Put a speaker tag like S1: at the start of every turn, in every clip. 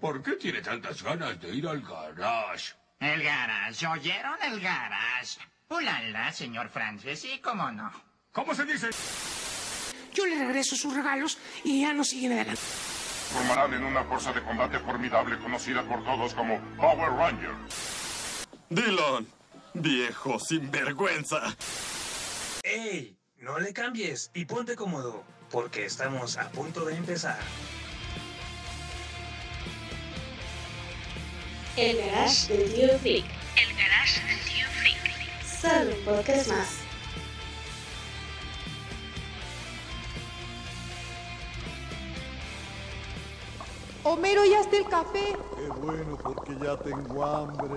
S1: ¿Por qué tiene tantas ganas de ir al garage?
S2: El garage, ¿oyeron el garage? Ulala, señor Francis, sí, cómo no.
S1: ¿Cómo se dice?
S3: Yo le regreso sus regalos y ya no siguen adelante.
S4: Formarán en una fuerza de combate formidable conocida por todos como Power Rangers.
S5: Dylan, viejo sinvergüenza.
S6: ¡Ey! No le cambies y ponte cómodo, porque estamos a punto de empezar.
S7: El garage del tío Freak.
S8: El garage del tío Freak.
S7: Solo un podcast más.
S9: Homero, ya está el café.
S10: Qué bueno, porque ya tengo hambre.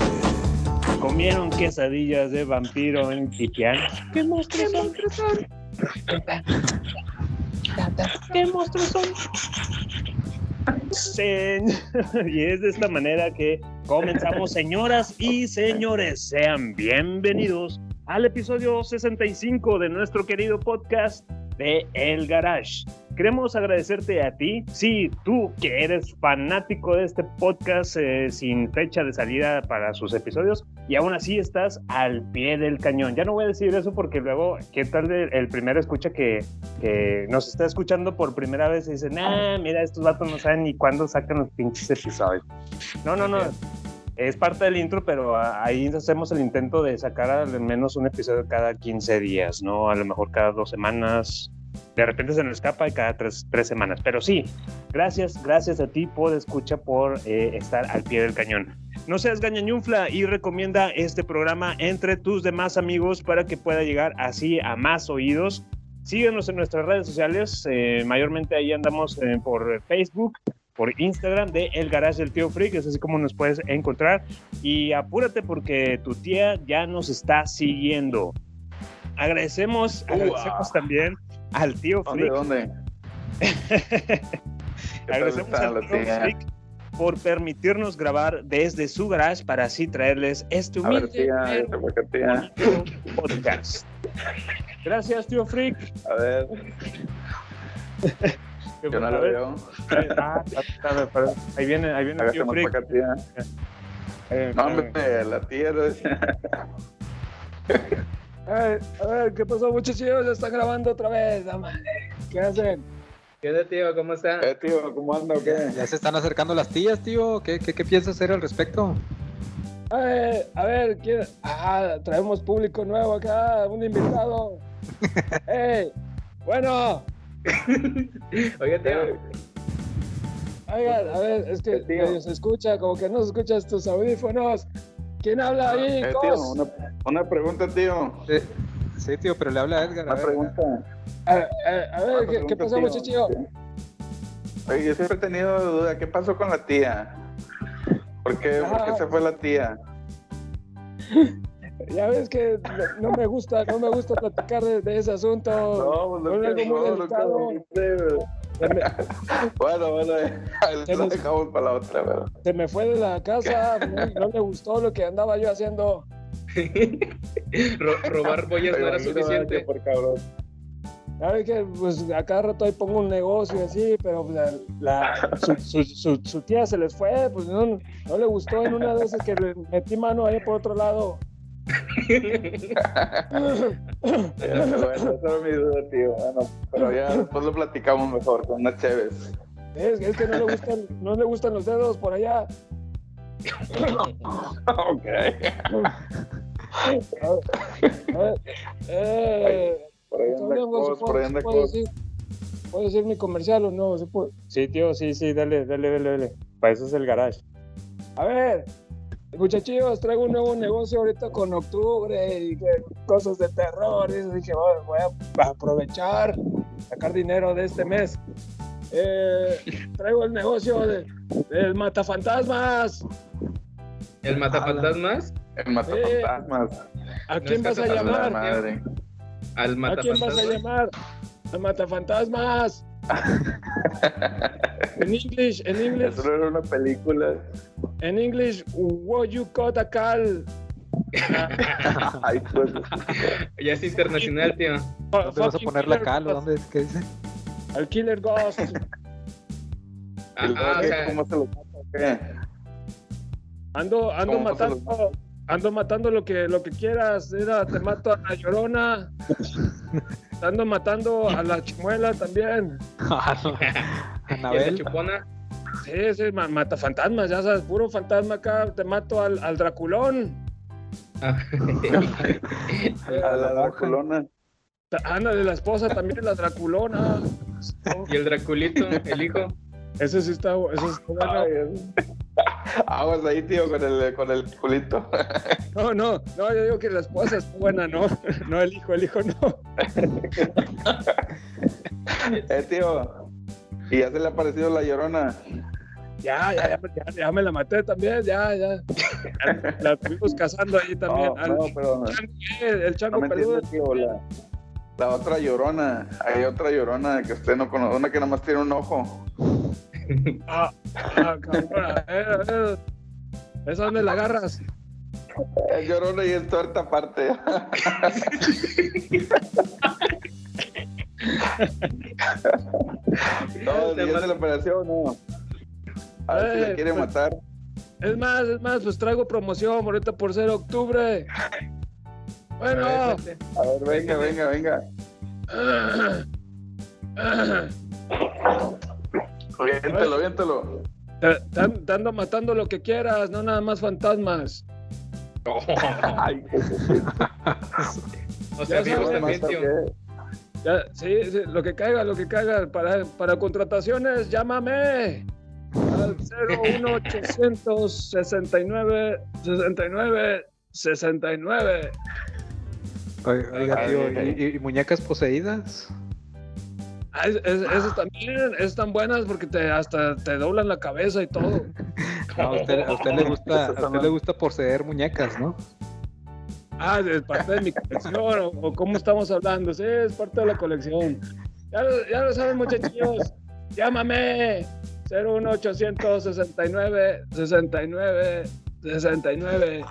S11: Comieron quesadillas de vampiro en Pipián.
S9: ¿Qué monstruos son?
S11: ¿Qué monstruos son? Sen- Y es de esta manera que comenzamos, señoras y señores. Sean bienvenidos al episodio 65 de nuestro querido podcast de El Garage. Queremos agradecerte a ti, sí, tú que eres fanático de este podcast eh, sin fecha de salida para sus episodios y aún así estás al pie del cañón. Ya no voy a decir eso porque luego, ¿qué tal el, primero escucha que, que nos está escuchando por primera vez y dice, nah, mira, estos vatos no saben ni cuándo sacan los pinches episodios? No, no, no. Es parte del intro, pero ahí hacemos el intento de sacar al menos un episodio cada 15 días, ¿no? A lo mejor cada dos semanas. De repente se nos escapa y cada tres, tres semanas. Pero sí, gracias, gracias a ti por escucha, por eh, estar al pie del cañón. No seas gañañunfla y recomienda este programa entre tus demás amigos para que pueda llegar así a más oídos. Síguenos en nuestras redes sociales, eh, mayormente ahí andamos eh, por Facebook, por Instagram de El Garage del Tío Freak, es así como nos puedes encontrar. Y apúrate porque tu tía ya nos está siguiendo. Agradecemos, agradecemos también al tío
S12: ¿Dónde,
S11: Freak.
S12: dónde? tal
S11: Agradecemos
S12: está
S11: al tío? Freak por permitirnos grabar desde su garage para así traerles este humilde podcast. Gracias, tío Freak.
S12: A ver, yo no lo veo.
S11: Ah, a ver, perdón. Ahí viene, ahí viene el tío Freak.
S12: acá, tía.
S11: Eh,
S12: No,
S11: ver.
S12: hombre, la tía
S13: a ver, ¿qué pasó, muchachos? Ya están grabando otra vez, la madre. ¿Qué hacen?
S14: ¿Qué onda, tío? ¿Cómo está?
S12: Eh, tío, ¿cómo anda o qué?
S14: ¿Ya se están acercando las tías, tío? ¿Qué, qué, qué piensas hacer al respecto?
S13: Ay, a ver, ¿quién? Ah, traemos público nuevo acá, un invitado. ¡Ey! Bueno,
S14: Oye, tío.
S13: oigan, a ver, es que
S12: tío.
S13: se escucha, como que no se escuchan tus audífonos. ¿Quién habla ahí?
S12: Eh, tío, una, una pregunta, tío.
S14: Sí, sí, tío, pero le habla a Edgar. a
S12: Una
S14: ver.
S12: pregunta.
S13: A, ver, ¿qué, pasó,
S12: tío.
S13: muchachillo?
S12: Oye, yo siempre he tenido duda. ¿Qué pasó con la tía? ¿Por qué, ¿Por qué se fue la tía?
S13: Ya ves que no no me gusta, no me gusta platicar de, de ese asunto.
S12: No,
S13: Fue
S12: lo
S13: algo
S12: que
S13: muy
S12: no, Bueno, bueno, eh,
S13: Se
S12: lo
S13: nos-
S12: dejamos para la otra, pero.
S13: se me fue de la casa, no, no le gustó lo que andaba yo haciendo.
S14: Ro- robar boyas no era suficiente.
S12: Por cabrón.
S13: Sabes que pues a cada rato ahí pongo un negocio y así, pero pues, la, la- su, su, su, su tía se les fue, pues no, no le gustó en una de esas que le metí mano ahí por otro lado.
S12: Bueno, era mi duda, tío. Bueno, pero ya después lo platicamos mejor con unas chéves.
S13: Es, es que no le gustan, no le gustan los dedos por allá.
S12: ok.
S13: Eh,
S12: Por ahí anda
S13: Hablemos,
S12: cos,
S13: ¿puedo-
S12: por ahí anda
S13: ¿puedo
S12: cos.
S13: decir, ¿Puedo decir mi comercial o no? ¿Se puede?
S11: Sí, tío, sí, sí, dale, dale, dale, dale. Para eso es el garage.
S13: A ver, muchachos, traigo un nuevo negocio ahorita con octubre y que cosas de terror. Y dije, "Bueno, voy a aprovechar sacar dinero de este mes. Eh, traigo el negocio de, del matafantasmas.
S15: ¿El matafantasmas?
S12: El matafantasmas.
S13: ¿A quién
S15: No
S13: vas a llamar?
S12: Madre.
S15: ¿Al
S13: ¿A quién vas a llamar? Al matafantasmas. En English, en English,
S12: Eso era una película.
S13: en English, what you call a cal?
S12: Ay, pues.
S15: Ya es internacional, tío.
S14: ¿Dónde vas a poner la cal o dónde? ¿Qué dice?
S13: Al Killer Ghost.
S15: Ah,
S12: ¿Y luego
S15: ah, o sea,
S12: ¿Cómo se lo mata qué?
S13: Ando, ando
S12: ¿Cómo se
S13: matando, ando matando lo que, lo que quieras. Mira, te mato a la llorona. Ando matando a la chimuela también.
S15: ¿y la
S14: Anabel.
S15: chupona?
S13: Sí, sí, ma- mata fantasmas, ya sabes, puro fantasma acá. Te mato al, al Draculón.
S15: Ah,
S12: A la Draculona.
S13: Anda de la esposa también, la Draculona.
S15: ¿Y el Draculito, el hijo?
S13: Ese sí está, ese sí está bueno.
S12: Aguas ahí, tío, con el, con el culito.
S13: No, no, no, yo digo que la esposa está buena, no, no el hijo, el hijo no.
S12: eh, tío. Y ya se le ha parecido la llorona.
S13: Ya, ya, ya, ya, ya me la maté también, ya, ya. Ya La estuvimos cazando ahí también.
S12: No, no, pero
S13: eh, el chango
S12: no me
S13: peludo.
S12: tío. La, la otra llorona. Hay otra llorona que usted no conoce. Una que nada más tiene un ojo.
S13: Ah, ah, cabrón, a ver, a ver. ¿Esa dónde la agarras?
S12: Es llorona y es tuerta aparte. no, es de la operación, no. A ver si
S13: Eh,
S12: la quiere
S13: pues-
S12: matar.
S13: Es más, es más, pues traigo promoción ahorita por ser octubre. Bueno,
S15: A ver.
S12: A ver, venga, venga, venga. Viéntelo, viéntelo.
S13: te, te an- te ando matando lo que quieras, no nada más fantasmas.
S12: Ay,
S15: O sea,
S13: Ya
S15: vivos también, tío.
S13: Ya, sí, sí, lo que caiga, lo que caiga. Para, para contrataciones, llámame al 01800 69 69 69.
S14: Oiga, tío, ¿y, y muñecas poseídas?
S13: Ah, es- es- esas también están buenas porque te hasta te doblan la cabeza y todo.
S14: No, a usted, a usted le gusta, a usted le gusta poseer muñecas, ¿no?
S13: Ah, es parte de mi colección, o, o cómo estamos hablando. Sí, es parte de la colección. Ya lo, ya lo saben, muchachos. Llámame. 01800 69 69 69.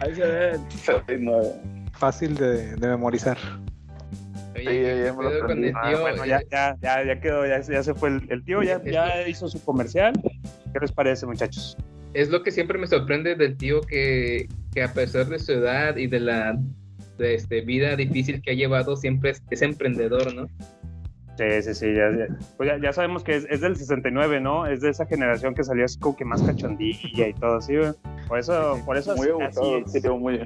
S13: Ahí se ven.
S12: 69.
S14: Fácil de, de memorizar.
S15: Oye,
S12: Sí, ya- ya
S15: ¿qué
S12: me lo
S15: pedo con
S12: aprendí.
S15: el
S11: Ah, bueno, ya, ya, ya, ya quedó, ya, ya se fue el, el tío, ya, ya hizo su comercial. ¿Qué les parece, muchachos?
S15: es lo que siempre me sorprende del tío que, que a pesar de su edad y de la de este, vida difícil que ha llevado, siempre es, es emprendedor, ¿no?
S11: Sí, sí, sí, ya, ya- pues ya, ya sabemos que es, es del 69, ¿no? Es de esa generación que salió así como que más cachondilla y todo así, güey. Por eso, por eso
S12: Muy
S11: así, así es.
S12: tío, muy.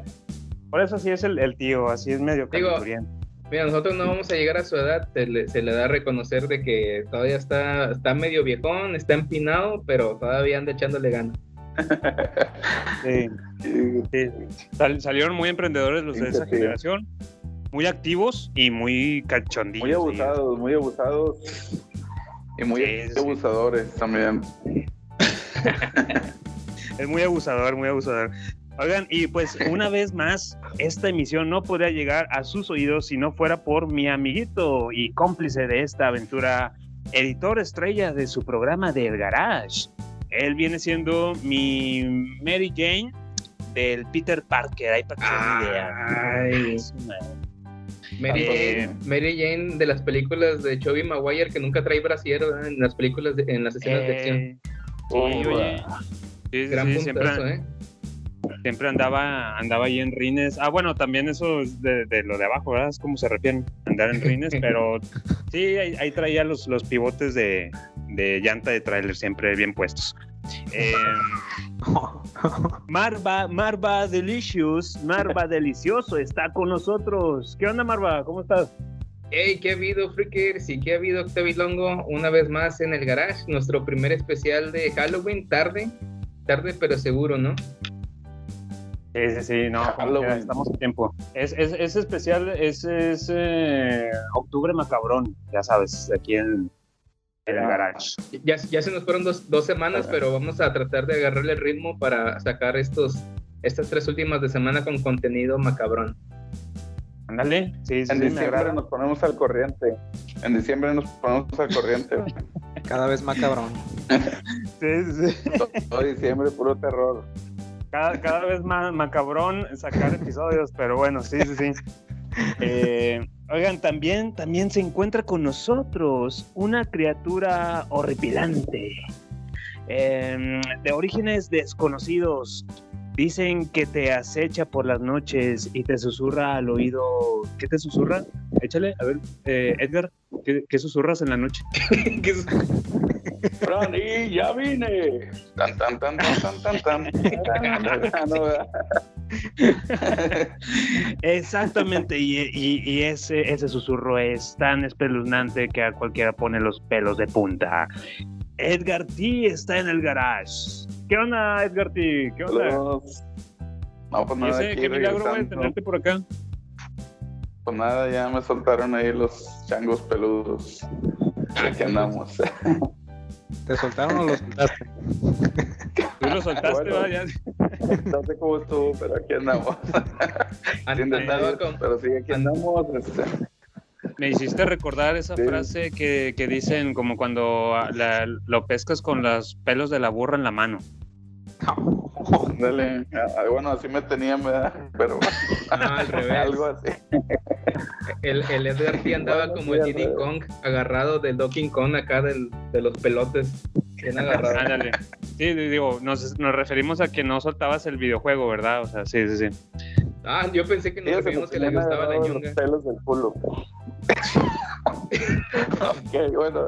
S11: Por eso así es el, el tío, así es medio calenturiento.
S15: Mira, nosotros no vamos a llegar a su edad, se le, se le da a reconocer de que todavía está, está medio viejón, está empinado, pero todavía anda echándole ganas.
S11: Sí, sí. Sal- salieron muy emprendedores los de esa generación, muy activos y muy cachondillos.
S12: Muy
S11: sí.
S12: abusados, muy abusados. Y muy
S11: Sí, sí.
S12: abusadores también.
S11: Es muy abusador, muy abusador. Oigan, y pues una vez más, esta emisión no podría llegar a sus oídos si no fuera por mi amiguito y cómplice de esta aventura, editor estrella de su programa de El Garage. Él viene siendo mi Mary Jane del Peter Parker, ahí para que una idea.
S15: Mary,
S11: Eh.
S15: Jane, Mary Jane de las películas de Tobey Maguire que nunca trae brasier ¿verdad? en las películas, de- en las escenas de acción.
S11: Eh, sí, oye. Sí, sí,
S15: Gran
S11: sí,
S15: puntazo,
S11: siempre,
S15: ¿eh?
S11: Siempre andaba, andaba ahí en rines. Ah, bueno, también eso es de, de lo de abajo, ¿verdad? Es como se refieren, andar en rines, pero sí, ahí, ahí traía los, los pivotes de, de llanta de tráiler siempre bien puestos. Eh, Marva, Marva Delicious, Marva Delicioso está con nosotros. ¿Qué onda, Marva? ¿Cómo estás?
S15: Hey, ¿qué ha habido, Freakers? ¿Y qué ha habido, Octavio Longo? Una vez más en el garage, nuestro primer especial de Halloween, tarde, tarde pero seguro, ¿no?
S11: Sí, sí, sí, no, estamos a tiempo. Es, es, es especial, es, es eh, octubre macabrón, ya sabes, aquí en, en el garage.
S15: Ya, ya se nos fueron dos, dos semanas, pero vamos a tratar de agarrarle el ritmo para sacar estos estas tres últimas de semana con contenido macabrón.
S11: Ándale, sí, sí,
S12: En
S11: sí,
S12: diciembre nos ponemos al corriente. En diciembre nos ponemos al corriente.
S14: Cada vez más cabrón.
S11: Sí, sí, sí.
S12: Todo diciembre, puro terror.
S11: Cada, cada vez más macabrón sacar episodios, pero bueno, sí, sí, sí. Eh, oigan, también, también se encuentra con nosotros una criatura horripilante, eh, de orígenes desconocidos. Dicen que te acecha por las noches y te susurra al oído. ¿Qué te susurra? Échale, a ver, eh, Edgar, ¿qué, qué susurras en la noche?
S12: Fran, y ya vine. Tan, tan, tan, tan, tan, tan, tan.
S11: Exactamente, y, y- y ese, ese susurro es tan espeluznante que a cualquiera pone los pelos de punta. Edgar T está en el garage. ¿Qué onda, Edgar T? ¿Qué onda?
S12: No, pues
S11: ¿Y
S12: nada, aquí
S11: qué milagro,
S12: regresando.
S11: tenerte por acá.
S12: Pues nada, ya me soltaron ahí los changos peludos. Aquí andamos.
S14: ¿Te soltaron o los soltaste?
S11: Tú lo soltaste,
S12: Bueno.
S11: va, ya.
S12: No sé cómo estuvo, pero aquí andamos. Sin detalles, pero sí, aquí andamos. este.
S11: Me hiciste recordar esa
S12: Sí.
S11: frase que, que dicen como cuando ah, la- lo pescas con los pelos de la burra en la mano.
S12: Dale. Bueno, así me tenían, ¿verdad? Pero
S15: al revés.
S12: algo así.
S15: El, el Edgar T andaba
S12: Bueno,
S15: como
S12: sí,
S15: el Diddy. Kong agarrado del Donkey Kong acá del, de los pelotes. Bien agarrado.
S11: Ándale. Sí, di- digo, nos, nos referimos a que no soltabas el videojuego, ¿verdad? O sea, sí, sí, sí.
S15: Ah, yo pensé que nos referimos que le gustaba la ñonga.
S12: los pelos del culo. ok, bueno.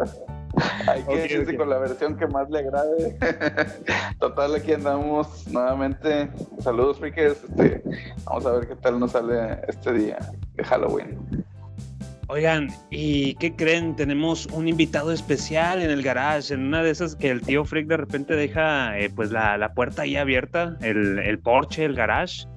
S12: Hay que
S11: Ok,
S12: irse con la versión que más le agrade. Total, aquí andamos nuevamente. Saludos, frikes. Este, vamos a ver qué tal nos sale este día de Halloween.
S11: Oigan, ¿y qué creen? Tenemos un invitado especial en el garage, en una de esas que el tío Freak de repente deja eh, pues la, la puerta ahí abierta, el, el porche, el garage.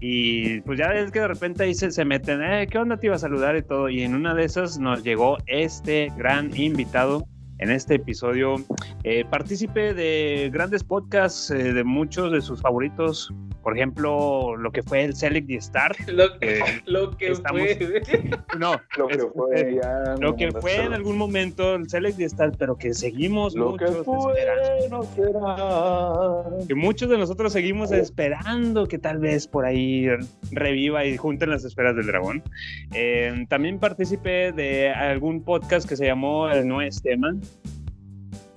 S11: Y pues ya ves que de repente ahí se, se meten, eh, ¿qué onda? Te iba a saludar y todo. Y en una de esas nos llegó este gran invitado en este episodio, eh, partícipe de grandes podcasts, eh, de muchos de sus favoritos. Por ejemplo, lo que fue el Select y Start.
S15: Lo que,
S11: Eh,
S15: lo que
S11: estamos-
S15: fue.
S11: No,
S12: Lo que
S11: es-
S12: fue
S11: es-
S12: ya.
S11: lo que fue en algún momento el Select y Start, pero que seguimos
S12: Lo que
S11: muchos
S12: fue
S11: esperando.
S12: no será.
S11: Que muchos de nosotros seguimos esperando que tal vez por ahí reviva y junten las esferas del dragón. Eh, también participé de algún podcast que se llamó El No es Tema.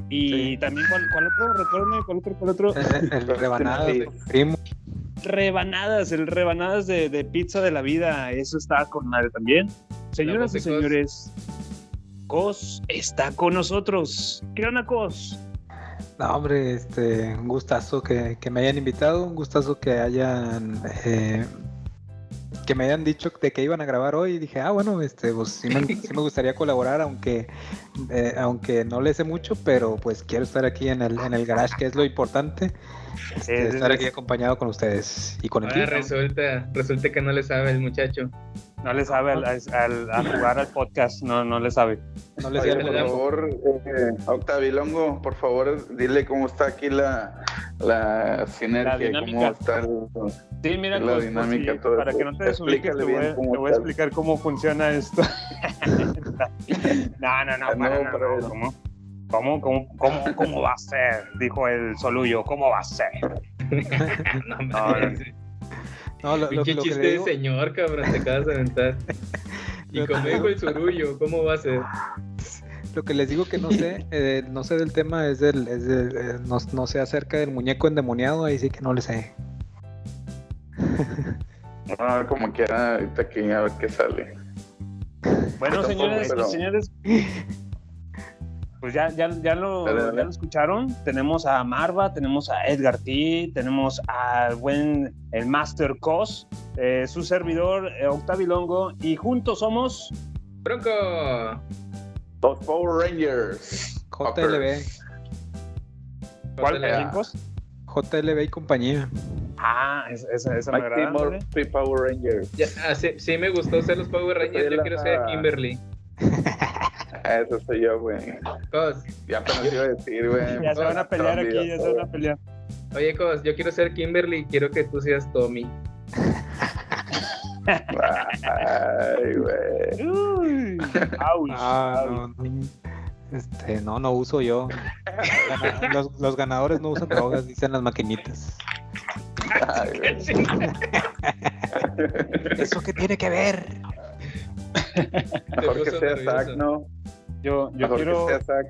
S11: Y también, ¿cuál, cuál otro? Recuérdame, ¿cuál otro? ¿Cuál otro?
S14: El, el rebanado
S12: Sí.
S14: de primo.
S11: Rebanadas, el rebanadas de, de pizza de la vida. Eso está con madre también. Señoras y señores, Cos está con nosotros. ¿Qué onda, Cos?
S14: No, hombre, este, un gustazo que, que me hayan invitado, un gustazo que hayan eh, que me hayan dicho de que iban a grabar hoy. Y dije, ah, bueno, este, pues sí me, sí me gustaría colaborar, aunque eh, aunque no le sé mucho, pero pues quiero estar aquí en el, en el garage, que es lo importante. Este, estar aquí acompañado con ustedes y con el
S15: Ahora
S14: tío.
S15: resulta, resulta que no le sabe el muchacho.
S11: No le sabe al, al- a jugar al podcast, no, no le sabe.
S14: No le
S12: Oye,
S14: sé
S12: por favor, eh, Octavilongo, por favor, dile cómo está aquí la, la sinergia,
S11: dinámica.
S12: cómo está el,
S11: Sí, mira,
S12: la
S11: Cos,
S12: dinámica,
S11: sí,
S12: todo
S11: para
S12: eso.
S11: que no te desubiques, te voy,
S12: bien
S11: a-
S12: cómo
S11: te voy a
S12: está.
S11: explicar cómo funciona esto. no, no, no,
S12: Ah,
S11: para,
S12: no,
S11: no,
S12: para
S11: no,
S12: él.
S11: ¿Cómo? ¿Cómo, cómo, cómo, va a ser? Dijo el Soluyo, ¿cómo va a ser?
S15: no,
S11: no.
S14: No, lo, lo- lo que
S15: chiste
S14: le
S15: de
S14: digo-
S15: señor, cabrón, te acabas de aventar. Y como dijo el surullo, ¿cómo va a ser?
S14: Lo que les digo que no sé, eh, no sé del tema, es del, es del- eh, no, no sé acerca del muñeco endemoniado, ahí sí que no le sé.
S12: Ah, como quiera, ahorita aquí a ver qué sale.
S11: Bueno,
S12: Tampoco,
S11: señores
S12: pero-
S11: y señores, pues ya, ya, ya, lo,
S12: Dale, dale.
S11: ya lo escucharon. Tenemos a Marva, tenemos a Edgar T, tenemos al buen el Master Cos, eh, su servidor eh, Octavilongo, y juntos somos
S15: Bronco.
S12: Los Power Rangers.
S14: JLB,
S11: ¿Cuál?
S15: Hotel-
S11: ¿Quién, Cos?
S14: JLB y compañía.
S11: Ah, es- esa, esa me agrada.
S12: Power Rangers.
S15: Ya, ah, sí, sí me gustó ser los Power Rangers. Yo
S12: la-
S15: quiero ser Kimberly.
S12: Eso soy yo, güey.
S15: Cos,
S12: Ya apenas iba a decir, güey.
S11: Ya se van a pelear aquí, ya se van a pelear.
S15: oye, Cos, yo quiero ser Kimberly y quiero que tú seas Tommy.
S12: Ay, güey.
S11: Uy, ouch,
S14: Ah,
S11: ouch.
S14: no, no. Este, no, no uso yo. Los, los ganadores no usan drogas, dicen las maquinitas.
S12: Ay, güey.
S14: ¿Eso qué tiene que ver?
S12: Mejor que sea. Zack, ¿no?
S11: Yo, yo quiero.
S12: que sea Zack.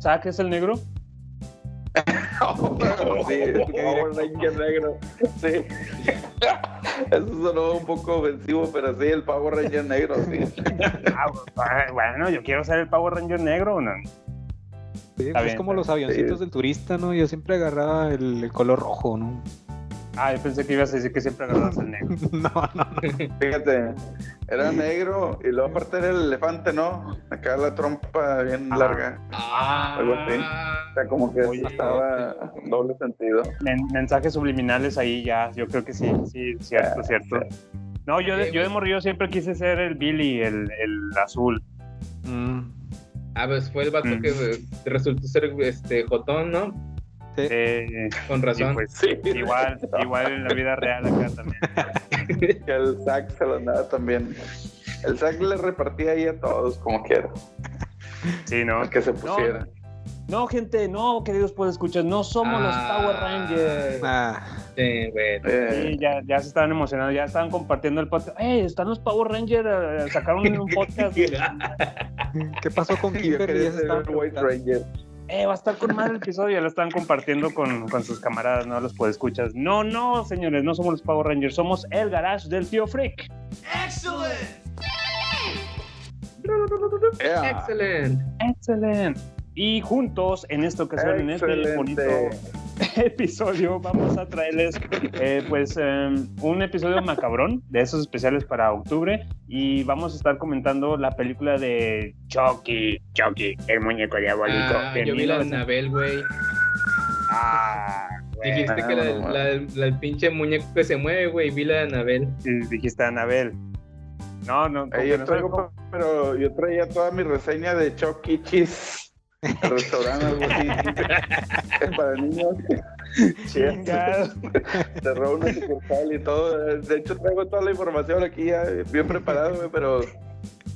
S11: ¿Zack es el negro?
S12: sí, es Power Ranger negro. Sí. Eso sonó un poco ofensivo, pero sí, el Power Ranger negro, sí.
S11: Ah, bueno, yo quiero ser el Power Ranger negro, ¿no?
S14: Sí, pues
S11: bien,
S14: como los avioncitos
S12: Sí.
S14: del turista, ¿no? Yo siempre agarraba el, el color rojo, ¿no?
S11: Ah, yo pensé que ibas a decir que siempre agarras el negro.
S14: No, no.
S12: Fíjate, era negro y luego aparte era el elefante, ¿no? Acá la trompa bien
S11: Ah.
S12: larga.
S15: Ah,
S12: Algo así. O sea, como que
S11: Oye.
S12: estaba doble sentido.
S11: Men- mensajes subliminales ahí ya, yo creo que sí, sí, cierto, cierto. No, yo de, yo de morrillo siempre quise ser el Billy, el, el azul.
S14: Mm,
S15: Ah, pues fue el vato
S11: Mm.
S15: que resultó ser este Jotón, ¿no?
S14: Sí.
S11: Eh,
S15: Con razón.
S11: pues,
S12: Sí.
S11: igual, igual en la vida real acá también.
S12: El Zack se lo andaba también. El Zack le repartía ahí a todos como quiera.
S11: Sí, ¿no?
S12: que se pusiera.
S11: No, gente, no, queridos pues escuchas, no somos los
S15: Ah.
S11: Power Rangers.
S14: Ah,
S15: Sí, bueno.
S12: Eh,
S11: Sí, ya, ya se estaban emocionando, ya estaban compartiendo el podcast. ¡Eh, están los Power Rangers! Sacaron un podcast.
S14: ¿Qué pasó con
S12: y yo
S14: Kimberly?
S12: quería
S14: Ya se
S12: ser White. Ranger.
S11: ¡Eh, va a estar con madre el episodio! Ya lo estaban compartiendo con, con sus camaradas, no los escuchas. No, no, señores, no somos los Power Rangers, somos el garage del tío Freak.
S12: Yeah.
S15: Excelente.
S11: ¡Excelente! Y juntos, en esta ocasión, en este bonito episodio, vamos a traerles eh, pues eh, un episodio macabrón de esos especiales para octubre y vamos a estar comentando la película de Chucky, Chucky, el muñeco diabólico.
S15: Ah, yo vi la de
S11: 1900.
S15: Anabel, güey.
S11: Ah, güey.
S15: Dijiste que la,
S12: no,
S15: la, la- el pinche muñeco que se mueve, güey. Vi la de Anabel.
S11: Sí, dijiste Anabel. No, no,
S12: Eh, yo traigo, pero yo traía toda mi reseña de Chucky Cheese. Restaurante, algo así. Para niños.
S11: Chingado.
S12: Cerró una sucursal y todo. De hecho, traigo toda la información aquí ya bien preparado, güey, pero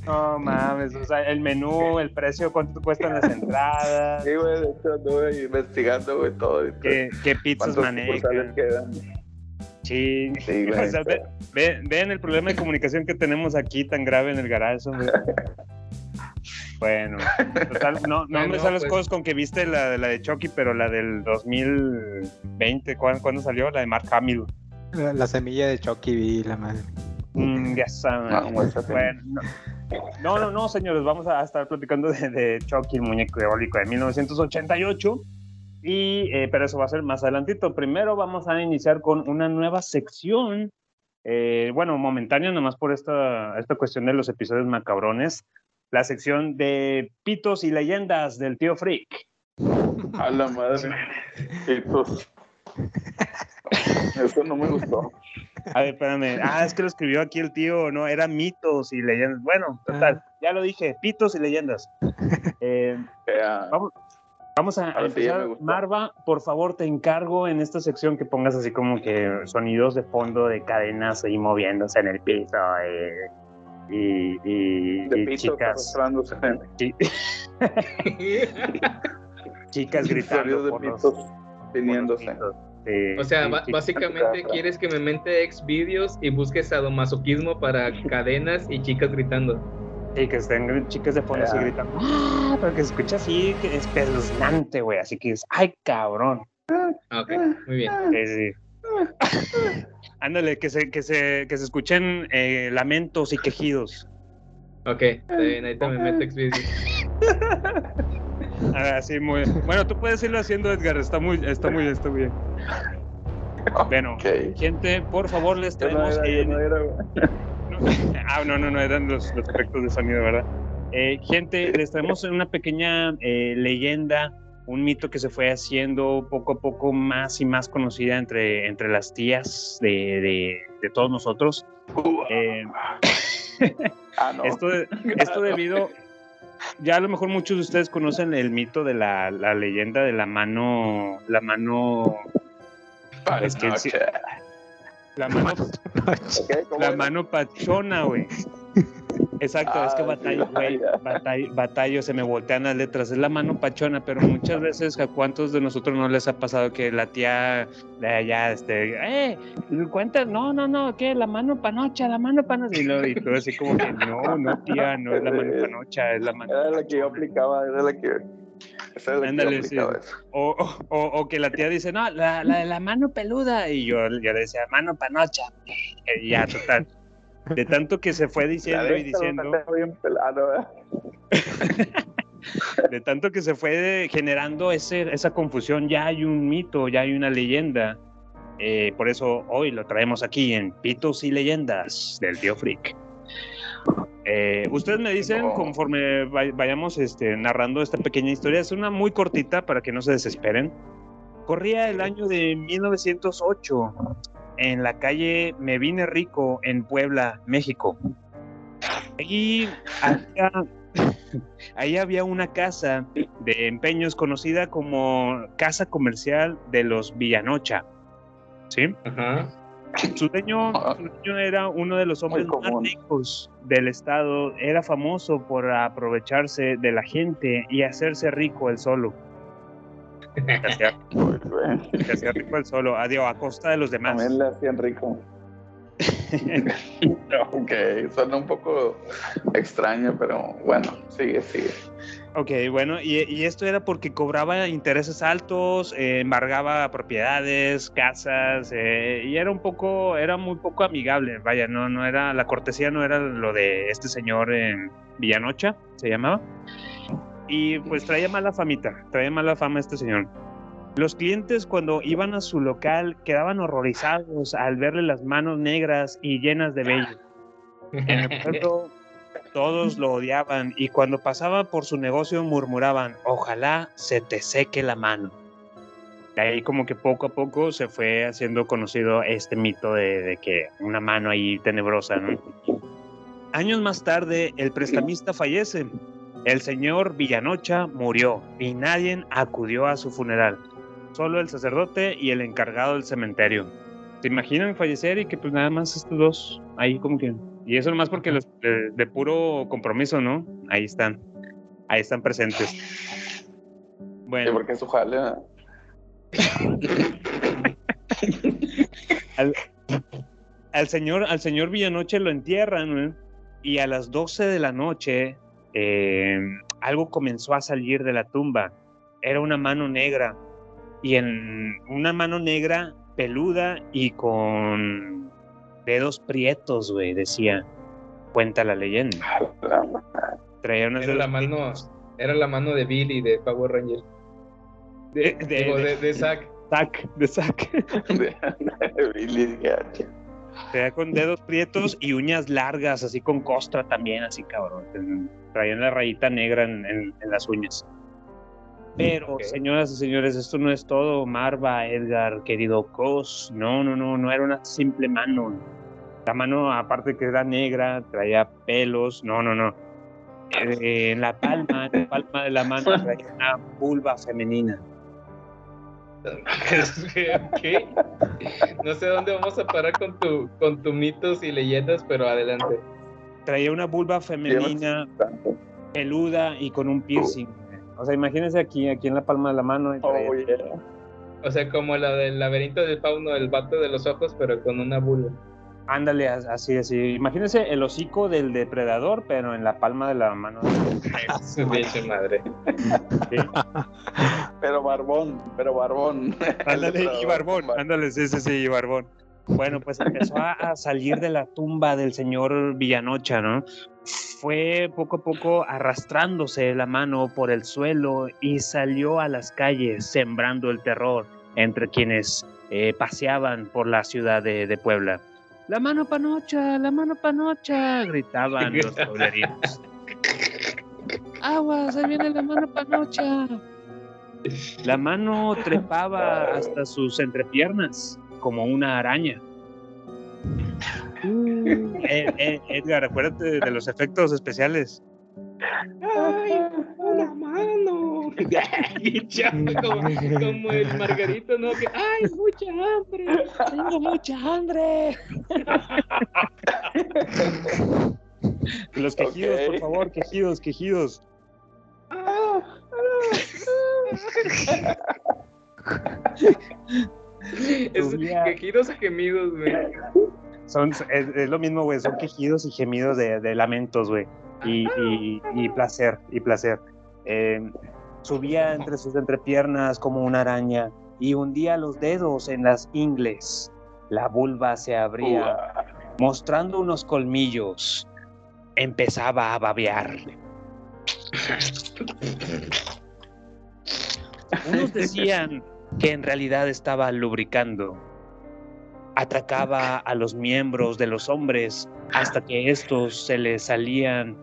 S11: No mames, o sea, el menú, el precio, cuánto cuestan las entradas,
S12: sí, güey, de hecho anduve investigando, güey, todo. y
S11: qué, qué pizzas
S12: ¿Cuántos sucursales
S11: manejan.
S12: quedan?
S11: Sí,
S12: Sí, güey.
S11: o sea, ve- ve- vean el problema de comunicación que tenemos aquí tan grave en el garage, hombre. Bueno, total, no, no
S15: Bueno,
S11: me salen las
S15: pues-
S11: cosas con que viste la, la de Chucky, pero la del 2020, ¿cuándo, cuándo salió? La de Mark Hamill.
S14: La, la semilla de Chucky vi la madre.
S11: Mm, ya saben.
S12: No.
S11: Bueno, no. no, no, no, señores, vamos a estar platicando de, de Chucky, el muñeco diabólico de 1988. Y, eh, pero eso va a ser más adelantito. Primero vamos a iniciar con una nueva sección. eh, bueno, momentánea, nomás por esta, esta cuestión de los episodios macabrones. La sección de pitos y leyendas del tío Freak.
S12: A la madre. Pues. Eso no me gustó.
S11: A ver, espérame. Ah, es que lo escribió aquí el tío, no, era mitos y leyendas. Bueno, total, ya lo dije, pitos y leyendas. Eh, vamos, vamos a, empezar. Marva, por favor, te encargo en esta sección que pongas así como que sonidos de fondo de cadenas ahí moviéndose en el piso eh, y, y,
S12: De
S11: y
S12: pito
S11: chicas, chi- chicas gritando.
S12: Sonidos de
S11: por los-
S12: pitos
S11: por los
S12: viniéndose.
S11: pitos. Sí,
S15: O sea,
S11: sí,
S15: ba-
S11: sí.
S15: básicamente quieres que me mente ex vídeos y busques sadomasoquismo para cadenas y chicas gritando.
S11: Sí, que estén chicas de fondo así
S12: Ya.
S11: gritando. ¡Ah! Pero que se escucha así, que es espeluznante, güey. Así que es, ¡ay, cabrón!
S15: Ah, Ok, muy bien.
S11: Sí, sí. Ándale, que se, que se, que se escuchen eh, lamentos y quejidos.
S15: Ok, está bien, ahí te me meto.
S11: Así muy. Bueno, tú puedes irlo haciendo, Edgar. Está muy, está muy, está muy bien. Bueno, gente, por favor, les
S12: no
S11: traemos.
S12: era, yo
S11: en-
S12: no era.
S11: Ah, no, no, no, eran los, los efectos de sonido, ¿verdad? Eh, gente, les traemos una pequeña eh, leyenda, un mito que se fue haciendo poco a poco más y más conocida entre, entre las tías de, de, de todos nosotros. Eh,
S12: Ah, no.
S11: esto, esto debido, ya a lo mejor muchos de ustedes conocen el mito de la, la leyenda de la mano, la mano, es que la mano, la mano pachona, güey. Exacto, es que
S12: Ah, sí,
S11: batallo, güey, batallo, batallo, se me voltean las letras, es la mano pachona, pero muchas veces a cuántos de nosotros no les ha pasado que la tía de allá, este, eh, cuenta, no, no, no, ¿qué? La mano panocha, la mano panocha, y, lo- y todo así como que, no, no, tía, no es la mano panocha, es la mano
S12: Era la que yo aplicaba, era la que. Esa era la
S11: Ándale,
S12: que yo
S11: sí. o- o- o que la tía dice, no, la, la de la mano peluda. Y yo, yo le decía, mano panocha. Y ya, total. De tanto que se fue diciendo y diciendo,
S12: bien pelado,
S11: de tanto que se fue generando ese, esa confusión, ya hay un mito, ya hay una leyenda. Eh, por eso hoy lo traemos aquí en Pitos y Leyendas del Tío Freak. Eh, ustedes me dicen
S12: No.
S11: conforme vay- vayamos este, narrando esta pequeña historia, es una muy cortita para que no se desesperen. Corría el año de 1908 en la calle Me Vine Rico en Puebla, México. Ahí había, ahí había una casa de empeños conocida como Casa Comercial de los Villanocha. ¿Sí?
S15: Ajá.
S11: Su dueño, su dueño era uno de los hombres más ricos del estado. Era famoso por aprovecharse de la gente y hacerse rico él solo. Se hacía, se hacía rico él solo, a, digo, a costa de los demás.
S12: También le hacían rico. ok, suena un poco extraño, pero bueno, sigue, sigue.
S11: Ok, bueno, y, y esto era porque cobraba intereses altos, eh, embargaba propiedades, casas, eh, y era un poco, era muy poco amigable, vaya, no, no era, la cortesía no era lo de este señor en Villanocha, se llamaba, y pues traía mala famita, traía mala fama este señor. Los clientes cuando iban a su local quedaban horrorizados al verle las manos negras y llenas de vello. En el todos lo odiaban y cuando pasaba por su negocio murmuraban, ojalá se te seque la mano. Y ahí como que poco a poco se fue haciendo conocido este mito de, de que una mano ahí tenebrosa, ¿no? Años más tarde, el prestamista fallece. El señor Villanocha murió y nadie acudió a su funeral. Solo el sacerdote y el encargado del cementerio. ¿Se imaginan fallecer y que pues nada más estos dos ahí como que... Y eso nomás porque los de, de puro compromiso, ¿no? Ahí están. Ahí están presentes. Bueno.
S12: Porque es su jale.
S11: al, al señor, al señor Villanoche lo entierran y a las 12 de la noche eh, algo comenzó a salir de la tumba. Era una mano negra y en una mano negra peluda y con dedos prietos, güey, decía. Cuenta la leyenda. Traía unos
S15: Era la mano, era la mano de Billy de Power Ranger.
S11: de, de, de-
S15: de, de Zack.
S11: Zack, de Zack.
S12: De Billy Gacha.
S11: Traía con dedos prietos y uñas largas, así con costra también, así cabrón. Traían la rayita negra en, en- en las uñas. Pero, señoras y señores, esto no es todo, Marva, Edgar, querido Cos. No, no, no, no era una simple mano. La mano, aparte que era negra, traía pelos. No, no, no. Eh, en la palma, en la palma de la mano traía una vulva femenina.
S15: ¿Qué? No sé dónde vamos a parar con tu, con tu mitos y leyendas, pero adelante.
S11: Traía una vulva femenina, peluda y con un piercing. O sea, imagínense aquí, aquí en la palma de la mano. y traía-
S15: O sea, como la del laberinto del fauno, el vato de los ojos, pero con una vulva.
S11: Ándale, as- así, así. Imagínense el hocico del depredador, pero en la palma de la mano.
S15: Su pinche madre.
S12: Pero barbón, pero barbón.
S11: Ándale, y barbón. Ándale, sí, sí, sí, y barbón. Bueno, pues empezó a, a salir de la tumba del señor Villanocha, ¿no? Fue poco a poco arrastrándose la mano por el suelo y salió a las calles sembrando el terror entre quienes eh, paseaban por la ciudad de, de Puebla. La mano panocha, la mano panocha, gritaban los pueblerinos. Aguas, ahí viene la mano panocha. La mano trepaba hasta sus entrepiernas como una araña. Eh, eh, Edgar, acuérdate de los efectos especiales.
S3: ¡Ay, una mano!
S15: como, como el Margarito, ¿no? Que, ¡ay, mucha hambre!
S13: Tengo mucha hambre.
S11: Los quejidos, por favor, quejidos, quejidos.
S15: Es quejidos a gemidos, güey.
S11: Son, es, es lo mismo, güey, son quejidos y gemidos de, de lamentos, güey. Y, y- y placer, y placer. Eh, subía entre sus entrepiernas como una araña y hundía los dedos en las ingles. La vulva se abría, mostrando unos colmillos. Empezaba a babear. Unos decían que en realidad estaba lubricando. Atracaba a los miembros de los hombres hasta que estos se les salían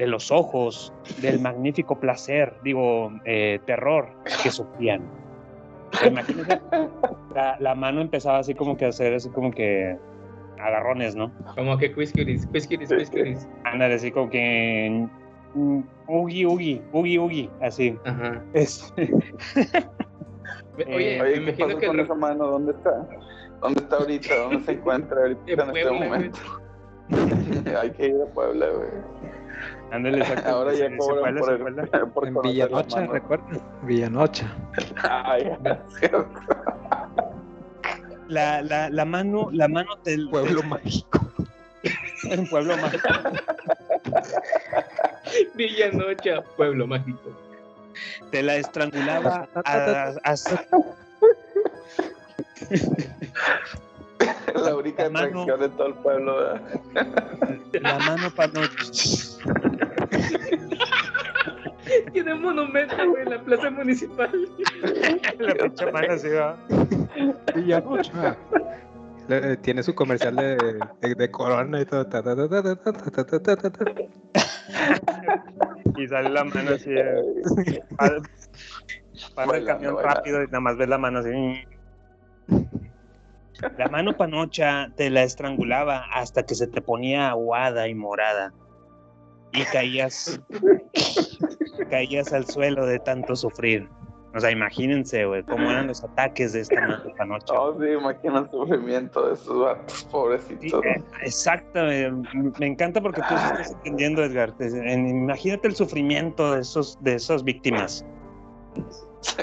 S11: de los ojos del magnífico placer, digo, eh, terror que sufrían. Imagínate, la, la mano empezaba así como que a hacer así como que agarrones, ¿no?
S15: Como que quisquiris, quisquiris, quisquiris.
S11: Ándale, así como que mm, ugi, ugi, ugi, ugi, así.
S15: Ajá.
S11: Este,
S15: Oye,
S11: Eh,
S15: me
S12: Oye, ¿qué
S15: imagino
S12: pasó
S15: que
S12: con
S15: lo-
S12: esa mano? ¿Dónde está? ¿Dónde está ahorita? ¿Dónde se encuentra ahorita
S15: En
S12: en este
S15: Puebla,
S12: momento? Hay que ir a Puebla, güey.
S11: Ándale, exacto.
S12: Ahora ya cobran por, el,
S14: En Villanocha, recuerda. Villanocha.
S12: Ay, cierto.
S11: La, la, la mano, la mano del
S14: Pueblo mágico.
S11: un pueblo mágico.
S15: Villanocha, pueblo mágico.
S11: Te la estrangulaba a-
S12: la única
S11: la
S12: atracción de todo el pueblo. ¿verdad?
S11: La mano panocha.
S15: Tiene monumento, güey, en la plaza municipal.
S11: la pinche mano se va.
S14: Villanucha. Tiene su comercial de, de, corona y todo. Ta, ta, ta,
S11: y sale la mano así. Para el camión rápido y nada más ves la mano así. La mano panocha te la estrangulaba hasta que se te ponía aguada y morada. Y caías. caías al suelo de tanto sufrir. O sea, imagínense, güey, cómo eran los ataques de esta mano panocha.
S12: Oh, sí, imagina el sufrimiento de esos vatos,
S11: Sí,
S12: pobrecitos.
S11: eh, exacto, eh, me encanta porque tú sí estás entendiendo, Edgar. Imagínate el sufrimiento de esos, de esas víctimas.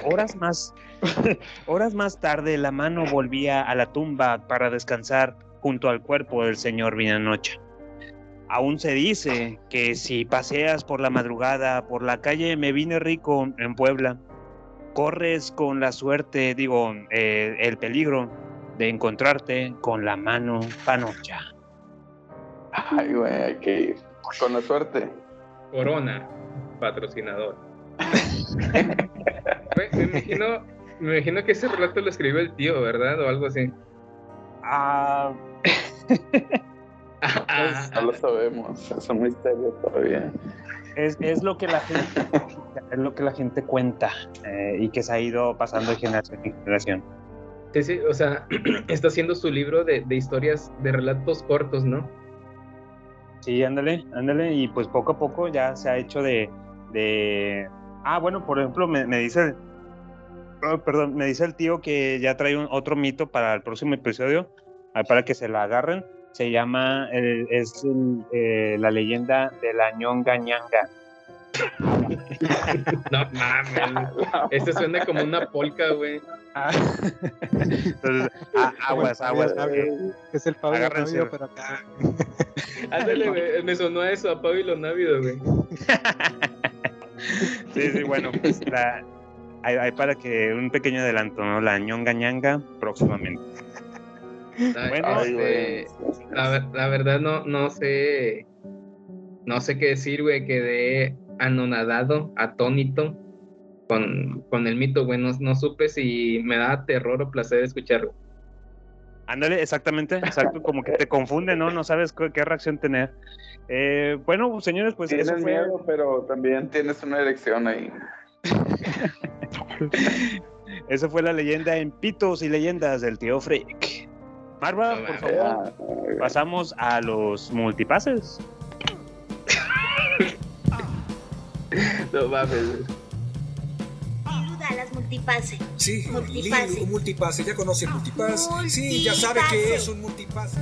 S11: Horas más, horas más tarde, la mano volvía a la tumba para descansar junto al cuerpo del señor Villanocha. Aún se dice que si paseas por la madrugada por la calle Me Vine Rico en Puebla, corres con la suerte, digo, eh, el peligro de encontrarte con la mano panocha.
S12: Ay, güey, hay que ir. Con la suerte.
S15: Corona, patrocinador. Güey, me imagino, me imagino que ese relato lo escribió el tío, ¿verdad? O algo así.
S11: Ah,
S15: Ah,
S12: No lo sabemos. Es un misterio todavía.
S11: es, es lo que la gente es lo que la gente cuenta eh, y que se ha ido pasando de generación en generación.
S15: Sí, sí, o sea, está haciendo su libro de, de historias, de relatos cortos, ¿no?
S11: Sí, ándale, ándale, y pues poco a poco ya se ha hecho de, de... Ah, bueno, por ejemplo, me, me dice, oh, perdón, me dice el tío que ya trae un, otro mito para el próximo episodio, ah, para que se la agarren. Se llama, el- es el, eh, la leyenda de la ñonga ñanga.
S15: No mames. Este suena como una polca, güey.
S11: Ah. Entonces, ah, aguas, aguas.
S14: Es el Pablo
S11: Agárrense.
S14: Navio, pero acá.
S15: Ándale, güey. Me sonó a eso, a Pablo Návido, güey.
S11: Sí, sí, bueno, pues la, hay, hay para que un pequeño adelanto, ¿no? La ñonga ñanga próximamente.
S15: Ay,
S11: Bueno,
S15: este, la, ver- la verdad no, no sé. No sé qué decir, güey. Quedé anonadado, atónito con, con el mito, güey. No, no supe si me daba terror o placer escucharlo.
S11: Ándale, exactamente, exacto, como que te confunde, ¿no? No sabes qué, qué reacción tener. Eh, bueno, señores, pues eso
S12: Tienes
S11: fue...
S12: miedo, pero también tienes una erección ahí.
S11: Esa fue la leyenda en Pitos y Leyendas del tío Freak. Marva, por favor, pasamos a los multipases.
S15: No mames.
S16: Ayuda a las multipase.
S17: Sí,
S16: Multipase.
S17: Lili, un multipase. ¿Ya conoce el multipass? Sí, ya sabe que es un multipase.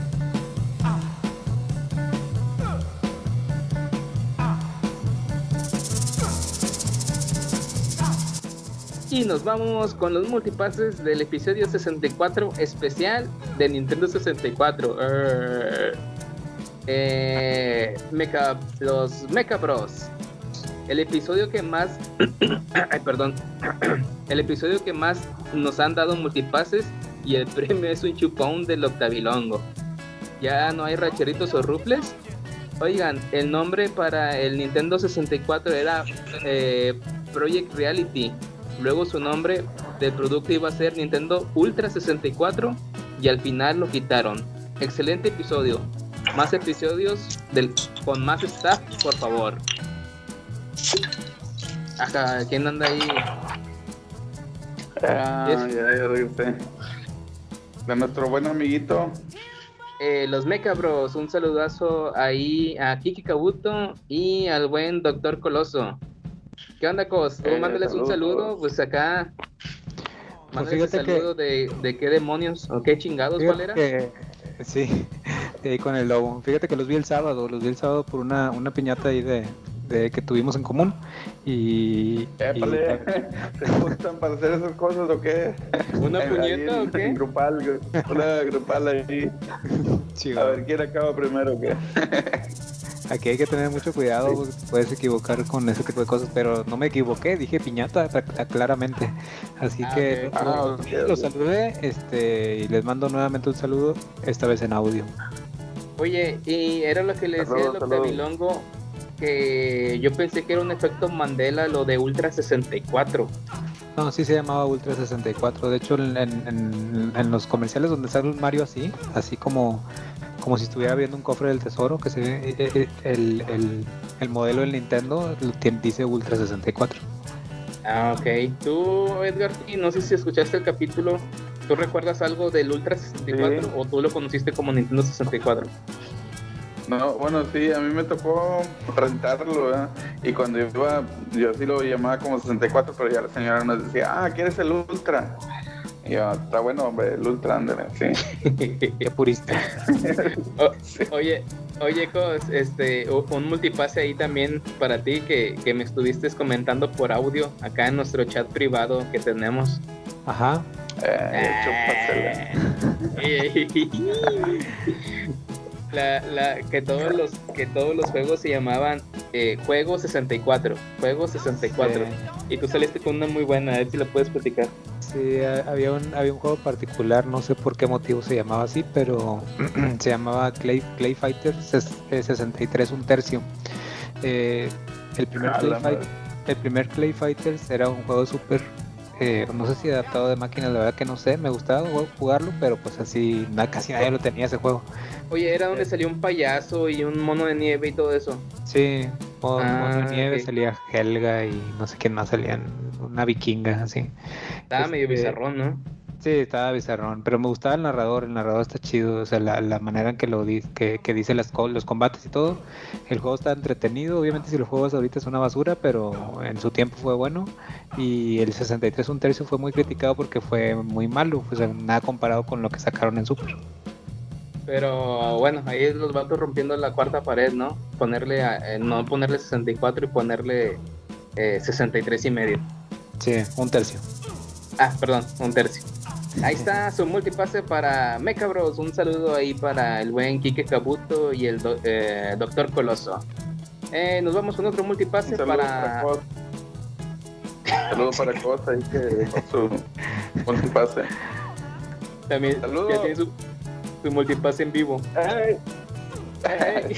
S15: Y nos vamos con los multipases del episodio 64 especial de Nintendo 64. Err. Eh, los Mecha Bros. El episodio que más. Perdón. El episodio que más nos han dado multipases y el premio es un chupón del octavilongo. Ya no hay racheritos o rufles. Oigan, el nombre para el Nintendo 64 era eh, Project Reality. Luego su nombre del producto iba a ser Nintendo Ultra 64 y al final lo quitaron. Excelente episodio. Más episodios del, con más staff, por favor. Ajá, ¿quién anda ahí?
S12: Ah, ya, ya regresé. De nuestro buen amiguito.
S15: Eh, los Mecha Bros, un saludazo ahí a Kiki Kabuto y al buen Doctor Coloso. ¿Qué onda, Cos? Tú
S12: Eh,
S15: mándales un saludo, pues acá. Mándales un
S14: fíjate que-
S15: saludo de, de qué demonios o qué chingados, ¿cuál era?
S14: Fíjate que- sí, ahí con el lobo. Fíjate que los vi el sábado, los vi el sábado por una, una piñata ahí de, de que tuvimos en común. Y,
S12: Épale, ¿te gustan para hacer esas cosas o qué?
S15: ¿Una puñeta o qué?
S12: grupal, una grupal ahí. A ver quién acaba primero o qué.
S14: Aquí hay que tener mucho cuidado, porque puedes equivocar con ese tipo de cosas, pero no me equivoqué, dije piñata cla- claramente. Así
S15: Ah,
S14: que.
S12: Ah,
S14: los,
S12: ok,
S14: los
S12: ok.
S14: saludé este, y les mando nuevamente un saludo, esta vez en audio.
S15: Oye, y era lo que le decía
S12: Saludos,
S15: el. Octavilongo, que yo pensé que era un efecto Mandela lo de Ultra 64.
S14: No, sí se llamaba Ultra 64. De hecho, en, en- en- en los comerciales donde sale un Mario así, así como, como si estuviera viendo un cofre del tesoro, que se ve eh, eh, el, el- el modelo del Nintendo dice Ultra 64.
S15: Ah, ok. Tú, Edgar, y no sé si escuchaste el capítulo. ¿Tú recuerdas algo del Ultra 64
S12: Sí.
S15: o tú lo conociste como Nintendo 64?
S12: No, bueno, sí, a mí me tocó rentarlo, ¿verdad? Y cuando yo iba, yo sí lo llamaba como 64, pero ya la señora nos decía, ah, ¿quieres el Ultra? Y yo, está bueno, hombre, el Ultra, ándale, sí.
S14: Qué purista.
S15: O- Oye, oye, Cos, este, un multipase ahí también para ti que, que me estuviste comentando por audio acá en nuestro chat privado que tenemos.
S14: Ajá.
S12: Eh,
S15: La, la, que todos los que todos los juegos se llamaban eh, Juego 64, Juego 64. Y tú saliste con una muy buena, a ver si la puedes platicar.
S14: Sí, ha- había un, había un juego particular, no sé por qué motivo se llamaba así, pero se llamaba Clay, Clay Fighter ses- eh, 63 un tercio. Eh, el, primer
S12: A
S14: Clay Fight- el primer Clay Fighters era un juego súper, eh, no sé si adaptado de máquinas, la verdad que no sé, me gustaba ju- jugarlo, pero pues así na- casi nadie lo tenía ese juego.
S15: Oye, era donde salió un payaso y un mono de nieve y todo eso.
S14: Sí, modo,
S15: Ah,
S14: modo de nieve salía Helga y no sé quién más salían, una vikinga así.
S15: Estaba medio
S14: Este,
S15: bizarrón, ¿no?
S14: Sí, estaba bizarrón, pero me gustaba el narrador, el narrador está chido, o sea, la, la manera en que lo di- que, que dice las, los combates y todo. El juego está entretenido, obviamente si lo juegas ahorita es una basura, pero en su tiempo fue bueno. Y el 63 un tercio fue muy criticado porque fue muy malo, o sea, nada comparado con lo que sacaron en Super.
S15: Pero bueno, ahí los vatos rompiendo la cuarta pared, ¿no? Ponerle, a- eh, no ponerle 64 y ponerle eh, 63 y medio.
S14: Sí, un tercio.
S15: Ah, perdón, un tercio. Ahí está su multipase para Mecha Bros. Un saludo ahí para el buen Kike Kabuto y el do- eh, Doctor Coloso. Eh, nos vamos con otro multipase
S12: Un
S15: para.
S12: Cos. Saludos para Costa ahí que con su multipase.
S15: También
S12: Saludos.
S15: ya tiene su, su multipase en vivo.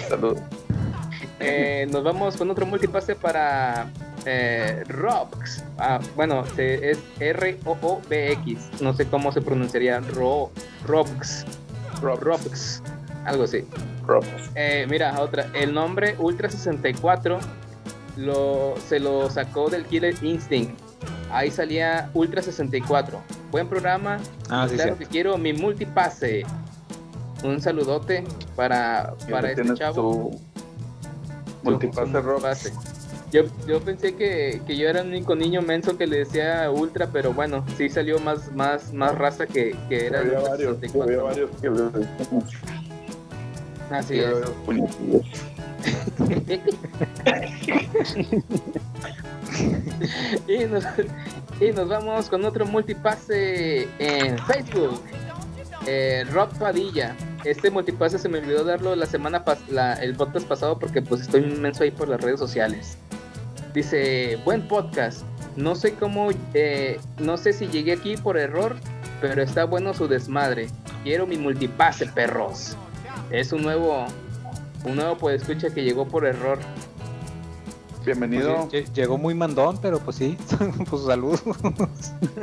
S12: Saludos.
S15: Eh, nos vamos con otro multipase para eh, Robx. Ah, bueno, se- es R-O-O-B-X. No sé cómo se pronunciaría. Ro, Robx. Robx. Algo así. Eh, mira, otra. El nombre Ultra 64 lo, se lo sacó del Killer Instinct. ahí salía Ultra 64. Buen programa.
S14: Ah, sí,
S15: claro que quiero mi multipase. Un saludote para, para este chavo.
S12: tu multipase
S15: multipase. Yo, yo pensé que, que yo era el único niño menso que le decía ultra, pero bueno, sí salió más, más, más raza que, que era
S12: Había varios,
S15: 64.
S12: había varios que decíamos.
S15: Así
S12: Sí,
S15: es. y, nos, y nos vamos con otro multipase en Facebook. Eh, Rob Padilla. Este multipase se me olvidó darlo la semana pas la, el podcast pasado porque pues estoy inmenso ahí por las redes sociales. Dice, buen podcast. No sé cómo, eh, no sé si llegué aquí por error, pero está bueno su desmadre. Quiero mi multipase, perros. Es un nuevo, un nuevo pues escucha que llegó por error.
S12: Bienvenido.
S14: Pues llegó muy mandón, pero pues sí, pues saludos.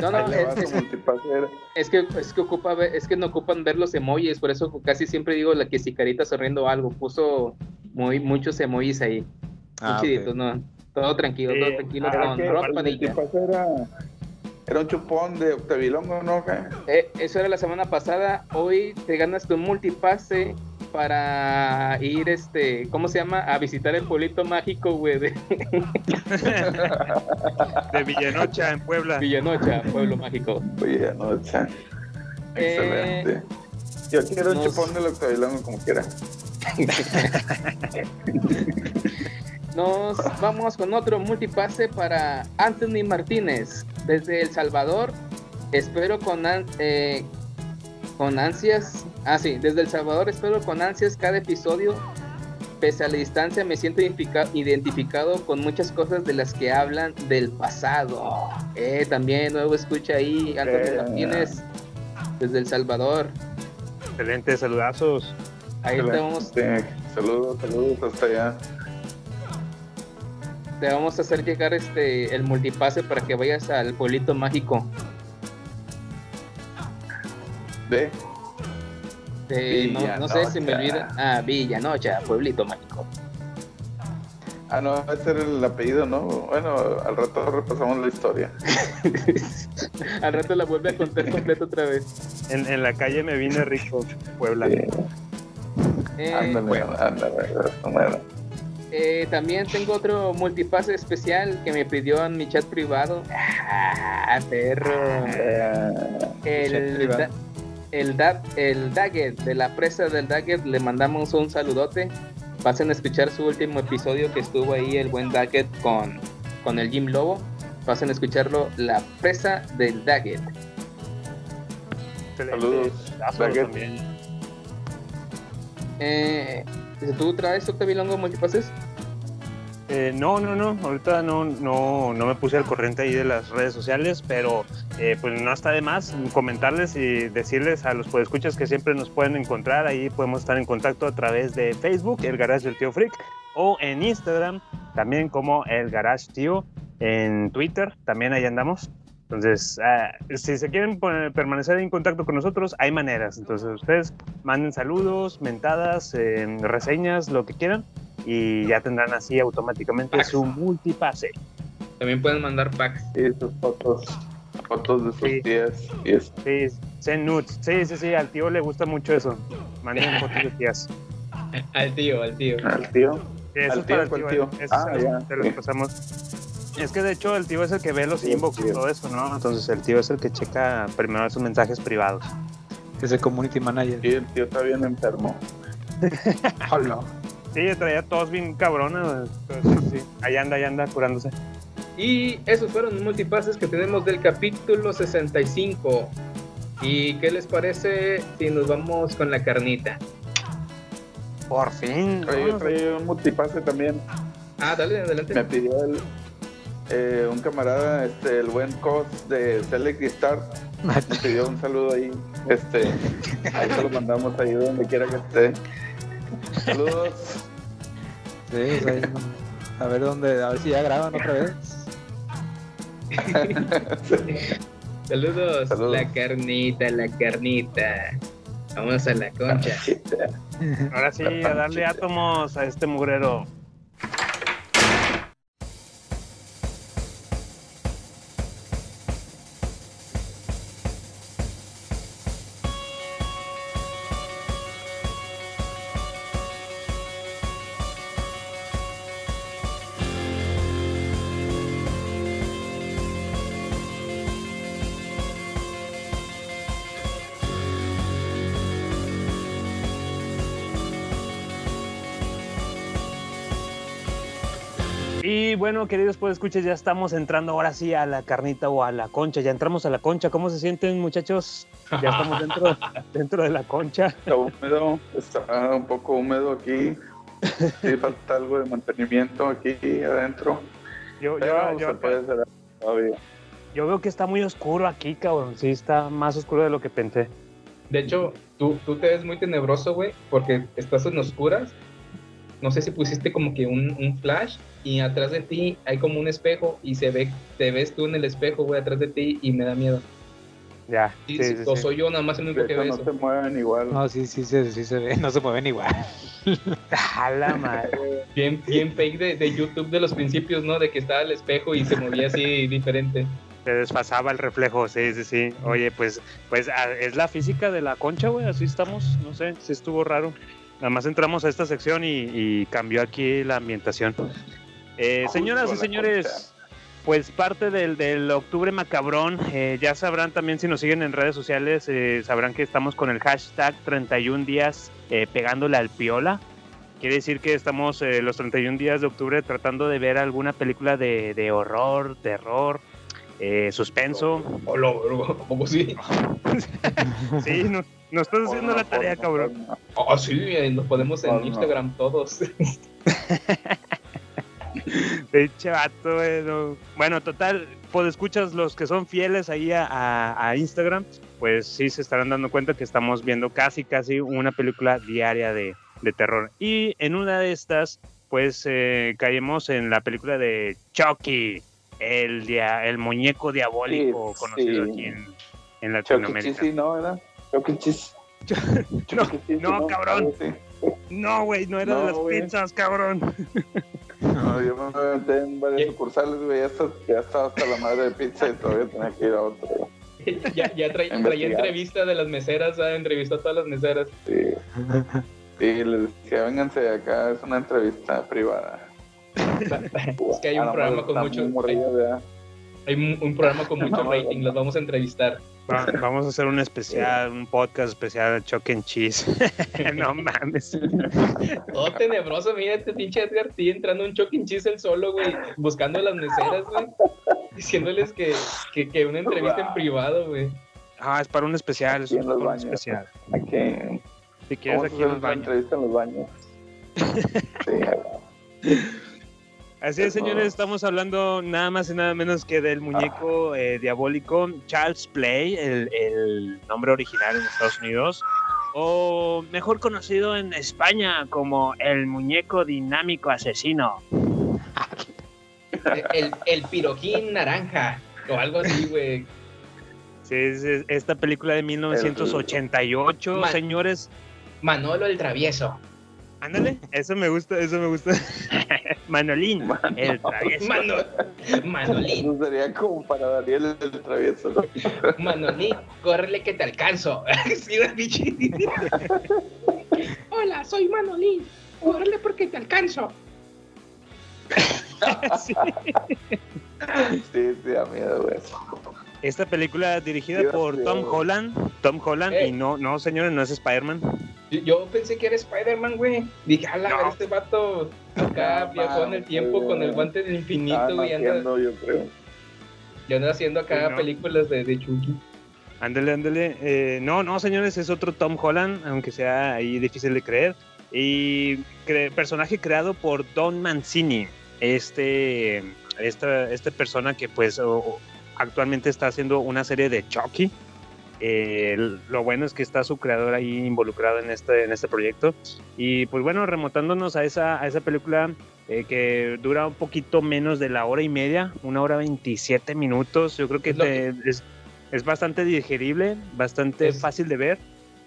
S15: No, no, es, es- es que es que ocupa ver- es que no ocupan ver los emojis, por eso casi siempre digo la que si carita sonriendo algo, puso muy muchos emojis ahí. Muy
S14: Ah,
S15: chiditos,
S14: ok.
S15: no. Todo tranquilo, todo tranquilo
S11: ah,
S15: con
S12: el
S15: Padilla.
S12: era, era un chupón de Octavilongo, ¿no?
S15: Eh, eso era la semana pasada. Hoy te ganas tu multipase para ir, este, ¿cómo se llama? A visitar el pueblito mágico, güey, de
S11: De Villanocha, en Puebla.
S15: Villanocha, pueblo mágico.
S12: Oye, no, cha.
S15: Eh,
S12: Excelente. Yo quiero un
S15: nos-
S12: chupón del Octavilongo como quiera.
S15: Nos vamos con otro multipase para Anthony Martínez desde El Salvador. Espero con, an- eh, con ansias. Ah, sí, desde El Salvador espero con ansias cada episodio. Pese a la distancia, me siento identifica- identificado con muchas cosas de las que hablan del pasado. Eh, también nuevo escucha ahí, Anthony
S12: Eh.
S15: Martínez desde El Salvador.
S11: Excelente, saludazos.
S15: Ahí te vamos,
S12: Excelente. Saludos, saludos hasta allá.
S15: Te vamos a hacer llegar este el multipase para que vayas al pueblito mágico.
S12: De
S15: de- no, no sé si me
S12: Villanocha.
S15: olvida. Ah, Villanocha, pueblito mágico.
S12: Ah, no, ese era el apellido, ¿no? Bueno, al rato repasamos la historia.
S15: Al rato la vuelve a contar completa otra vez.
S11: En, en la calle me vine rico, Puebla.
S15: Eh,
S12: ándale, ándale, bueno.
S15: Eh, también tengo otro multipase especial que me pidió en mi chat privado. Ah, perro. El,
S14: privado.
S15: da- el, da- el Daggett de la presa del Daggett le mandamos un saludote. Pasen a escuchar su último episodio que estuvo ahí el buen Daggett con, con el Jim Lobo. Pasen a escucharlo, La presa del Daggett.
S12: Saludos, Daggett.
S15: Eh, ¿Tú traes Octavilongo multipases?
S11: Eh, no, no, no, ahorita no, no, no me puse al corriente ahí de las redes sociales, pero eh, pues no está de más comentarles y decirles a los podescuchas que siempre nos pueden encontrar, ahí podemos estar en contacto a través de Facebook, el Garage del Tío Freak, o en Instagram, también como el Garage Tío, en Twitter, también ahí andamos. Entonces, ah, si se quieren poner- permanecer en contacto con nosotros, hay maneras. Entonces, ustedes manden saludos, mentadas, eh, reseñas, lo que quieran, y ya tendrán así automáticamente su multipase.
S15: También pueden mandar packs.
S12: Y sus fotos, fotos de sus
S11: Sí.
S12: tías y eso.
S11: Sí, send nudes. Sí, sí, sí, al tío le gusta mucho eso. Manden fotos de tías.
S15: Al tío, al tío.
S12: Al tío.
S11: Sí, eso
S12: ¿Al
S11: es
S12: tío?
S11: para el
S12: ¿Cuál
S11: tío.
S12: tío?
S11: eh. Eso
S12: Ah, ya,
S11: los
S12: sí.
S11: pasamos. Es que de hecho el tío es el que ve los
S12: Sí,
S11: inbox y todo eso, ¿no? Entonces el tío es el que checa primero sus mensajes privados.
S14: Es el community manager.
S12: Y el tío está bien enfermo.
S14: Hola.
S11: Sí, traía todos bien cabrones. Entonces, sí, ahí anda, ahí anda curándose.
S15: Y esos fueron los multipases que tenemos del capítulo 65. ¿Y qué les parece si nos vamos con la carnita?
S11: Por fin.
S12: Trae un multipase también.
S15: Ah, dale, adelante.
S12: Me pidió el, eh, un camarada, este, el buen Cos de Select Star. Me pidió un saludo ahí. Este, ahí se lo mandamos ahí donde quiera que esté. Saludos.
S14: Sí, a ver dónde, a ver si ya graban otra vez.
S15: Saludos,
S12: Saludos.
S15: la carnita, la carnita. Vamos a la concha.
S11: Ahora sí, a darle átomos a este mugrero. Bueno, queridos pues escuches, ya estamos entrando ahora sí a la carnita o a la concha. Ya entramos a la concha. ¿Cómo se sienten, muchachos? Ya estamos dentro, dentro de la concha.
S12: Está húmedo, está un poco húmedo aquí. Sí, falta algo de mantenimiento aquí adentro.
S11: Yo,
S12: Pero
S11: yo, yo,
S12: se puede hacer todavía.
S11: yo veo que está muy oscuro aquí, cabrón. Sí, está más oscuro de lo que pensé.
S15: De hecho, tú, tú te ves muy tenebroso, güey, porque estás en oscuras. No sé si pusiste como que un, un flash y atrás de ti hay como un espejo y se ve, te ves tú en el espejo, güey, atrás de ti y me da miedo.
S11: Ya.
S15: Sí,
S11: sí,
S15: o
S11: sí.
S15: soy yo nada más el único que ve
S12: no
S15: eso.
S12: se mueven igual.
S14: No, sí, sí, sí, sí se ve, no se mueven igual.
S11: A la madre.
S15: Bien, bien fake de, de YouTube de los principios, ¿no? De que estaba el espejo y se movía así diferente.
S11: Se desfasaba el reflejo, sí, sí, sí. Oye, pues, pues ah, es la física de la concha, güey. Así estamos, no sé, sí estuvo raro. Nada más entramos a esta sección y, y cambió aquí la ambientación. Eh, señoras y señores, pues parte del, del octubre macabrón, eh, ya sabrán también si nos siguen en redes sociales, eh, sabrán que estamos con el hashtag 31 días eh, pegándole al piola. Quiere decir que estamos eh, los 31 días de octubre tratando de ver alguna película de, de horror, terror, eh, suspenso.
S15: ¿cómo sí?
S11: Sí, no, no estás haciendo la tarea, cabrón.
S15: Oh, sí, eh, nos ponemos en. Instagram todos.
S11: Pinche vato, güey, no. Bueno, total, pues escuchas los que son fieles ahí a, a- a Instagram, pues sí se estarán dando cuenta que estamos viendo casi, casi una película diaria de, de terror. Y en una de estas, pues eh, caemos en la película de Chucky, el, dia- el muñeco diabólico
S12: Sí,
S11: conocido
S12: sí.
S11: aquí en, en Latinoamérica.
S12: Chucky Cheese.
S11: No,
S12: Chucky Cheese,
S11: no, cabrón. No, güey, no era de
S12: No,
S11: las pizzas, cabrón.
S12: No, yo me metí en varias sucursales, güey. Ya, está- ya estaba hasta la madre de pizza y todavía tenía que ir a otro.
S15: ya ya traía, traía entrevista de las meseras, ¿sabes? entrevistó a todas las meseras.
S12: Sí. Sí, les decía, vénganse de acá, es una entrevista privada.
S15: Es que hay un
S12: Ah, no,
S15: programa con mucho,
S12: morrillo, ¿verdad?
S15: Hay un, un programa con mucho
S12: No,
S15: rating, los vamos a entrevistar.
S11: Va- vamos a hacer un especial, un podcast especial de Chuck and Cheese. no mames.
S15: Todo tenebroso, mira este pinche Edgar T entrando a un choking cheese el solo, güey, buscando a las meseras, güey, diciéndoles que, que, que una entrevista en privado, güey.
S11: Ah, es para un especial, es
S12: los
S11: un
S12: baños.
S11: especial.
S12: Aquí,
S11: Si quieres
S12: vamos a
S11: aquí en
S12: hacer
S11: el
S12: una
S11: baño.
S12: entrevista en los baños. Sí,
S11: Así es, señores, estamos hablando nada más y nada menos que del muñeco eh, diabólico Charles Play, el, el nombre original en Estados Unidos, o mejor conocido en España como el muñeco dinámico asesino.
S15: El, el piroquín naranja, o algo así, güey.
S11: Sí, es, es esta película de 1988,
S15: Ma-
S11: señores.
S15: Manolo el travieso.
S11: Ándale, eso me gusta, eso me gusta. Manolín, el travieso.
S15: Mano, Manolín,
S12: Eso sería como para Daniel el travieso. ¿no?
S15: Manolín, córrele que te alcanzo.
S3: Hola, soy Manolín. Córrele porque te alcanzo.
S11: Sí.
S12: Sí, sí, da miedo, güey.
S11: Esta película dirigida
S12: Dios
S11: por. Tom Holland. Tom Holland,
S15: Eh.
S11: y no, no, señores, no es Spider-Man.
S15: Yo, yo pensé que era Spider-Man, güey. Dije, ala,
S11: No.
S15: este vato acá
S12: No
S15: viajó en el tiempo con el guante del infinito, güey. y Anda,
S12: haciendo, yo creo.
S15: y anda haciendo acá
S11: no.
S15: películas de, de Chucky.
S11: Ándale, ándale. Eh, no, no, señores, es otro Tom Holland, aunque sea ahí difícil de creer. Y cre- personaje creado por Don Mancini. Este, esta, esta persona que pues o actualmente está haciendo una serie de Chucky. Eh, lo bueno es que está su creador ahí involucrado en este, en este proyecto. Y pues bueno, remontándonos a esa, a esa película eh, que dura un poquito menos de la hora y media, una hora 27 minutos. Yo creo que,
S15: Es
S11: es, es bastante digerible, bastante
S15: Es-
S11: fácil de ver.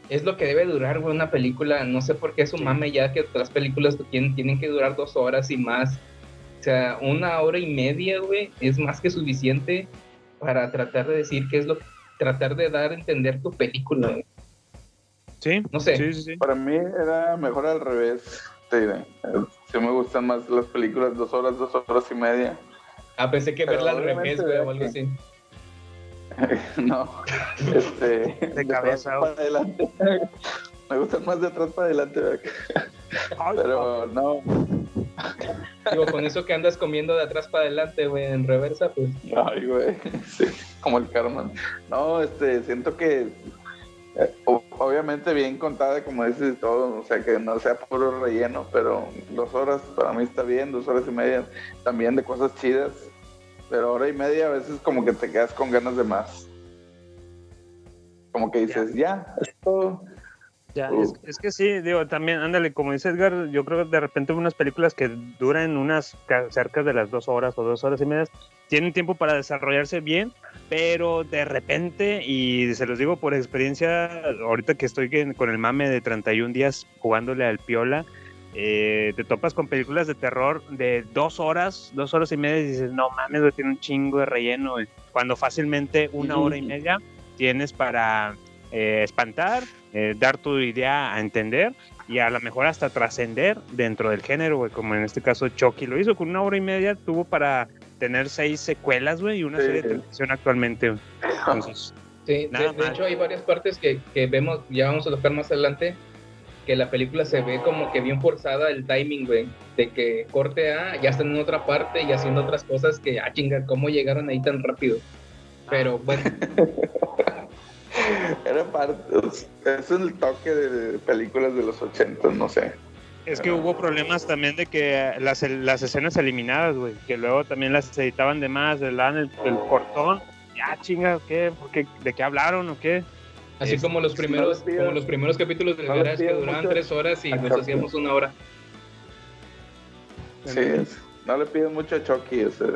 S15: Es lo que debe durar, una película. No sé por qué su mame ya que otras películas tienen, tienen que durar dos horas y más. O sea, una hora y media, güey, es más que suficiente para tratar de decir qué es lo tratar de dar a entender tu película. güey.
S11: Sí,
S15: No sé.
S11: sí, sí, sí.
S12: Para mí era mejor al revés. Sí, güey. Eh, sí me gustan más las películas dos horas, dos horas y media.
S15: Ah, pensé que
S12: Pero
S15: verla al revés, güey, o algo
S12: que-
S15: así.
S12: no, este, de,
S11: cabeza,
S12: para adelante. Me gustan más de atrás para adelante. Pero no,
S15: Digo, con eso que andas comiendo de atrás para adelante, güey, en reversa, pues.
S12: Ay, güey. Sí, como el Carmen. No, este, siento que eh, obviamente bien contada, como dices todo, o sea, que no sea puro relleno, pero dos horas para mí está bien, dos horas y media también de cosas chidas, pero hora y media a veces como que te quedas con ganas de más. Como que dices, ya, es todo.
S11: Ya,
S12: Uh.
S11: es, es que sí, digo, también, ándale, como dice Edgar, yo creo que de repente unas películas que duran unas ca- cerca de las dos horas o dos horas y media, tienen tiempo para desarrollarse bien, pero de repente, y se los digo por experiencia, ahorita que estoy con el mame de 31 días jugándole al piola, eh, te topas con películas de terror de dos horas, dos horas y media y dices, no mames, güey, tiene un chingo de relleno, güey", cuando fácilmente una hora y media tienes para eh, espantar, eh, dar tu idea a entender y a lo mejor hasta trascender dentro del género, güey, como en este caso Chucky lo hizo con una hora y media, tuvo para tener seis secuelas, güey, y una serie de televisión actualmente. Entonces,
S15: Sí, de,
S11: Nada
S15: de
S11: mal.
S15: hecho hay varias partes que, que vemos, ya vamos a tocar más adelante, que la película se ve como que bien forzada el timing, güey, de que corte A, ya están en otra parte y haciendo otras cosas que, ah, chinga, ¿cómo llegaron ahí tan rápido? Pero bueno,
S12: Era parte, es el toque de películas de los 80, no sé.
S11: es que hubo problemas también de que las, las escenas eliminadas, güey, que luego también las editaban de más, le daban el, el cortón, ya chinga, ¿qué? ¿Por qué? ¿De qué hablaron o qué?
S15: así
S11: Es-
S15: como los primeros, como los primeros capítulos del
S12: no
S15: que duraban
S12: mucho
S15: tres horas y nos hacíamos una hora.
S12: Sí, no le pido mucho a Chucky, o sea,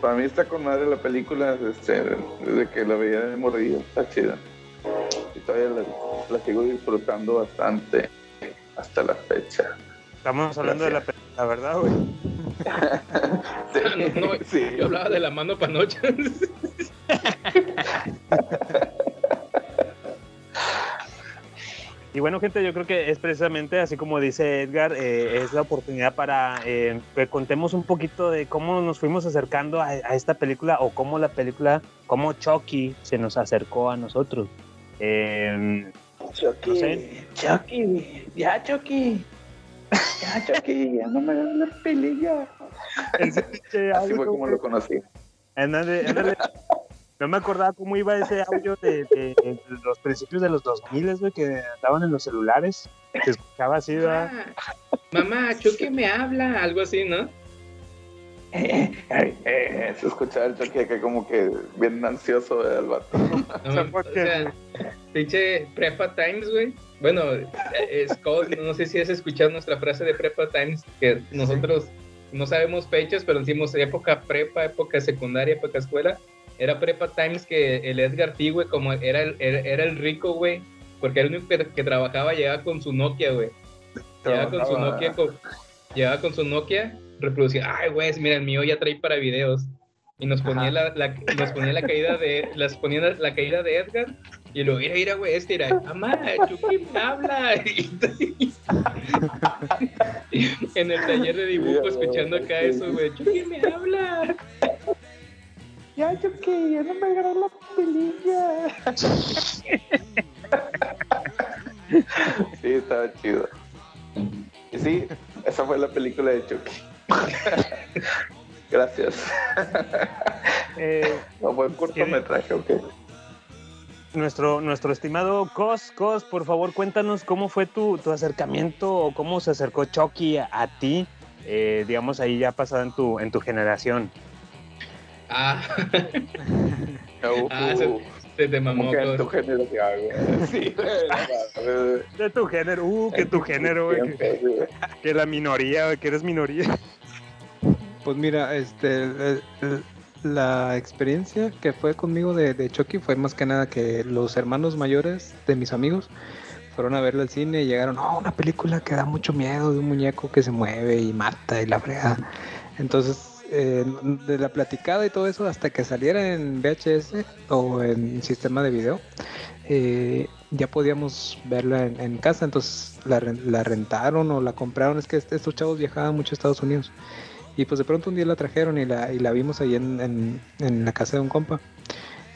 S12: para mí está con madre la película, este, desde que la veía de morrillo, está chida. Y todavía la, la sigo disfrutando bastante hasta la fecha.
S11: Estamos hablando de la película, ¿verdad, güey?
S12: Sí,
S15: No, no,
S12: sí.
S15: yo hablaba de la mano panocha.
S11: Y bueno, gente, yo creo que es precisamente así como dice Edgar, eh, es la oportunidad para eh, que contemos un poquito de cómo nos fuimos acercando a, a esta película o cómo la película, cómo Chucky se nos acercó a nosotros. Eh,
S12: Chucky,
S11: No sé.
S12: Chucky, ya Chucky, ya Chucky, ya no me dan la pelilla.
S11: ese pinche
S12: Así fue como lo conocí.
S11: ándale, ándale. No me acordaba cómo iba ese audio de, de- de los principios de los 2000, güey, que andaban en los celulares. Se escuchaba así, ¿verdad?
S15: Ah, mamá, Chucky me habla, algo así, ¿no?
S12: Eh, eh, eh, se escuchaba el Chucky acá como que bien ansioso del vato.
S15: No, o sea, pinche Prepa Times, güey. Bueno, es code, no sé si has escuchado nuestra frase de Prepa Times, que nosotros no sabemos fechas, pero decimos época prepa, época secundaria, época escuela. Era Prepa Times que el Edgar T, güey, como era el, era, el rico, güey, porque era el único que, que trabajaba, llegaba con su Nokia, güey. Llegaba con su. Nokia, con, llegaba con su Nokia, reproducía, ay, güey, mira, el mío ya trae para videos. Y nos ponía la, la- nos ponía la caída de, las ponía la, la caída de Edgar, y luego, mira, mira, güey, este era, mamá, Chucky me habla. Y- en el taller de dibujo, escuchando acá eso, güey, Chucky me habla.
S9: Ya, Chucky, ya no me agarró la pelilla.
S12: Sí, estaba chido. Y sí, esa fue la película de Chucky. Gracias.
S11: Eh,
S12: No, buen cortometraje, ok.
S11: Nuestro, nuestro estimado Cos, Cos, por favor, cuéntanos cómo fue tu, tu acercamiento o cómo se acercó Chucky a, a ti, eh, digamos, ahí ya pasada en tu, en tu generación.
S15: Ah,
S12: Uh,
S15: ah se, se te mamó,
S12: como que en tu género que hago. Sí.
S11: De tu género, uh, que tu género, güey, que, la minoría, güey, que eres minoría.
S14: Pues mira, este, el- el- la experiencia que fue conmigo de, de Chucky fue más que nada que los hermanos mayores de mis amigos fueron a verla al cine y llegaron, no, una película que da mucho miedo de un muñeco que se mueve y mata y la fregada. Entonces, eh, de la platicada y todo eso, hasta que saliera en VHS o en sistema de video, eh, ya podíamos verla en, casa. Entonces, la, la rentaron o la compraron. Es que est- estos chavos viajaban mucho a Estados Unidos. Y pues de pronto un día la trajeron y la, y la vimos ahí en- en la casa de un compa.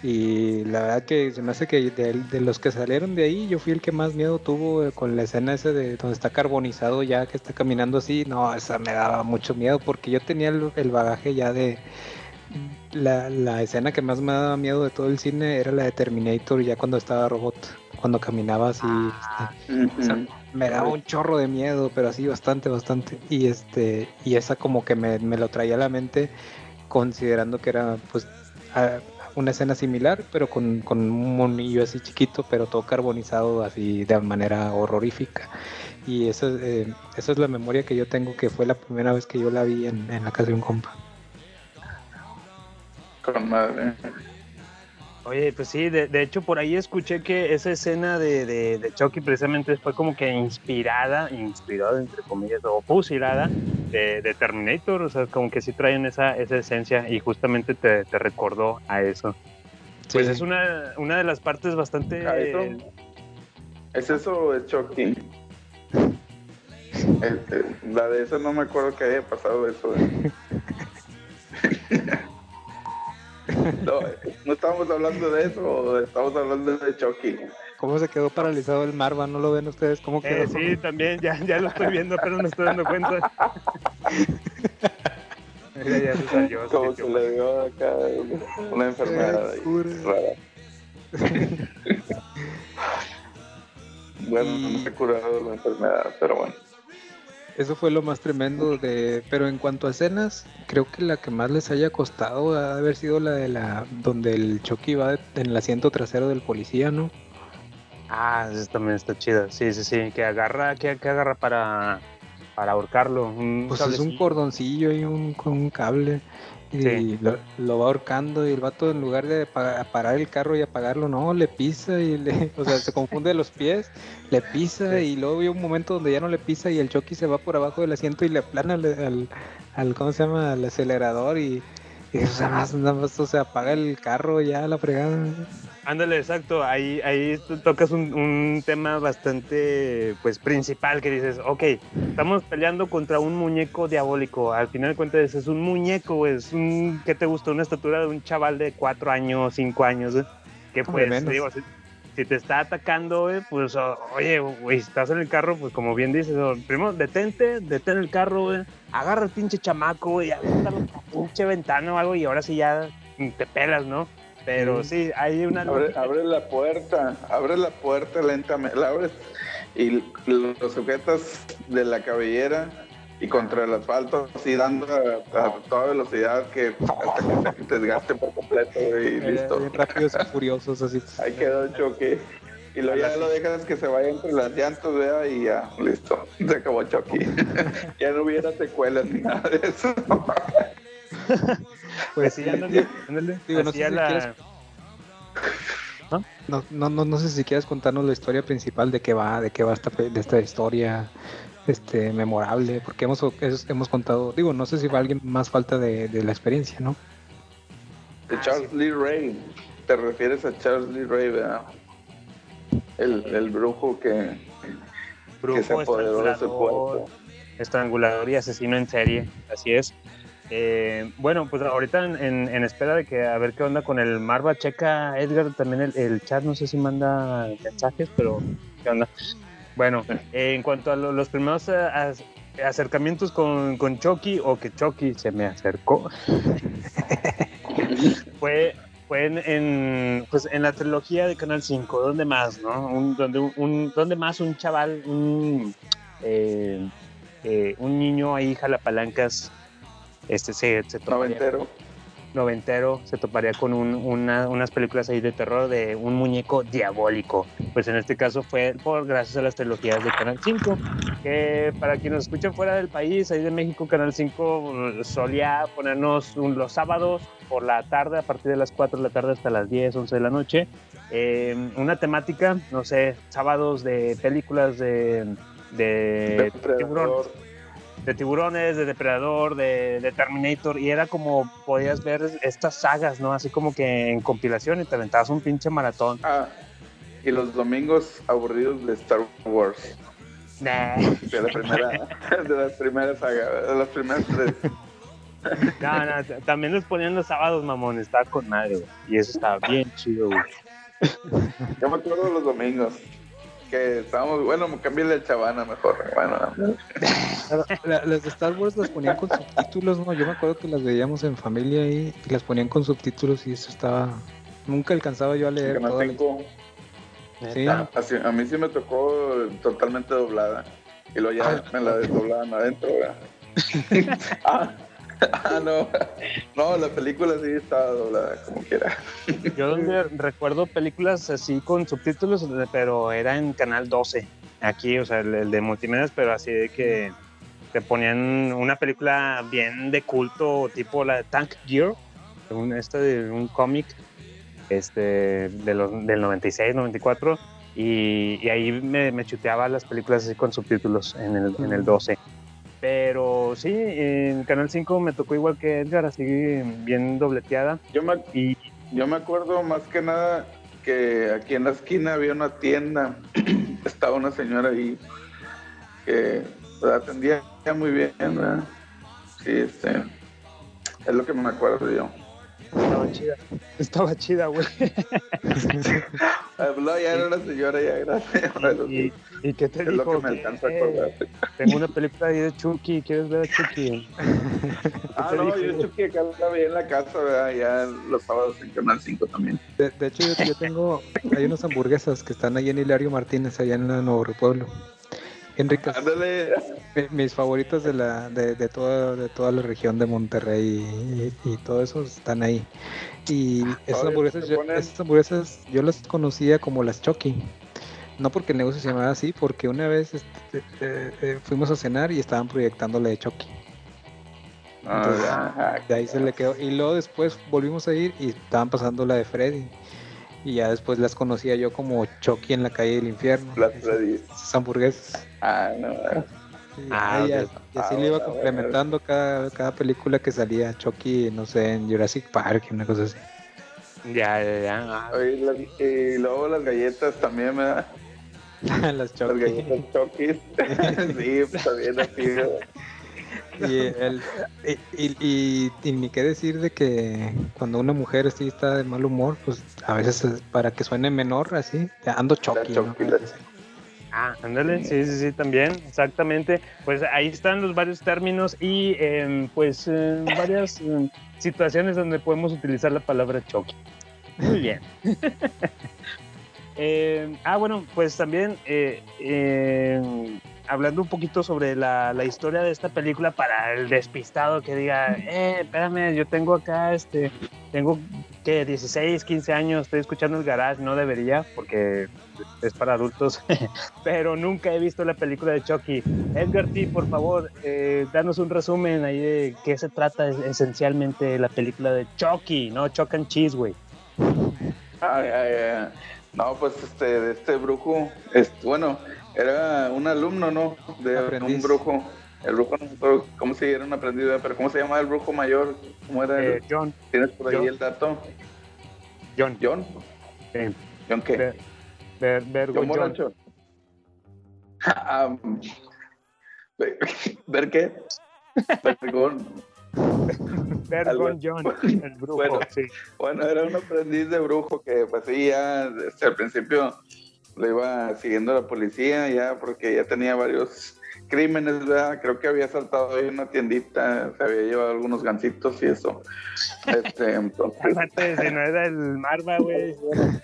S14: Y la verdad que se me hace que de, de los que salieron de ahí, yo fui el que más miedo tuvo eh, con la escena esa de donde está carbonizado ya, que está caminando así. No, esa me daba mucho miedo porque yo tenía el, el bagaje ya de... La, la escena que más me daba miedo de todo el cine era la de Terminator ya cuando estaba robot, cuando caminaba así. este, o sea, me daba un chorro de miedo, pero así bastante, bastante. Y este, y esa como que me, me lo traía a la mente, considerando que era pues a- una escena similar, pero con, con un monillo así chiquito, pero todo carbonizado así de manera horrorífica. Y eso, eh, esa es la memoria que yo tengo, que fue la primera vez que yo la vi en, en la casa de un compa.
S12: Con madre.
S11: Oye, pues sí, de, de hecho por ahí escuché que esa escena de, de, de Chucky precisamente fue como que inspirada, inspirada entre comillas, o fusilada de, de Terminator, o sea, como que sí traen esa, esa esencia y justamente te, te recordó a eso. Pues es una, una de las partes bastante...
S12: Ah. ¿Es eso o es Chucky? Eh, eh, la de eso no me acuerdo que haya pasado eso. No, no estamos hablando de eso, estamos hablando de Chucky.
S14: ¿Cómo se quedó paralizado el Marva? ¿No lo ven ustedes? ¿Cómo quedó?
S11: Eh, sí, también, ya, ya lo estoy viendo, pero no estoy dando cuenta. Mira, ya se salió. se
S12: Como se le dio acá una enfermedad ahí rara. Bueno, no me he curado la enfermedad, pero bueno.
S14: Eso fue lo más tremendo de, pero en cuanto a escenas, creo que la que más les haya costado ha de haber sido la de la donde el Chucky va en el asiento trasero del policía, ¿no?
S11: Ah, eso también está chido. Sí, sí, sí. Que agarra, que, que agarra para, para ahorcarlo. Un
S14: Pues es un cordoncillo y un, con un cable. Y
S11: Sí.
S14: lo, lo va ahorcando y el vato en lugar de pa- parar el carro y apagarlo, no, le pisa y le, o sea, se confunde los pies, le pisa y luego hay un momento donde ya no le pisa y el Chucky se va por abajo del asiento y le aplana al, al, al- ¿cómo se llama? Al acelerador y, más- nada más, o sea, apaga el carro ya la fregada.
S11: Ándale, exacto. Ahí, ahí tocas un, un tema bastante, pues, principal que dices, ok, estamos peleando contra un muñeco diabólico. Al final de cuentas es un muñeco, es un, ¿qué te gusta? Una estatura de un chaval de cuatro años, cinco años, ¿eh? que pues, digo, si, si te está atacando, güey, pues, oye, güey, estás en el carro, pues, como bien dices, o, primero detente, detén el carro, güey, agarra el pinche chamaco, aviéntalo por la pinche ventana o algo y ahora sí ya te pelas, ¿no? Pero sí, hay una...
S12: Abre, abre la puerta, abre la puerta lentamente, la abres y lo sujetas de la cabellera y contra el asfalto, así dando a, a toda velocidad que hasta que se desgaste por completo y listo.
S14: Eh, Bien rápidos y furiosos así.
S12: Ahí quedó el choque. Y luego ya lo dejas que se vaya entre las llantas, vea, y ya, listo. Se acabó Chucky. ya no hubiera secuelas ni nada de eso.
S14: Pues
S11: sí, ándale, ándale.
S14: Digo, no sé si
S11: la-
S14: quieres- No, no, no, no sé si quieres contarnos la historia principal de qué va, de qué va esta, pe- de esta historia este, memorable, porque hemos, es- hemos contado, digo, no sé si va alguien más falta de, de la experiencia, ¿no?
S12: De Charles Lee Ray. Te refieres a Charles Lee Ray, ¿verdad? El, el brujo que, que se
S11: Brujo,
S12: apoderó de ese
S11: estrangulador,
S12: cuerpo.
S11: estrangulador y asesino en serie, así es. Eh, bueno, pues ahorita en, en- espera de que a ver qué onda con el Marva, checa Edgar también el, el chat, no sé si manda mensajes, pero qué onda. Bueno, eh, en cuanto a lo- los primeros eh, ac- acercamientos con, con Chucky o que Chucky se me acercó, fue, fue en, pues en la trilogía de Canal 5, ¿dónde más, no? Un, donde, un, un- ¿Dónde más un chaval, un, eh, eh, un niño ahí jalapalancas, este se, se toparía-
S12: Noventero.
S11: noventero, se toparía con un- una- unas películas ahí de terror de un muñeco diabólico. Pues en este caso fue por gracias a las trilogías de Canal 5, que para quienes nos escuchan fuera del país, ahí de México, Canal 5 eh, solía ponernos un- los sábados por la tarde, a partir de las 4 de la tarde hasta las 10, 11 de la noche, eh, una temática, no sé, sábados de películas de, de tiburón de tiburones, de depredador, de, de Terminator, y era como podías ver estas sagas, ¿no? Así como que en compilación y te aventabas un pinche maratón.
S12: Ah, y los domingos aburridos de Star Wars.
S11: Nah.
S12: De la primera, de las primeras sagas, de las primeras tres.
S11: No, no, también los ponían los sábados, mamón. Estaba con madre, güey. Y eso estaba bien chido, güey.
S12: Yo me acuerdo de los domingos. Que estábamos, bueno, me cambié de chavana mejor. Bueno,
S14: las de Star Wars las ponían con subtítulos, ¿no? Yo me acuerdo que las veíamos en familia ahí y las ponían con subtítulos y eso estaba... Nunca alcanzaba yo a leer
S12: Canal
S14: toda la
S12: 5.
S14: Sí.
S12: Ah, así- a mí sí me tocó totalmente doblada. Y luego ya me la desdoblaban adentro, ¿verdad? ah, ah, no. No, la película sí estaba doblada, como quiera.
S11: Yo donde recuerdo películas así con subtítulos, pero era en Canal 12. Aquí, o sea, el, el de multimedios, pero así de que te ponían una película bien de culto, tipo la de Tank Gear, un, esta de un cómic este, de los, del 96, 94, y, y ahí me, me chuteaba las películas así con subtítulos en el, en el 12. Pero sí, en Canal 5 me tocó igual que Edgar, así bien dobleteada.
S12: Yo me,
S11: y,
S12: yo me acuerdo más que nada que aquí en la esquina había una tienda. Estaba una señora ahí que la atendía muy bien, ¿verdad? Sí, este. Es lo que me acuerdo yo.
S11: Estaba chida. Estaba chida, güey.
S12: Habló ya era una señora ya grande.
S11: ¿Y, y qué te
S12: es lo
S11: dijo?
S12: que me alcanza a acordar.
S11: Tengo una película ahí de Chucky, ¿quieres ver a Chucky?
S12: Ah, no,
S11: dijo?
S12: yo Chucky acá la veía en la casa, ¿verdad? Ya los sábados en Canal 5 también.
S14: De, de hecho, yo, yo tengo... Hay unas hamburguesas que están ahí en Hilario Martínez, allá en la Nuevo Pueblo. Mi- Mis favoritos de la de, de toda de toda la región de Monterrey y, y todo eso están ahí. Y esas hamburguesas, yo, esas hamburguesas yo las conocía como las Chucky. No porque el negocio se llamaba así, porque una vez este, eh, eh, fuimos a cenar y estaban proyectando la de Chucky.
S12: Ah,
S14: Entonces,
S12: ya.
S14: de ahí se le quedó. Y luego después volvimos a ir y estaban pasando la de Freddy. Y ya después las conocía yo como Chucky en la calle del infierno.
S12: Las.
S14: Esas hamburguesas.
S12: Ah, no.
S14: Y,
S11: Ah,
S14: y así
S12: Ah,
S14: le iba
S12: bueno,
S14: complementando cada, cada película que salía. Chucky, no sé, en Jurassic Park, una cosa así.
S11: Ya, ya, ya. Ah,
S12: Oye, las- y luego las galletas también, ¿verdad?
S14: Las
S12: Las
S14: Chucky.
S12: galletas Chucky. sí, pues también así.
S14: Y, el, y, y, y- y ni qué decir de que cuando una mujer así está de mal humor, pues a veces es para que suene menor, así, ando
S12: la-
S11: Ah, ándale, sí, sí, sí, también, exactamente. Pues ahí están los varios términos y em, pues em, varias em, situaciones donde podemos utilizar la palabra Chucky. Muy bien. Ah, bueno, pues también eh, hablando un poquito sobre la, la historia de esta película para el despistado que diga, eh, espérame, yo tengo acá, este, tengo que 16, 15 años, estoy escuchando el garage, no debería porque es para adultos, pero nunca he visto la película de Chucky. Edgar T, por favor, eh, danos un resumen ahí de qué se trata es- esencialmente la película de Chucky, no Chuck and Cheese, güey.
S12: Ah, ya, ya. No, pues este, este brujo, este, bueno, era un alumno, ¿no? De
S14: Aprendiz.
S12: un brujo. El brujo, cómo se aprendiz, ¿verdad? pero ¿cómo se llamaba el brujo mayor? ¿Cómo era?
S11: Eh,
S12: el-
S11: John,
S12: ¿Tienes por ahí el dato?
S11: John,
S12: ¿John?
S11: Sí.
S12: ¿John qué?
S11: Ver-
S12: ¿John. Morocho? Ah, ¿Ver qué? Vergón.
S11: John, el brujo,
S12: Bueno.
S11: sí.
S12: Bueno, era un aprendiz de brujo que pues sí, ya desde al principio lo iba siguiendo la policía ya porque ya tenía varios crímenes, ¿verdad? Creo que había saltado ahí una tiendita, se había llevado algunos gancitos y eso. Este, entonces
S11: si no era el Marva, güey.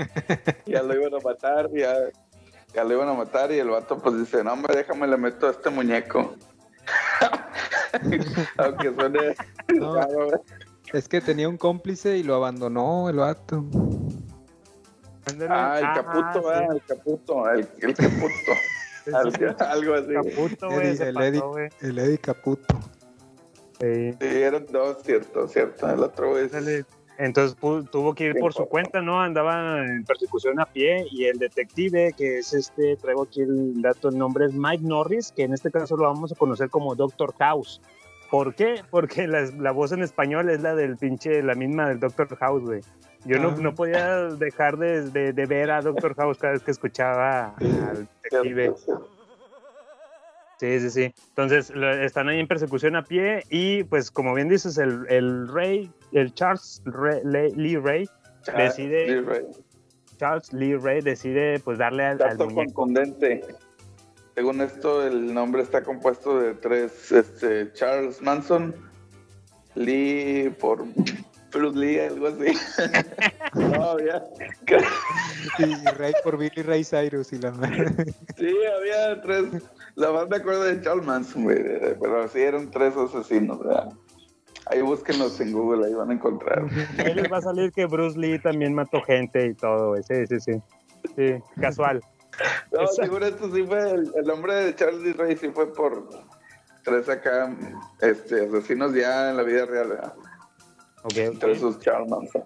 S12: ya lo iban a matar, ya, ya lo iban a matar y el vato pues dice, no hombre, déjame le meto a este muñeco. Aunque suene.
S14: Es que tenía un cómplice y lo abandonó el vato.
S11: Ándale.
S12: Ah, el
S11: Ah,
S12: caputo,
S11: sí.
S12: el caputo, el, el caputo. Algo, algo así.
S11: Caputo, güey,
S14: el,
S11: pasó,
S14: Eddie,
S11: güey.
S14: el Eddie Caputo.
S11: Sí.
S12: Sí, eran dos, cierto, cierto. El otro es.
S11: Entonces tuvo que ir por su cuenta, ¿no? Andaba en persecución a pie y el detective, que es este, traigo aquí el dato, el nombre es Mike Norris, que en este caso lo vamos a conocer como Doctor House. ¿Por qué? Porque la, la voz en español es la del pinche, la misma del Doctor House, güey. Yo no,
S14: Ah.
S11: no podía dejar de, de- de ver a Doctor House cada vez que escuchaba al detective. Sí, sí, sí. Entonces lo- están ahí en persecución a pie y pues como bien dices, el, el rey, el Charles Re- Le- Lee Ray,
S12: Charles
S11: decide,
S12: Lee Ray.
S11: Charles Lee Ray decide pues darle al, al
S12: Dato
S11: muñeco.
S12: contundente. Según esto, el nombre está compuesto de tres, este, Charles Manson, Lee por Bruce Lee, algo así. no, había,
S14: Y Ray por Billy Ray Cyrus y la madre.
S12: sí, había tres, la me acuerdo de Charles Manson, güey, pero sí eran tres asesinos, ¿verdad? Ahí búsquenlos en Google, ahí van a encontrar.
S11: Ahí les va a salir que Bruce Lee también mató gente y todo, güey. Sí, sí, sí. Sí, casual.
S12: No,
S11: Esa-
S12: seguro esto sí fue, el, el nombre de Charles Lee Ray sí fue por tres acá, este, asesinos ya en la vida real, ¿verdad?
S11: Ok, ok.
S12: Entre esos Charles Manson.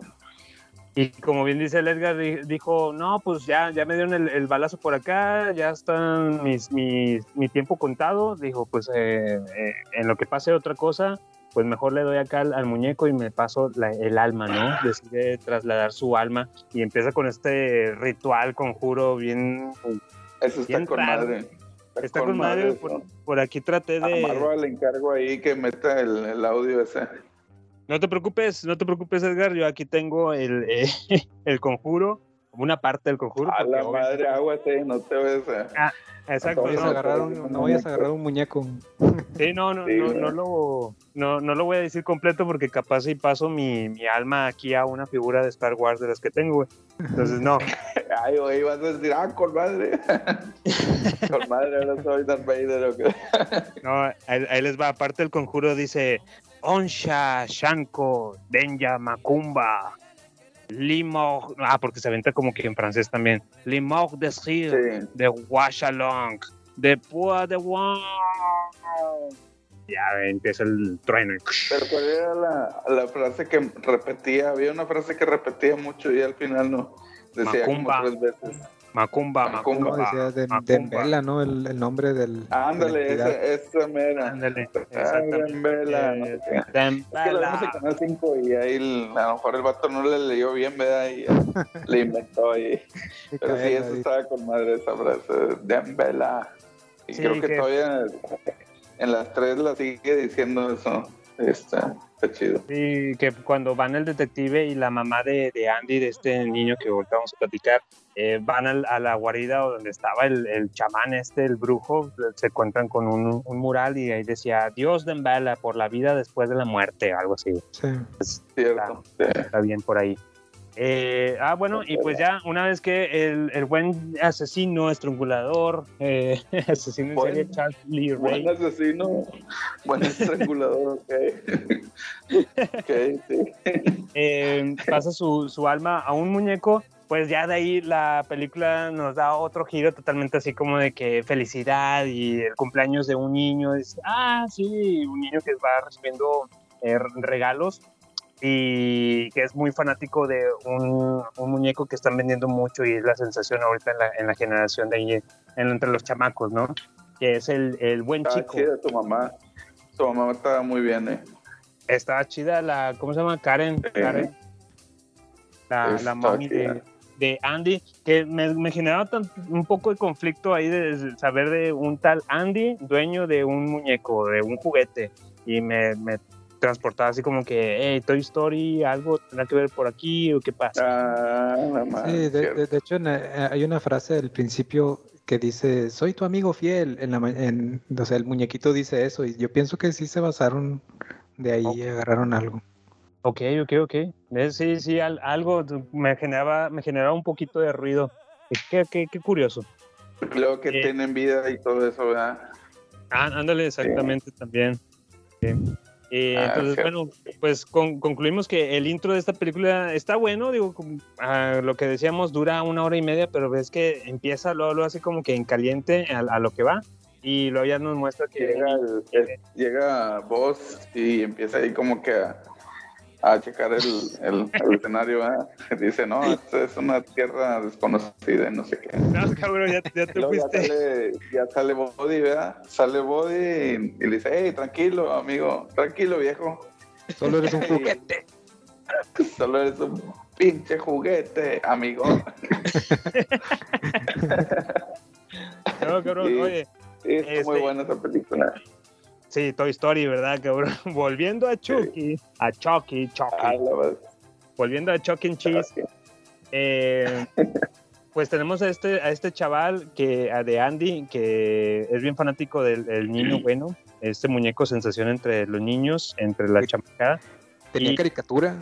S11: Y como bien dice el Edgar, di- dijo, no, pues ya, ya me dieron el, el balazo por acá, ya están mis, mis- mi tiempo contado. Dijo, pues eh, eh, en lo que pase otra cosa, pues mejor le doy acá al, al muñeco y me paso la- el alma, ¿no? Decide trasladar su alma y empieza con este ritual, conjuro bien...
S12: Eso está
S11: bien
S12: con
S11: raro.
S12: madre.
S11: Está con madre,
S12: eso.
S11: por, por aquí traté de...
S12: Marva le encargo ahí que meta el, el audio ese.
S11: No te preocupes, no te preocupes, Edgar. Yo aquí tengo el, eh, el conjuro, una parte del conjuro.
S12: A la
S11: obviamente-
S12: madre, aguate, no te ves. eh.
S11: Ah, exacto.
S14: No vayas a
S11: no,
S14: agarrar un, no vayas a agarrar un muñeco.
S11: Sí, no, no,
S12: Sí,
S11: no, no lo, no, no lo voy a decir completo porque capaz si paso mi, mi alma aquí a una figura de Star Wars de las que tengo, güey. Entonces, no.
S12: Ay, güey, vas a decir, ah, con madre. con madre, ahora soy Darth Vader. ¿o qué?
S11: No, ahí, ahí les va. Aparte del conjuro dice Onsha, Shanko, Denya, Macumba, Limog. Ah, porque se aventa como que en francés también. Limog de
S12: Sí.
S11: de Washalong, de Pua de Wow. Ya empieza el trueno.
S12: Pero ¿cuál era la, la frase que repetía? Había una frase que repetía mucho y al final no. Decía
S11: Macumba.
S12: como tres veces.
S11: Macumba,
S12: Macumba.
S14: Decía de,
S11: Macumba.
S14: Dembela, ¿no? El, el nombre del.
S12: Ah, Ándale, esa, esa mera.
S11: Ándale,
S12: Ah. Dembela, no sé qué. Es que lo vimos en. Canal 5 y ahí el- a lo mejor el vato no le leyó bien, ¿verdad? Y le inventó ahí. Pero sí, eso
S14: ahí.
S12: estaba con madre esa frase. Dembela. Y
S11: Sí,
S12: creo que,
S11: que-
S12: todavía en las tres la sigue diciendo eso. Está, está chido.
S11: Sí, que cuando van el detective y la mamá de, de Andy, de este niño que ahorita vamos a platicar, eh, van al- a la guarida donde estaba el, el chamán este, el brujo, se encuentran con un, un mural y ahí decía, Dios de Embala por la vida después de la muerte, algo así.
S14: Sí.
S12: Cierto. Sí.
S11: Está bien por ahí. Eh, ah, bueno, y pues ya una vez que el, el buen asesino, estrangulador, eh, asesino en
S12: Buen-
S11: serie, Charles Lee Ray,
S12: Buen asesino, buen estrangulador, ok. ok, sí.
S11: eh, pasa su, su alma a un muñeco, pues ya de ahí la película nos da otro giro totalmente así como de que felicidad y el cumpleaños de un niño, es, ah, sí, un niño que va recibiendo eh, regalos y que es muy fanático de un, un muñeco que están vendiendo mucho y es la sensación ahorita en la, en la generación de ahí, en- entre los chamacos, ¿no? Que es el, el buen
S12: Estaba
S11: chico.
S12: chida tu mamá. Tu mamá estaba muy bien, eh.
S11: Está chida la, ¿cómo se llama? Karen. Karen. La, la mami de, de Andy, que me, me generaba tan- un poco de conflicto ahí de saber de un tal Andy, dueño de un muñeco, de un juguete, y me, me transportaba así como que, hey, Toy Story, algo tendrá que ver por aquí o qué pasa.
S12: Ah, madre,
S14: Sí, de, de- de hecho en, eh, hay una frase al principio que dice, soy tu amigo fiel. En la, en, o sea, el muñequito dice eso y yo pienso que sí se basaron de ahí, y agarraron algo.
S11: Ok, ok, ok. Eh, Sí, sí, al- algo me generaba, me generaba un poquito de ruido. Qué, qué, qué curioso.
S12: Luego que
S11: Eh.
S12: tienen vida y todo eso, ¿verdad?
S11: Ah, ándale, exactamente también. Sí. Eh,
S12: Ah,
S11: entonces, bueno, pues con- concluimos que el intro de esta película está bueno, digo, como, ah, lo que decíamos dura una hora y media, pero ves que empieza, luego lo hace como que en caliente a, a lo que va, y luego ya nos muestra que...
S12: Llega, el, el- llega vos y empieza ahí como que a, a checar el, el, el escenario. Dice, no, esta es una tierra desconocida y no sé qué.
S11: No, cabrón, ya, ya te
S12: Luego ya
S11: fuiste.
S12: sale, ya sale Body, ¿verdad? Sale Body y, y le dice, hey, tranquilo, amigo, tranquilo, viejo.
S14: Solo eres un juguete.
S12: Solo eres un pinche juguete, amigo.
S11: No, cabrón,
S12: Sí.
S11: oye,
S12: Sí, está
S11: Este-
S12: muy buena esa película.
S11: Sí, Toy Story, ¿verdad, cabrón? Volviendo a Chucky, a Chucky, Chucky.
S12: Ah.
S11: Volviendo a Chuck and Cheese, eh, pues tenemos a este, a este chaval que, a de Andy, que es bien fanático del, del niño bueno, este muñeco sensación entre los niños, entre la chamacada.
S14: Tenía
S11: Y-
S14: caricatura.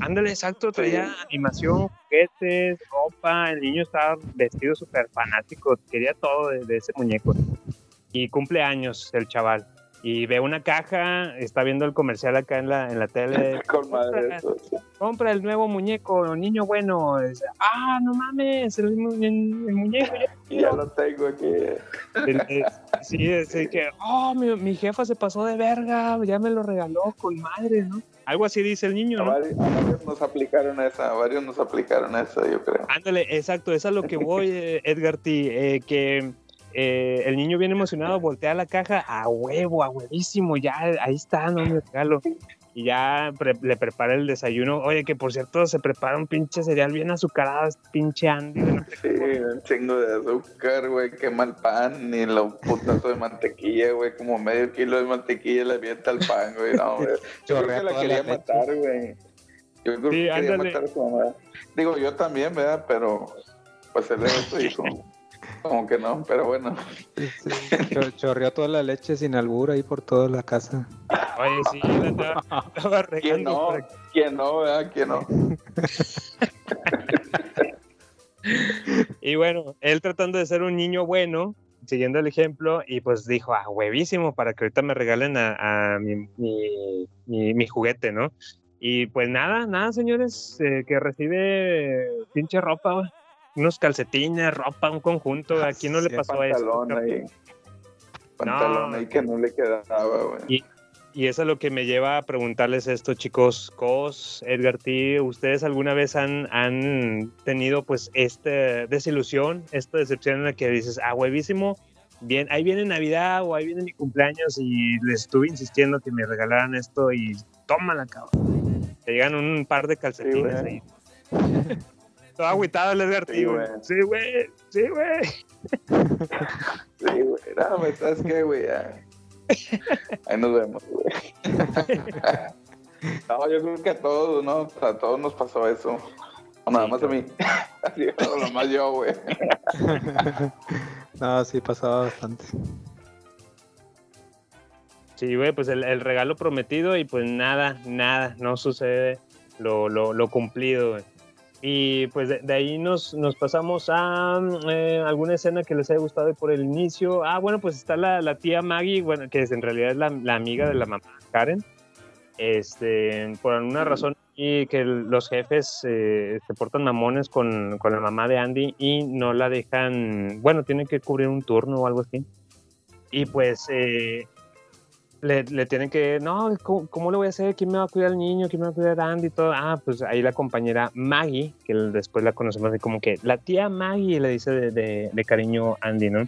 S11: Ándale, exacto, traía animación, juguetes, ropa, el niño estaba vestido súper fanático, quería todo de, de ese muñeco. Y cumple años el chaval. Y ve una caja, está viendo el comercial acá en la, en la tele.
S12: Con madre
S11: compra,
S12: eso.
S11: compra el nuevo muñeco, niño bueno. Dice, ah, no mames, el, mu- el- el muñeco. ya
S12: Ya lo tengo aquí.
S11: el- sí, es que, oh, mi, mi jefa se pasó de verga, ya me lo regaló con madre, ¿no? Algo así dice el niño,
S12: A
S11: ¿no?
S12: varios, a varios nos aplicaron esa, a varios nos aplicaron esa, yo creo.
S11: Ándale, exacto, es a lo que voy, eh, Edgar T. eh, que eh, el niño bien emocionado voltea la caja a huevo, a huevísimo, ya ahí está, no me regalo. Y ya pre- le prepara el desayuno. Oye, que por cierto se prepara un pinche cereal bien azucarado, pinche Andy. no
S12: Sí, un chingo de azúcar, güey, quema el pan, y lo putazo de mantequilla, güey, como medio kilo de mantequilla le avienta el pan, güey, no, güey. Yo creo que la quería
S14: la
S12: matar, güey. Yo creo
S11: Sí,
S12: que quería
S11: ándale.
S12: matar a su mamá. Digo, yo también, ¿verdad? Pero, pues él es su hijo. Como que no, pero bueno.
S14: Cho- chorreó toda la leche sin albur ahí por toda la casa.
S11: Oye, sí, la estaba, estaba
S12: ¿Quién no? ¿Quién no, verdad? ¿Quién no?
S11: Y bueno, él tratando de ser un niño bueno, siguiendo el ejemplo, y pues dijo, ah, huevísimo, para que ahorita me regalen a, a mi, mi- mi- mi juguete, ¿no? Y pues nada, nada, señores, eh, que recibe pinche ropa, güey. Unos calcetines, ropa, un conjunto, ¿a quién no le
S14: Sí,
S11: pasó eso?
S12: Pantalón ahí. Pantalón ahí que no le quedaba, güey.
S11: Y, y eso es lo que me lleva a preguntarles esto, chicos. Cos, Edgar T, ¿ustedes alguna vez han, han tenido pues esta desilusión, esta decepción en la que dices, ah, huevísimo, bien, ahí viene Navidad o ahí viene mi cumpleaños y les estuve insistiendo que me regalaran esto y tómala, cabrón. Te llegan un par de calcetines
S12: Sí,
S11: ahí. Todo agüitado el Edgar
S12: Sí,
S11: güey. Sí, güey, sí, güey.
S12: Sí, güey. No, güey, ¿sabes qué, güey? Ya. Ahí nos vemos, güey. No, yo creo que a todos, ¿no? A todos nos pasó eso. O nada más a mí. Así, o nomás yo, güey.
S14: No, sí, pasaba bastante.
S11: Sí, güey, pues el, el regalo prometido y pues nada, nada, no sucede lo, lo, lo cumplido, güey. Y pues de, de ahí nos, nos pasamos a eh, alguna escena que les haya gustado por el inicio. Ah, bueno, pues está la, la tía Maggie, bueno, que es, en realidad es la, la amiga de la mamá Karen. Este, por alguna razón y que los jefes eh, se portan mamones con, con la mamá de Andy y no la dejan, bueno, tienen que cubrir un turno o algo así. Y pues eh, le, le tienen que, no, ¿cómo, cómo le voy a hacer? ¿Quién me va a cuidar al niño? ¿Quién me va a cuidar a Andy? Y todo. Ah, pues ahí la compañera Maggie, que después la conocemos como que la tía Maggie le dice de, de- de cariño Andy, ¿no?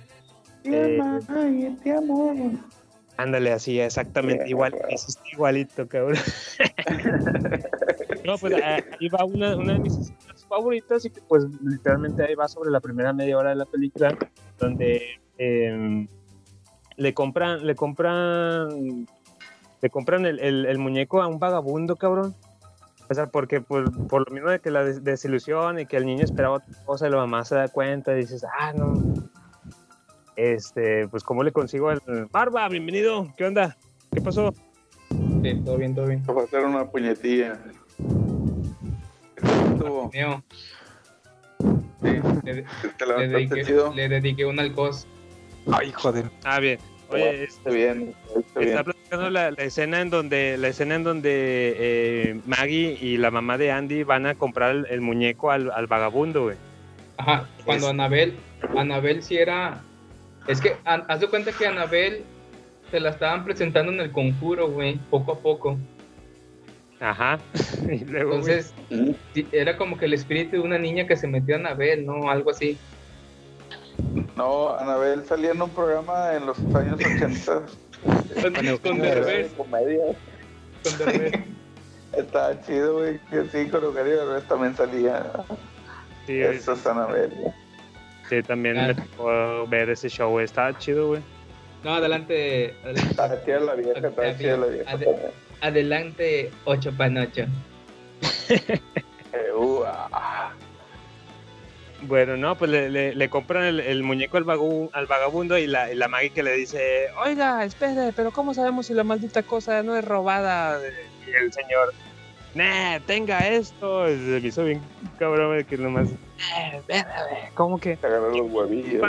S11: Eh,
S9: Ay, te amo.
S11: Ándale, así, exactamente, igual, hiciste igualito, cabrón. no, pues ah, ahí va una, una de mis escenas favoritas y que pues literalmente ahí va sobre la primera media hora de la película, donde em, le compran, le compran, le compran el, el- el muñeco a un vagabundo, cabrón. O sea, porque por, por lo mismo de que la des- desilusión y que el niño esperaba otra cosa y la mamá se da cuenta y dices, ah, no, este, pues cómo le consigo el Barba, bienvenido, ¿qué onda? ¿Qué pasó?
S15: Sí, todo bien, todo bien.
S12: Va a hacer una puñetilla. ¿Qué tal estuvo?
S15: Mío.
S12: Sí.
S15: Le,
S12: ¿Te
S15: le
S12: levantaste
S15: dediqué, le dediqué un alcoz.
S14: Ay, joder.
S11: Ah, bien. Oye,
S12: Está bien, está bien.
S11: está platicando la, la escena en donde la escena en donde eh, Maggie y la mamá de Andy van a comprar el, el muñeco al, al vagabundo, güey.
S15: Ajá, cuando
S11: Es-
S15: Anabel, Anabel sí era. Es que an- haz de cuenta que Anabel se la estaban presentando en el conjuro, güey, poco a poco.
S11: Ajá. y luego,
S15: Entonces, era como que el espíritu de una niña que se metió a Anabel, ¿no? Algo así.
S12: No, Anabel salía en un programa en los años 80.
S15: Con, con Derbez,
S12: comedia.
S15: con Derbez.
S12: Estaba chido, güey. Que sí, con Eugenio Derbez también salía.
S11: sí,
S12: Eso es Anabel.
S11: sí, también
S15: Ah.
S11: me tocó ver ese show, güey. Estaba chido, güey.
S15: No, adelante. adelante.
S12: Está chida la vieja, está chida la vieja.
S15: Ade- adelante, ocho panocho.
S12: Eh, uh, ah.
S11: Bueno, no, pues le, le- le compran el, el muñeco al, vagu- al vagabundo y la, y la Maggie que le dice, oiga, espere, pero ¿cómo sabemos si la maldita cosa no es robada? Y el señor, nah, tenga esto. Y Se me hizo bien cabrón de que nomás, "Eh, ¿cómo que?
S12: Te agarró los huevillos.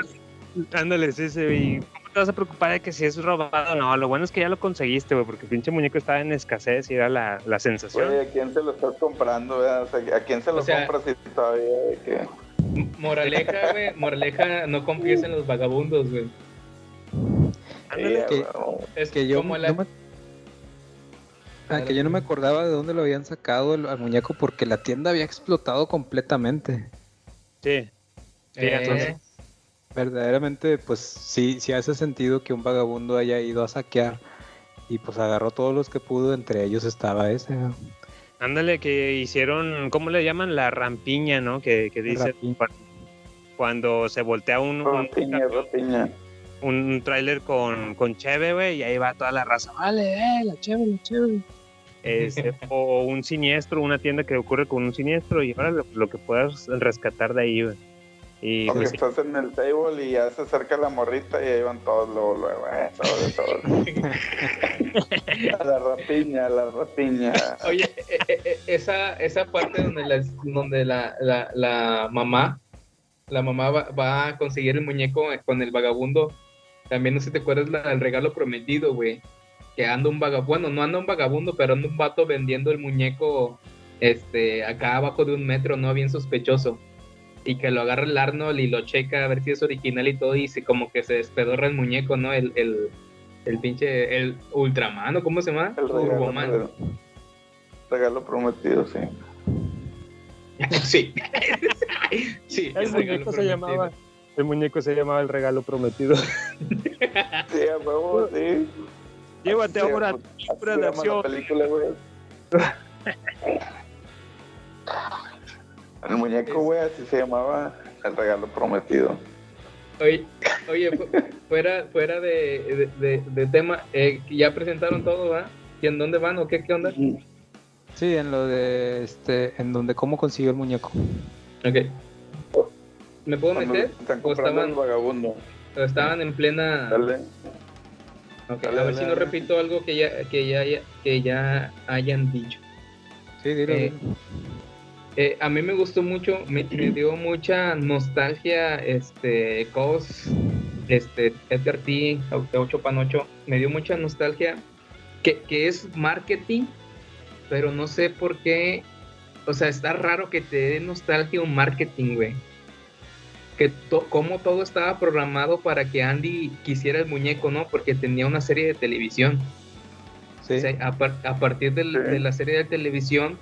S11: Ándale, sí, sí, y ¿cómo te vas a preocupar de que si es robado? No, lo bueno es que ya lo conseguiste, güey, porque el pinche muñeco estaba en escasez y era la, la sensación.
S12: ¿a quién se lo estás comprando? O sea, ¿A quién se lo
S15: O sea-
S12: compras si todavía de que...
S15: Moraleja, güey. Moraleja, no confíes en los vagabundos, güey.
S12: Eh,
S14: que,
S15: Es
S14: que yo,
S15: como la-
S14: no me- Ah, que yo no me acordaba de dónde lo habían sacado el- al muñeco porque la tienda había explotado completamente.
S11: Sí. Sí,
S15: Eh,
S11: entonces,
S14: Verdaderamente, pues sí, sí hace sentido que un vagabundo haya ido a saquear y pues agarró todos los que pudo, entre ellos estaba ese. ¿no?
S11: Ándale, que hicieron, ¿cómo le llaman? La rampiña, ¿no? Que, que dice cuando, cuando se voltea un, un,
S12: Rapiña, rapiña.
S11: un tráiler con, con Cheve, güey, y ahí va toda la raza. Vale, eh, la Cheve, la Cheve. Este, o un siniestro, una tienda que ocurre con un siniestro y ahora lo, lo que puedas rescatar de ahí, güey. Y
S12: O que
S11: pues, sí,
S12: estás en el table y ya se acerca la morrita y ahí van todos luego, luego, eh, todos, todos. A la rapiña, a la rapiña.
S15: Oye, eh, eh, eh, esa, esa parte donde, las, donde la, la, la mamá, la mamá va, va a conseguir el muñeco con el vagabundo, también no sé si te acuerdas la del regalo prometido, güey. Que anda un vagabundo, bueno, no anda un vagabundo, pero anda un vato vendiendo el muñeco este, acá abajo de un metro, ¿no? Bien sospechoso. Y que lo agarra el Arnold y lo checa a ver si es original y todo, y se, como que se despedorra el muñeco, ¿no? El, el, el pinche, el Ultraman, ¿o cómo se llama?
S12: El regalo,
S15: Turboman.
S12: regalo prometido, sí.
S15: Sí. sí,
S11: el
S15: regalo
S11: muñeco se
S15: prometido.
S11: llamaba, el muñeco se llamaba el regalo prometido.
S12: Sí, a huevo, sí.
S11: Llévate
S12: Así
S11: ahora
S12: se
S11: de acción.
S12: la película, güey. El muñeco, güey, así se llamaba el regalo prometido.
S15: Oye, oye fu- fuera, fuera de, de, de- de tema, eh, ya presentaron todo, ¿va? ¿Y en dónde van o qué, qué onda?
S14: Sí, en lo de este, en donde cómo consiguió el muñeco.
S15: Ok. ¿Me puedo meter?
S12: Están
S15: ¿O
S12: comprando
S15: estaban,
S12: vagabundo.
S15: o estaban en plena...
S12: Dale.
S15: Ok,
S12: dale,
S15: a ver
S12: dale,
S15: si no
S12: dale.
S15: repito algo que ya, que ya, que ya hayan dicho.
S14: Sí, dile.
S15: Eh, eh, a mí me gustó mucho, me, me dio mucha nostalgia este Cos, este Edgar T, 8 Panocho, me dio mucha nostalgia que, que es marketing, pero no sé por qué, o sea, está raro que te dé nostalgia un marketing, güey. Que to- como todo estaba programado para que Andy quisiera el muñeco, ¿no? Porque tenía una serie de televisión.
S14: Sí.
S15: O sea, a, par- a partir del- de la serie de televisión,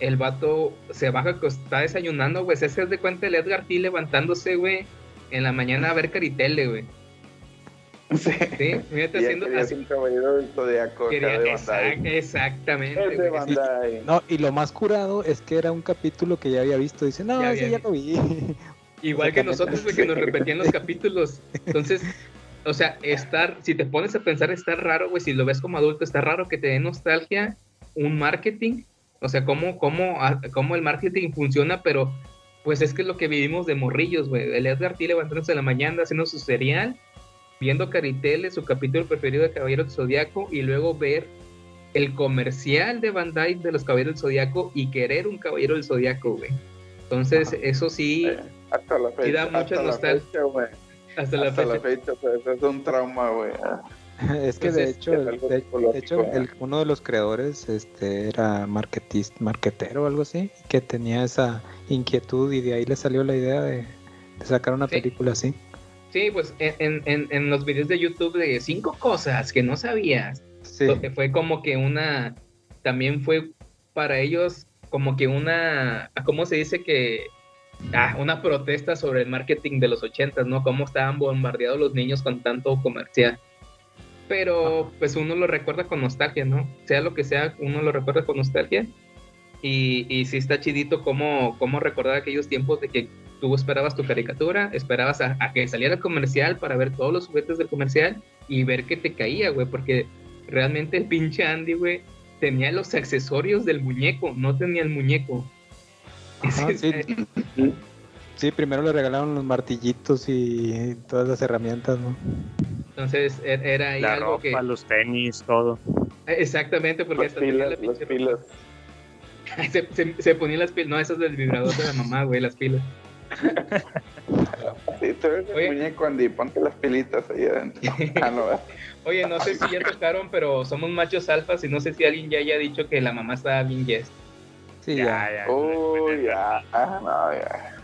S15: el vato se baja, que está desayunando, güey. Se hace de cuenta el Edgar T levantándose, güey, en la mañana a ver Caritele, güey.
S12: Sí.
S15: Sí, haciendo así.
S12: un caballero del zodiaco
S15: exact- exactamente.
S12: Es de. Bandai.
S14: No, y lo más curado es que era un capítulo que ya había visto. Dice, no,
S15: Ya
S14: ese ya lo vi.
S15: Igual que nosotros, güey, que nos repetían los capítulos. Entonces, o sea, estar, si te pones a pensar, está raro, güey, si lo ves como adulto, está raro que te dé nostalgia un marketing. O sea, cómo, cómo, ah, cómo el marketing funciona, pero pues es que es lo que vivimos de morrillos, güey. El Edgar T levantándose en la mañana haciendo su cereal, viendo Caritele, su capítulo preferido de Caballero del Zodíaco, y luego ver el comercial de Bandai de los Caballeros del Zodíaco y querer un Caballero del Zodíaco, güey. Entonces, eso sí,
S12: Hasta la fecha.
S15: Da mucha
S12: hasta la
S15: nostalgia.
S12: fecha, güey.
S15: hasta la
S12: Hasta la
S15: fecha.
S12: fecha, pues, eso es un trauma, güey.
S14: Es que de
S15: Entonces,
S14: hecho, el- de, de hecho el- uno de los creadores este, era marketista, marketero o algo así, que tenía esa inquietud y de ahí le salió la idea de, de sacar una
S15: Sí.
S14: película así.
S15: Sí, pues en, en, en los videos de YouTube de cinco cosas que no sabías,
S14: Sí.
S15: que fue como que una, también fue para ellos como que una, ¿cómo se dice que? Ah, una protesta sobre el marketing de los ochentas, ¿no? Cómo estaban bombardeados los niños con tanto comercial. Pero pues uno lo recuerda con nostalgia, ¿no? Sea lo que sea, uno lo recuerda con nostalgia. Y, y sí está chidito cómo, cómo recordar aquellos tiempos de que tú esperabas tu caricatura, esperabas a, a que saliera el comercial para ver todos los juguetes del comercial y ver que te caía, güey, porque realmente el pinche Andy, güey, tenía los accesorios del muñeco, no tenía el muñeco.
S14: Ajá, sí. Sí, primero le regalaron los martillitos y todas las herramientas, ¿no?
S15: Entonces e- era ahí
S11: La
S15: algo
S11: ropa,
S15: que...
S11: los tenis, todo.
S15: Exactamente, porque
S12: Las
S15: hasta tenía
S12: pilas,
S15: la
S12: las pilas.
S15: se, se, se ponían las pilas, no, esas del vibrador de la mamá, güey, las pilas.
S12: Sí, tú eres el muñeco, Andy, ponte las pilitas ahí adentro. Ah.
S15: Oye, no sé si ya tocaron, pero somos machos alfas y no sé si alguien ya haya dicho que la mamá estaba bien yes.
S14: Sí,
S11: ya. ya.
S12: Uy, ya. Ah, no, ya.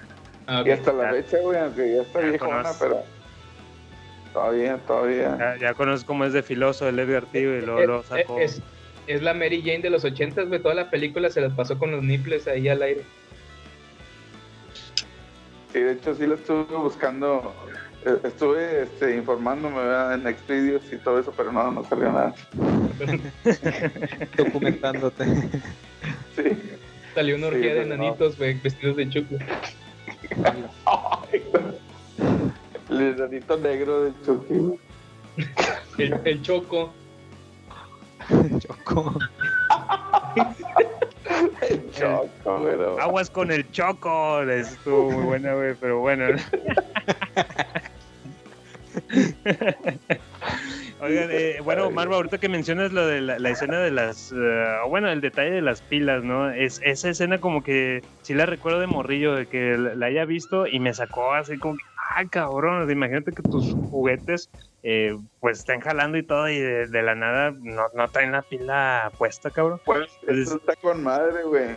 S15: Ah.
S12: Y hasta la fecha, güey, aunque ya está viejona, pero todavía, todavía.
S11: Ya, ya conozco cómo es de filoso el Edgar y luego
S15: Eh,
S11: lo
S15: eh,
S11: sacó.
S15: Es, es la Mary Jane de los ochentas, güey, toda la película se las pasó con los nipples ahí al aire.
S12: Sí, de hecho sí lo estuve buscando, eh, estuve este, informándome ¿verdad? en Xvideos y todo eso, pero no, no salió nada.
S14: Documentándote.
S12: Sí.
S15: Salió una orgía
S12: Sí,
S15: de
S12: no.
S15: nanitos, güey, vestidos de chuco.
S12: El enanito negro del Chucky.
S15: El, el choco.
S14: Choco.
S12: El choco, güey. no.
S11: Aguas con el choco. Estuvo muy buena, güey, pero bueno. Oigan, eh, bueno, Marva, ahorita que mencionas lo de la, la escena de las. eh, bueno, el detalle de las pilas, ¿no? Es, esa escena como que sí la recuerdo de morrillo, de que la, haya visto y me sacó así como que, ah, cabrón, imagínate que tus juguetes eh, pues estén jalando y todo y de, de la nada no, no traen la pila puesta, cabrón.
S12: Pues eso está con madre, güey.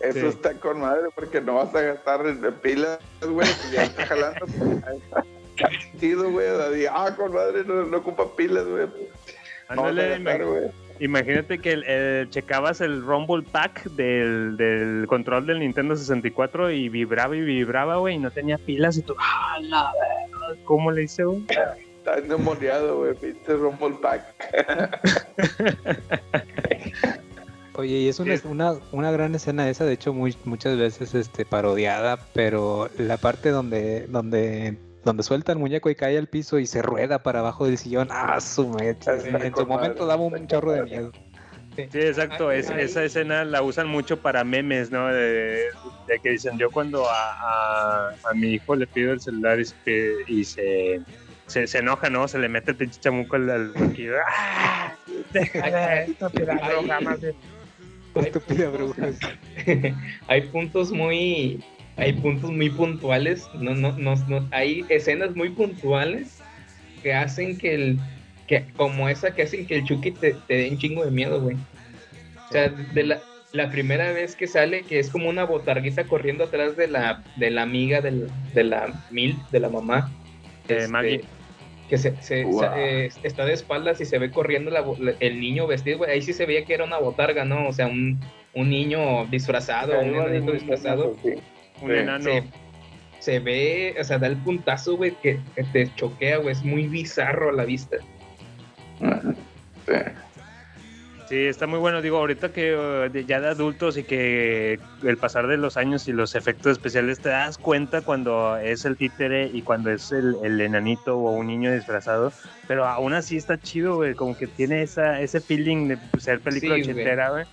S12: Eso
S11: Sí.
S12: está con madre porque no vas a gastar pilas, güey, si ya está jalando. Chido, güey. Ah, con madre, no, no ocupa pilas, güey.
S11: Ándale,
S12: güey.
S11: Imagínate que el- el- checabas el Rumble Pack del, del control del Nintendo 64 y vibraba y vibraba, güey, y no tenía pilas y tú, ¡ah, la! ¿Cómo le hice, güey?
S12: Está endemoniado, güey, pinche Rumble Pack.
S14: Oye, y es una, una, una gran escena esa, de hecho, muy, muchas veces este, parodiada, pero la parte donde, donde, donde suelta el muñeco y cae al piso y se rueda para abajo del sillón, ¡ah, su mecha! En su momento daba un chorro de miedo.
S11: Sí, exacto. Es- esa escena la usan mucho para memes, ¿no? De, de que dicen, yo cuando a, a- a mi hijo le pido el celular y, se, y se, se, se enoja, ¿no? Se le mete el pinche chamuco al, al huequillo. ¡Ah! Déjame, estúpida bruja, más bien.
S14: Estúpida bruja.
S15: hay puntos muy hay puntos muy puntuales no, no, no, no- hay escenas muy puntuales que hacen que el que como esa que hacen que el Chucky te, te dé un chingo de miedo güey o sea de la, la primera vez que sale que es como una botarguita corriendo atrás de la de la amiga del- de la mil de la mamá
S11: De
S15: este,
S11: Maggie.
S15: que se, se-
S12: Wow.
S15: se- eh, está de espaldas y se ve corriendo la el niño vestido, güey. Ahí sí se veía que era una botarga, ¿no? O sea, un, un niño disfrazado, un
S12: el
S15: disfrazado.
S12: sí.
S11: Un
S12: Sí.
S11: enano.
S15: Se, se ve, o sea, da el puntazo, güey, que, que te choquea, güey. Es muy bizarro a la vista.
S12: Sí.
S11: Sí, está muy bueno. Digo, ahorita que eh, ya de adultos y que el pasar de los años y los efectos especiales te das cuenta cuando es el títere y cuando es el, el enanito o un niño disfrazado. Pero aún así está chido, güey. Como que tiene esa, ese feeling de ser película
S15: Sí, güey.
S11: ochentera, güey.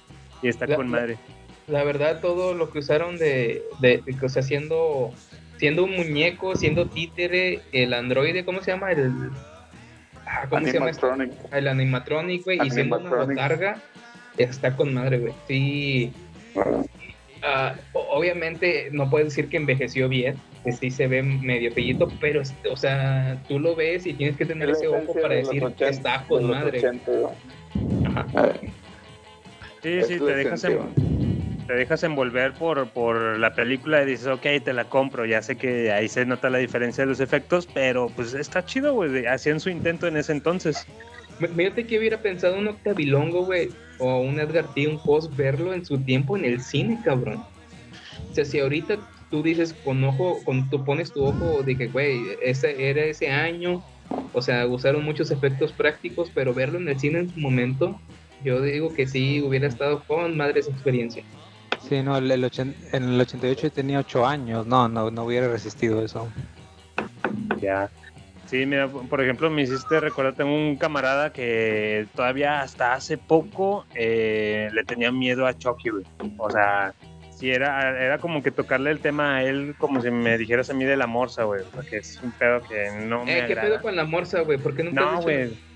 S11: Y está
S15: La-
S11: con madre.
S15: La verdad, todo lo que usaron de, de, de- o sea, siendo, siendo un muñeco, siendo títere, el androide, ¿cómo se llama? El, ah, ¿Cómo se llama? esto?
S12: Animatronic.
S15: El animatronic, güey, y siendo una botarga, está con madre, güey. Sí. Ah, obviamente no puedes decir que envejeció bien, que sí se ve medio pellito, pero, o sea, tú lo ves y tienes que tener
S12: Es la
S15: ese ojo para
S12: de
S15: decir que
S12: 80,
S15: está con madre.
S12: 80, ¿no?
S15: Ajá.
S11: Sí,
S12: Es
S11: sí,
S12: la
S11: te dejas, en- te dejas envolver por, por la película y dices, ok, te la compro. Ya sé que ahí se nota la diferencia de los efectos, pero pues está chido, güey. Hacían su intento en ese entonces.
S15: Fíjate que hubiera pensado un Octavilongo, güey, o un Edgar T. un post verlo en su tiempo en el cine, cabrón. O sea, si ahorita tú dices con ojo, con, tú pones tu ojo de que, güey, ese era ese año, o sea, usaron muchos efectos prácticos, pero verlo en el cine en su momento, yo digo que sí hubiera estado con madre esa experiencia.
S14: Sí, no, el, el ochen- en el 88 tenía 8 años. No, no, no hubiera resistido eso.
S11: Ya. Sí, mira, por ejemplo, me hiciste recordar, tengo un camarada que todavía hasta hace poco eh, le tenía miedo a Chucky, güey. O sea, sí, era, era como que tocarle el tema a él como si me dijeras a mí de la morsa, güey. Porque es un pedo que no me
S15: Eh, ¿qué
S11: agrada.
S15: pedo con la morsa, güey? ¿Por qué nunca has
S11: No,
S15: dicho-
S11: güey.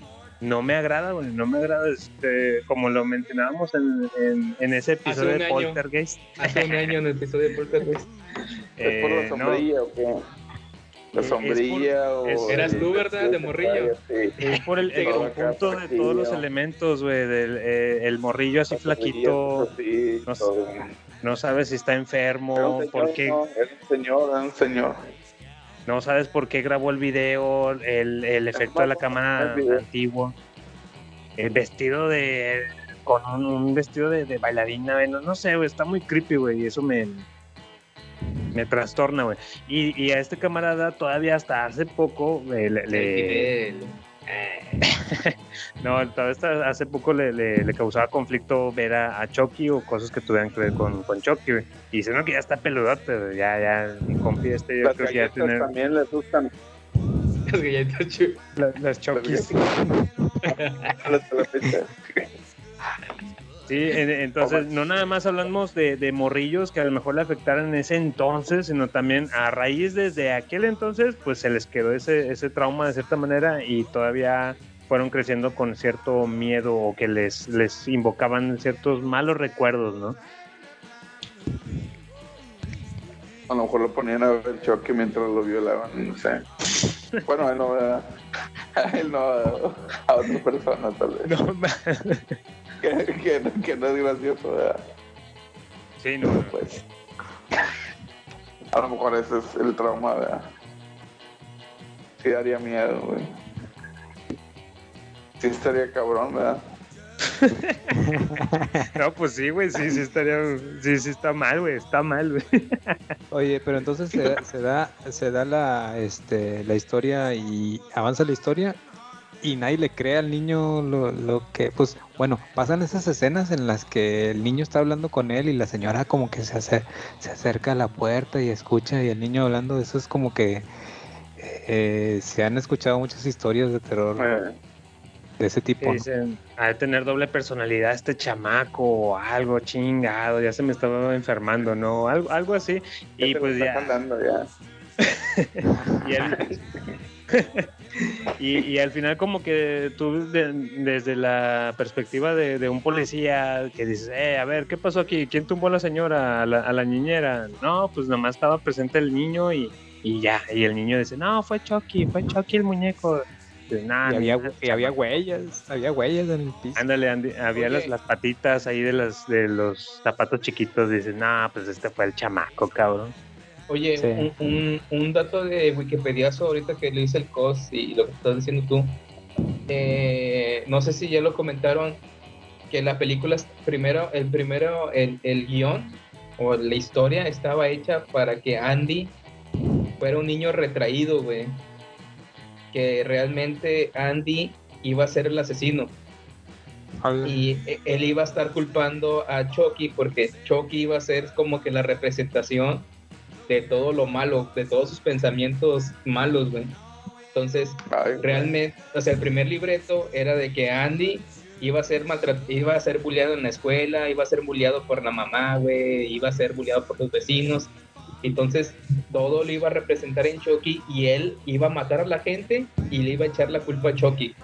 S11: No me agrada, güey. No me agrada. Este, como lo mencionábamos en, en, en ese episodio de
S15: año.
S11: Poltergeist.
S15: Hace un año en el episodio de Poltergeist.
S12: ¿Es por la
S11: Eh, no.
S12: sombrilla o qué? ¿La
S11: Es
S12: sombrilla
S11: por-
S12: o...?
S11: es-
S15: Eras tú, ¿verdad? De morrillo.
S12: Sí.
S11: Es por el, el conjunto de todos los elementos, güey. Del eh, el morrillo así flaquito. No, no sabes si está enfermo,
S12: un
S11: por
S12: señor,
S11: qué,
S12: no, era un señor, era un señor.
S11: No sabes por qué grabó el video, el, el efecto de la cámara antiguo. El vestido de. con un, un vestido de, de bailarina, güey. No, no sé, güey. Está muy creepy, güey. Y eso me. Me trastorna, güey. Y, y a este camarada todavía hasta hace poco eh, le- No, todavía hasta hace poco le, le- le causaba conflicto ver a, a Chucky o cosas que tuvieran que ver con, con Chucky. Y dice, no, que ya está peludote, ya, ya, mi compi este, yo
S12: Las
S11: creo que ya
S12: galletas
S11: tiene
S12: también le asustan.
S15: Las galletas
S11: las Chuckys.
S12: Hasta la fecha.
S11: Sí, en- entonces no nada más hablamos de, de morrillos que a lo mejor le afectaran en ese entonces, sino también a raíz desde aquel entonces, pues se les quedó ese, ese trauma de cierta manera y todavía fueron creciendo con cierto miedo o que les, les invocaban ciertos malos recuerdos, ¿no?
S12: A lo mejor lo ponían a ver el choque mientras lo violaban, no sé. Bueno, él no, a él no, a, a otra persona tal vez.
S11: No,
S12: que, que, que no es gracioso, ¿verdad?
S11: Sí, no.
S12: Pues, a lo mejor ese es el trauma, ¿verdad? Sí daría miedo, güey. Sí estaría cabrón, ¿verdad?
S11: No, pues sí, güey, sí, sí estaría, sí, sí está mal, güey, está mal, güey.
S14: Oye, pero entonces se, da- se da, se da la, este, la historia y avanza la historia y nadie le cree al niño lo, lo que, pues, bueno, pasan esas escenas en las que el niño está hablando con él y la señora como que se, acer- se acerca a la puerta y escucha y el niño hablando, eso es como que eh, se han escuchado muchas historias de terror
S12: Eh,
S14: de ese tipo. ¿no?
S11: Dicen, ha de tener doble personalidad este chamaco o algo chingado, ya se me estaba enfermando, ¿no? Algo, algo así. Y pues ya.
S12: ya.
S11: y, al, y, y al final como que tú de- desde la perspectiva de, de un policía que dices, eh, a ver, ¿qué pasó aquí? ¿Quién tumbó a la señora, a la, a la niñera? No, pues nomás estaba presente el niño y, y ya. Y el niño dice, no, fue Chucky, fue Chucky el muñeco. Dices, "Nah,
S14: Y había, y había huellas, había huellas en el piso.
S11: Ándale, Andy, había las, las patitas ahí de, las, de los zapatos chiquitos. Dices, nah, pues este fue el chamaco, cabrón.
S15: Oye,
S14: Sí.
S15: un, un, un dato de Wikipedia ahorita que le hice el COS y lo que estás diciendo tú. Eh, no sé si ya lo comentaron que la película primero, el primero, el, el guion o la historia estaba hecha para que Andy fuera un niño retraído, güey. Que realmente Andy iba a ser el asesino. Y e- él iba a estar culpando a Chucky porque Chucky iba a ser como que la representación de todo lo malo, de todos sus pensamientos malos, güey. Entonces,
S12: Ay,
S15: realmente, o sea, el primer libreto era de que Andy iba a ser maltrat- iba a ser bulleado en la escuela, iba a ser bulleado por la mamá, güey, iba a ser bulleado por los vecinos. Entonces, todo lo iba a representar en Chucky y él iba a matar a la gente y le iba a echar la culpa a Chucky.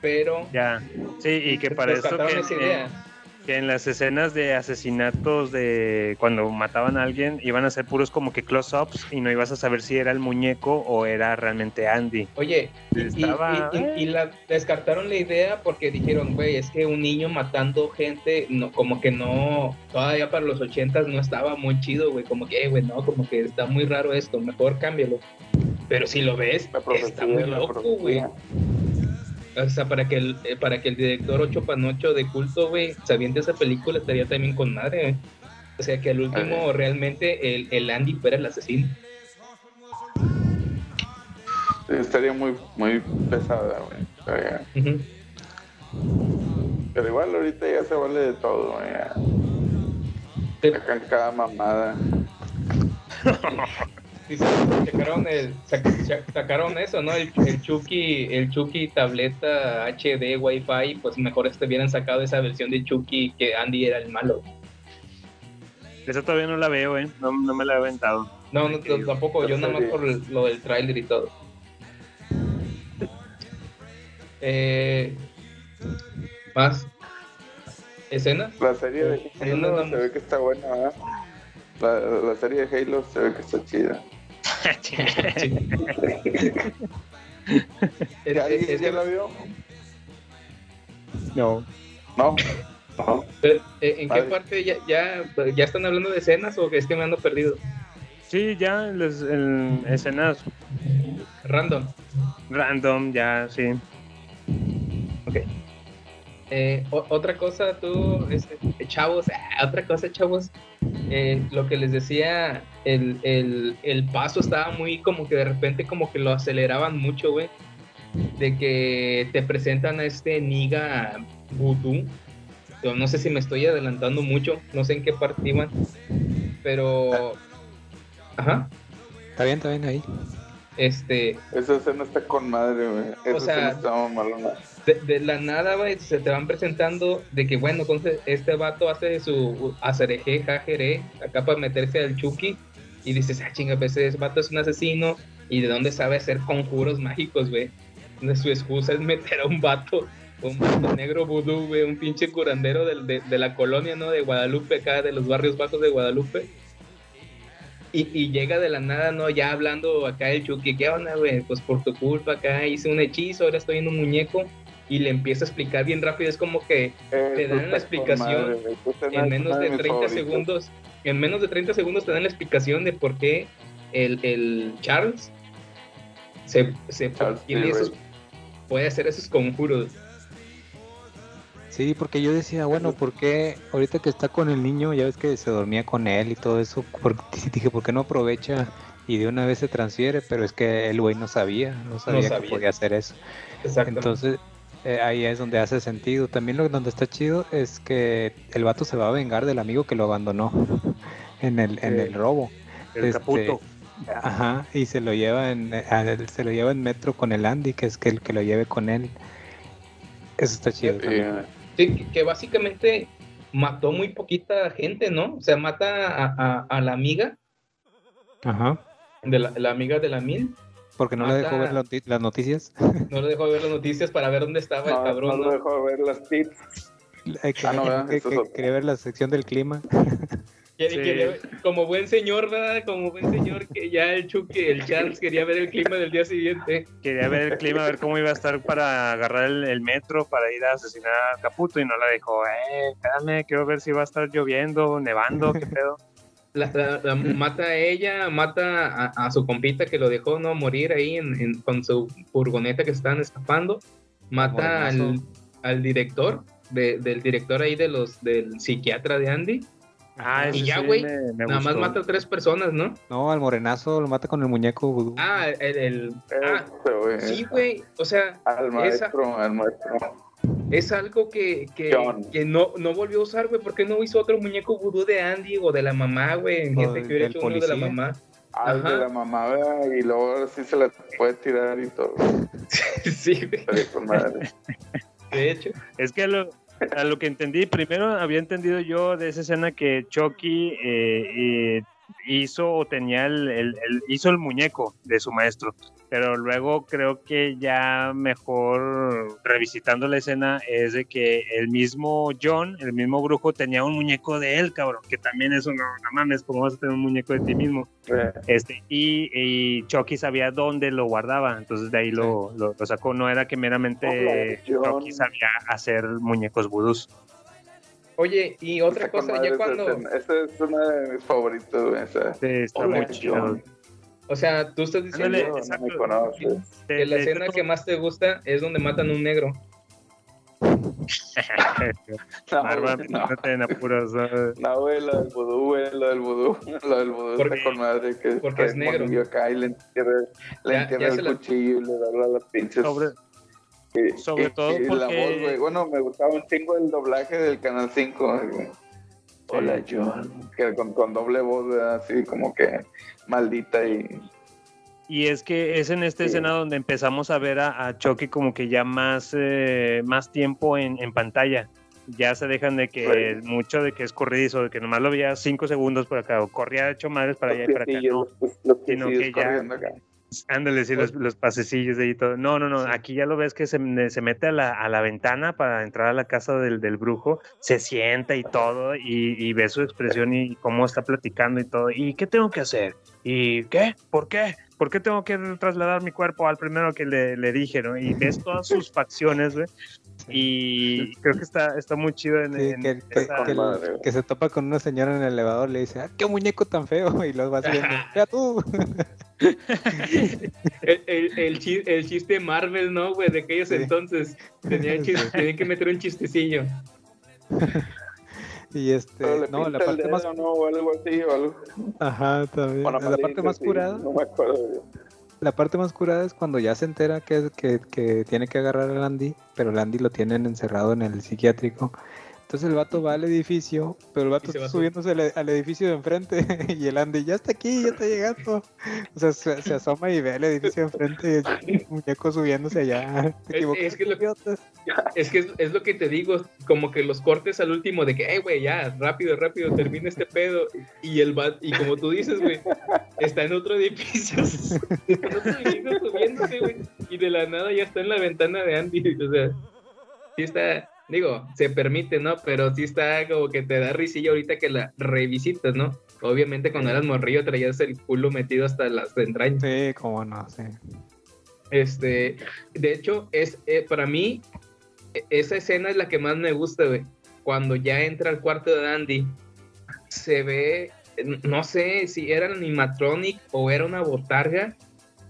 S15: Pero
S11: Ya, sí, y que para que,
S15: esa idea.
S11: Que en las escenas de asesinatos de cuando mataban a alguien iban a ser puros como que close-ups y no ibas a saber si era el muñeco o era realmente Andy.
S15: Oye, y, y-
S11: Estaba-
S15: y- y la descartaron la idea porque dijeron, güey, es que un niño matando gente, no, como que no, todavía para los ochentas no estaba muy chido, güey, como que, "Eh, güey, no, como que está muy raro esto, mejor cámbialo. Pero si lo ves, está muy loco, güey. O sea, para que el, eh, para que el director Ocho Panocho de culto, güey, se aviente esa película estaría también con madre, güey. O sea, que al último realmente el, el Andy fuera el asesino.
S12: Sí, estaría muy, muy pesada, güey. Estaría-. Pero igual ahorita ya se vale de todo, güey. Sacan cada mamada.
S15: Sacaron, el, eso, ¿no? El, el Chucky, el Chucky tableta HD Wi-Fi, pues mejor este hubieran sacado esa versión de Chucky que Andy era el malo.
S11: Esa todavía no la veo, ¿eh? No, no me la he aventado.
S15: No, no, t- tampoco, yo nada más por el- lo del tráiler y todo. Eh, ¿Más? ¿Escena?
S12: La serie de
S15: ¿En dónde
S12: Halo se ve que está buena, ¿verdad? La, la serie de Halo se ve que está chida. ¿Ya, alguien ya la vio?
S11: No.
S12: No.
S15: Eh, eh, ¿En qué
S12: Vale.
S15: parte ya, ya, ya están hablando de escenas o que es que me ando perdido?
S11: Sí, ya, les, en escenas
S15: Random.
S11: random, ya, sí.
S15: Ok. Eh, o- otra cosa, tú, este, chavos, ah, otra cosa, chavos. eh, lo que les decía, el, el, el paso estaba muy como que de repente como que lo aceleraban mucho, güey. De que te presentan a este Niga Voodoo. Yo no sé si me estoy adelantando mucho, no sé en qué parte iban, pero... Ajá.
S14: Está bien, está bien ahí.
S15: Este,
S12: Esa escena está con madre, güey. Esa
S15: sea,
S12: escena está mamalona.
S15: De, la nada, se te van presentando de que, bueno, entonces este vato hace su acereje, jajere, acá para meterse al Chucky, y dices, ah, chinga, pues ese vato es un asesino, y de dónde sabe hacer conjuros mágicos, güey. Su excusa es meter a un vato, un vato negro vudú, güey, un pinche curandero de, de la colonia, ¿no? De Guadalupe, acá, de los barrios bajos de Guadalupe. Y, y llega de la nada, ¿no? Ya hablando acá el Chucky, ¿qué onda, güey? Pues por tu culpa acá hice un hechizo, ahora estoy en un muñeco. Y le empieza a explicar bien rápido, es como que te dan la explicación
S12: madre,
S15: en menos de
S12: mis
S15: 30
S12: favoritas.
S15: segundos. En menos de 30 segundos te dan la explicación de por qué el, el Charles se, se
S12: Charles
S15: tiene esos, puede hacer esos conjuros.
S14: Sí, porque yo decía, bueno, ¿por qué ahorita que está con el niño, ya ves que se dormía con él y todo eso? por- dije, ¿por qué no aprovecha y de una vez se transfiere? Pero es que el güey no sabía, no sabía,
S15: sabía.
S14: que podía hacer eso.
S15: Exactamente.
S14: Entonces, eh, ahí es donde hace sentido. También lo donde está chido es que el vato se va a vengar del amigo que lo abandonó en el, en el robo.
S11: El
S14: Este,
S11: Caputo.
S14: Ajá, y se lo lleva en eh, él- se lo lleva en metro con el Andy, que es que el que lo lleve con él. Eso está chido. también.
S15: Sí, que, que básicamente mató muy poquita gente, ¿no? O sea, mata a, a- a la amiga,
S14: Ajá.
S15: de la, la amiga de la Mil.
S14: Porque no le dejó ver las noti- las noticias.
S15: No le dejó ver las noticias para ver dónde estaba
S12: No,
S15: el cabrón.
S12: no lo dejó ver las tips.
S14: Eh, que-
S12: Ah, no, ¿verdad?
S14: que-
S12: Eso es
S14: que
S12: otro.
S14: quería ver la sección del clima.
S11: Sí.
S15: quería como buen señor, ¿verdad? Como buen señor que ya el Chucky, el Charles quería ver el clima del día siguiente.
S11: Quería ver el clima, ver cómo iba a estar para agarrar el, el metro para ir a asesinar a Caputo y no la dejó. Eh, espérame, quiero ver si va a estar lloviendo, nevando, qué pedo.
S15: La, la- la- mata a ella, mata a, a su compita que lo dejó no morir ahí en, en- con su furgoneta que estaban escapando. Mata al, al director, de- del director ahí de los del psiquiatra de Andy.
S11: Ah,
S15: y ya, güey, nada más mata a tres personas, ¿no?
S14: No, al morenazo lo mata con el muñeco vudú.
S15: Ah, el... el- ah, sí, güey, o sea,
S12: Al
S15: esa-
S12: maestro, al maestro.
S15: Es algo que, que, que no, no volvió a usar, güey. ¿Por qué no hizo otro muñeco vudú de Andy o de la mamá, güey? Gente que hubiera hecho uno de la mamá. Ajá.
S12: de la mamá, ¿verdad? y luego sí se la puede tirar y todo.
S15: sí, güey. De hecho.
S11: Es que lo, a lo que entendí, primero había entendido yo de esa escena que Chucky eh, eh, hizo o tenía el, el- el- hizo el muñeco de su maestro, pero luego creo que ya mejor revisitando la escena es de que el mismo John, el mismo brujo tenía un muñeco de él, cabrón, que también eso no, no mames, ¿cómo vas a tener un muñeco de ti mismo?
S12: Eh,
S11: Este, y, y Chucky sabía dónde lo guardaba, entonces de ahí lo, lo- lo sacó. No era que meramente. Chucky sabía hacer muñecos vudús.
S15: Oye, y otra cosa, ya cuando.
S12: Esa es una de mis favoritos, esa.
S11: Sí, está
S12: Hola,
S11: muy chido.
S12: John.
S15: O sea, tú estás diciendo
S11: Ándale,
S12: No, no
S11: exacto.
S12: me conoces.
S11: De-
S15: que la
S11: de
S15: escena que más te gusta es donde matan a un negro.
S12: No, güey, no.
S11: en apuros. ¿no?
S12: No, güey, lo del vudú, güey, lo del vudú. Lo del vudú
S15: Porque-
S12: está con madre. Que
S15: porque es negro.
S12: acá y le entierra, le
S15: Ya-
S12: entierra
S15: ya
S12: el
S15: la-
S12: cuchillo y le da las pinches.
S11: Sobre,
S12: y-
S11: sobre
S12: y-
S11: todo
S12: y la
S11: porque-
S12: voz, güey. Bueno, me gustaba un chingo el doblaje del Canal 5. güey. Hola, John. Que con, con doble voz, ¿verdad? así como que maldita y
S11: Y es que es en esta escena donde empezamos a ver a, a Chucky como que ya más, eh, más tiempo en, en pantalla. Ya se dejan de que mucho de que es corridizo, de que nomás lo veía cinco segundos por acá, o corría hecho madres para allá y para acá. No, sino que ya, ándale, sí, los, los pasecillos de ahí y todo. No, no, no, aquí ya lo ves que se, se mete a la, a la ventana para entrar a la casa del, del brujo, se sienta y todo, y, y ve su expresión y cómo está platicando y todo. ¿Y qué tengo que hacer? ¿Y qué? ¿Por qué? ¿Por qué tengo que trasladar mi cuerpo al primero que le, le dije, no? Y ves todas sus facciones, güey. Y creo que está, está muy chido en,
S14: Sí,
S11: en
S14: que, que-
S11: esa-
S14: que el- que se topa con una señora en el elevador, le dice, ah, qué muñeco tan feo, y luego va subiendo, ya tú.
S15: El, el, el chi- el chiste Marvel, ¿no, güey? De aquellos entonces. Tenían, que,
S14: Sí.
S15: tenían que meter un chistecillo.
S14: Y este, no, la parte más,
S12: ¿no? O algo así, o algo.
S14: ajá, también. La parte más curada,
S12: No me acuerdo.
S14: La parte más curada es cuando ya se entera que, que, que tiene que agarrar a Andy, pero el Andy lo tienen encerrado en el psiquiátrico. Entonces el vato va al edificio, pero el vato está subiéndose al, al edificio de enfrente y el Andy ya está aquí, ya está llegando. O sea, se, se asoma y ve el edificio de enfrente y el muñeco subiéndose allá. Te
S15: Es, que lo, es que es, es lo que te digo, como que los cortes al último de que, eh, güey, ya, rápido, rápido, termina este pedo. Y el va- y como tú dices, güey, está en otro edificio, está en otro edificio subiéndose, güey, y de la nada ya está en la ventana de Andy. O sea, sí está, digo, se permite, ¿no? Pero sí está como que te da risilla ahorita que la revisitas, ¿no? Obviamente cuando eras morrillo traías el culo metido hasta las entrañas.
S14: Sí, cómo no, sí.
S15: Este, de hecho, es eh, para mí, e- esa escena es la que más me gusta, güey. Cuando ya entra al cuarto de Andy, se ve, no sé si era animatronic o era una botarga.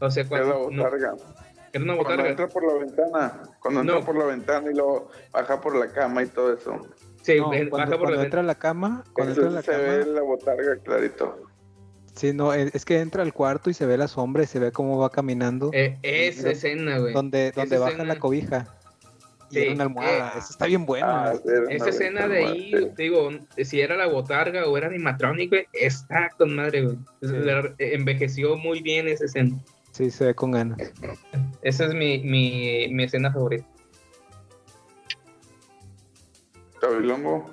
S15: O sea,
S12: Era
S15: cuando. no,
S12: botarga.
S15: Era una
S12: Cuando entra por la ventana. Cuando entra
S15: No.
S12: por la ventana y luego baja por la cama y todo eso.
S15: Sí,
S14: No,
S15: ven-
S14: cuando,
S15: baja por
S14: cuando
S15: la
S14: entra a la cama, cuando entra a la
S12: se ve la botarga clarito.
S14: sí, no, es es que entra al cuarto y se ve la sombra y se ve cómo va caminando,
S15: Eh, esa escena, güey.
S14: donde,
S15: Esa
S14: donde baja
S15: escena-
S14: la cobija. Y
S15: Sí,
S14: era una almohada,
S15: eh,
S14: eso está bien bueno.
S12: Ah,
S15: Esa escena de ahí, digo, si era la botarga o era animatronic, güey, está con madre, güey. Envejeció muy bien esa escena.
S14: Sí, se ve con ganas.
S15: Esa es mi, mi, mi escena favorita.
S12: Gabilongo.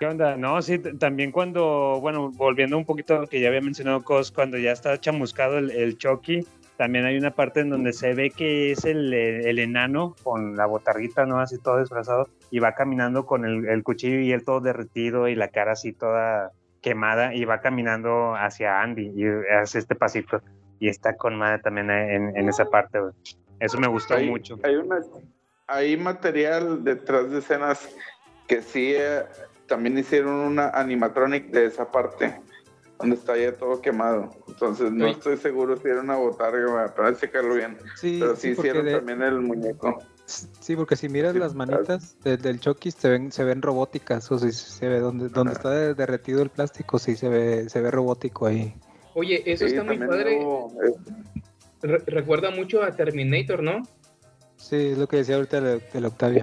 S11: ¿Qué onda? No, sí, también cuando, bueno, volviendo un poquito a lo que ya había mencionado Cos, cuando ya está chamuscado el, el Chucky, también hay una parte en donde se ve que es el, el enano con la botarguita, ¿no? Así todo disfrazado, y va caminando con el, el cuchillo y él todo derretido y la cara así toda quemada, y va caminando hacia Andy y hace este pasito, y está con madre también en, en esa parte. Eso me gustó
S12: Hay,
S11: mucho.
S12: hay, una, hay material detrás de escenas que sí eh, también hicieron una animatronic de esa parte, donde está ya todo quemado. Entonces no estoy seguro si era una botarga, para checarlo bien.
S14: Sí,
S12: Pero sí,
S14: sí,
S12: hicieron
S14: de-
S12: también el muñeco.
S14: Sí, porque si miras
S12: Sí,
S14: las manitas de- del Chucky se ven, se ven robóticas, o sea, se ve donde, donde está de- derretido el plástico, sí se ve, se ve robótico ahí.
S15: Oye, eso
S12: Sí,
S15: está muy padre.
S12: eh,
S15: Re- recuerda mucho a Terminator, ¿no?
S14: Sí, es lo que decía ahorita el, el Octavio.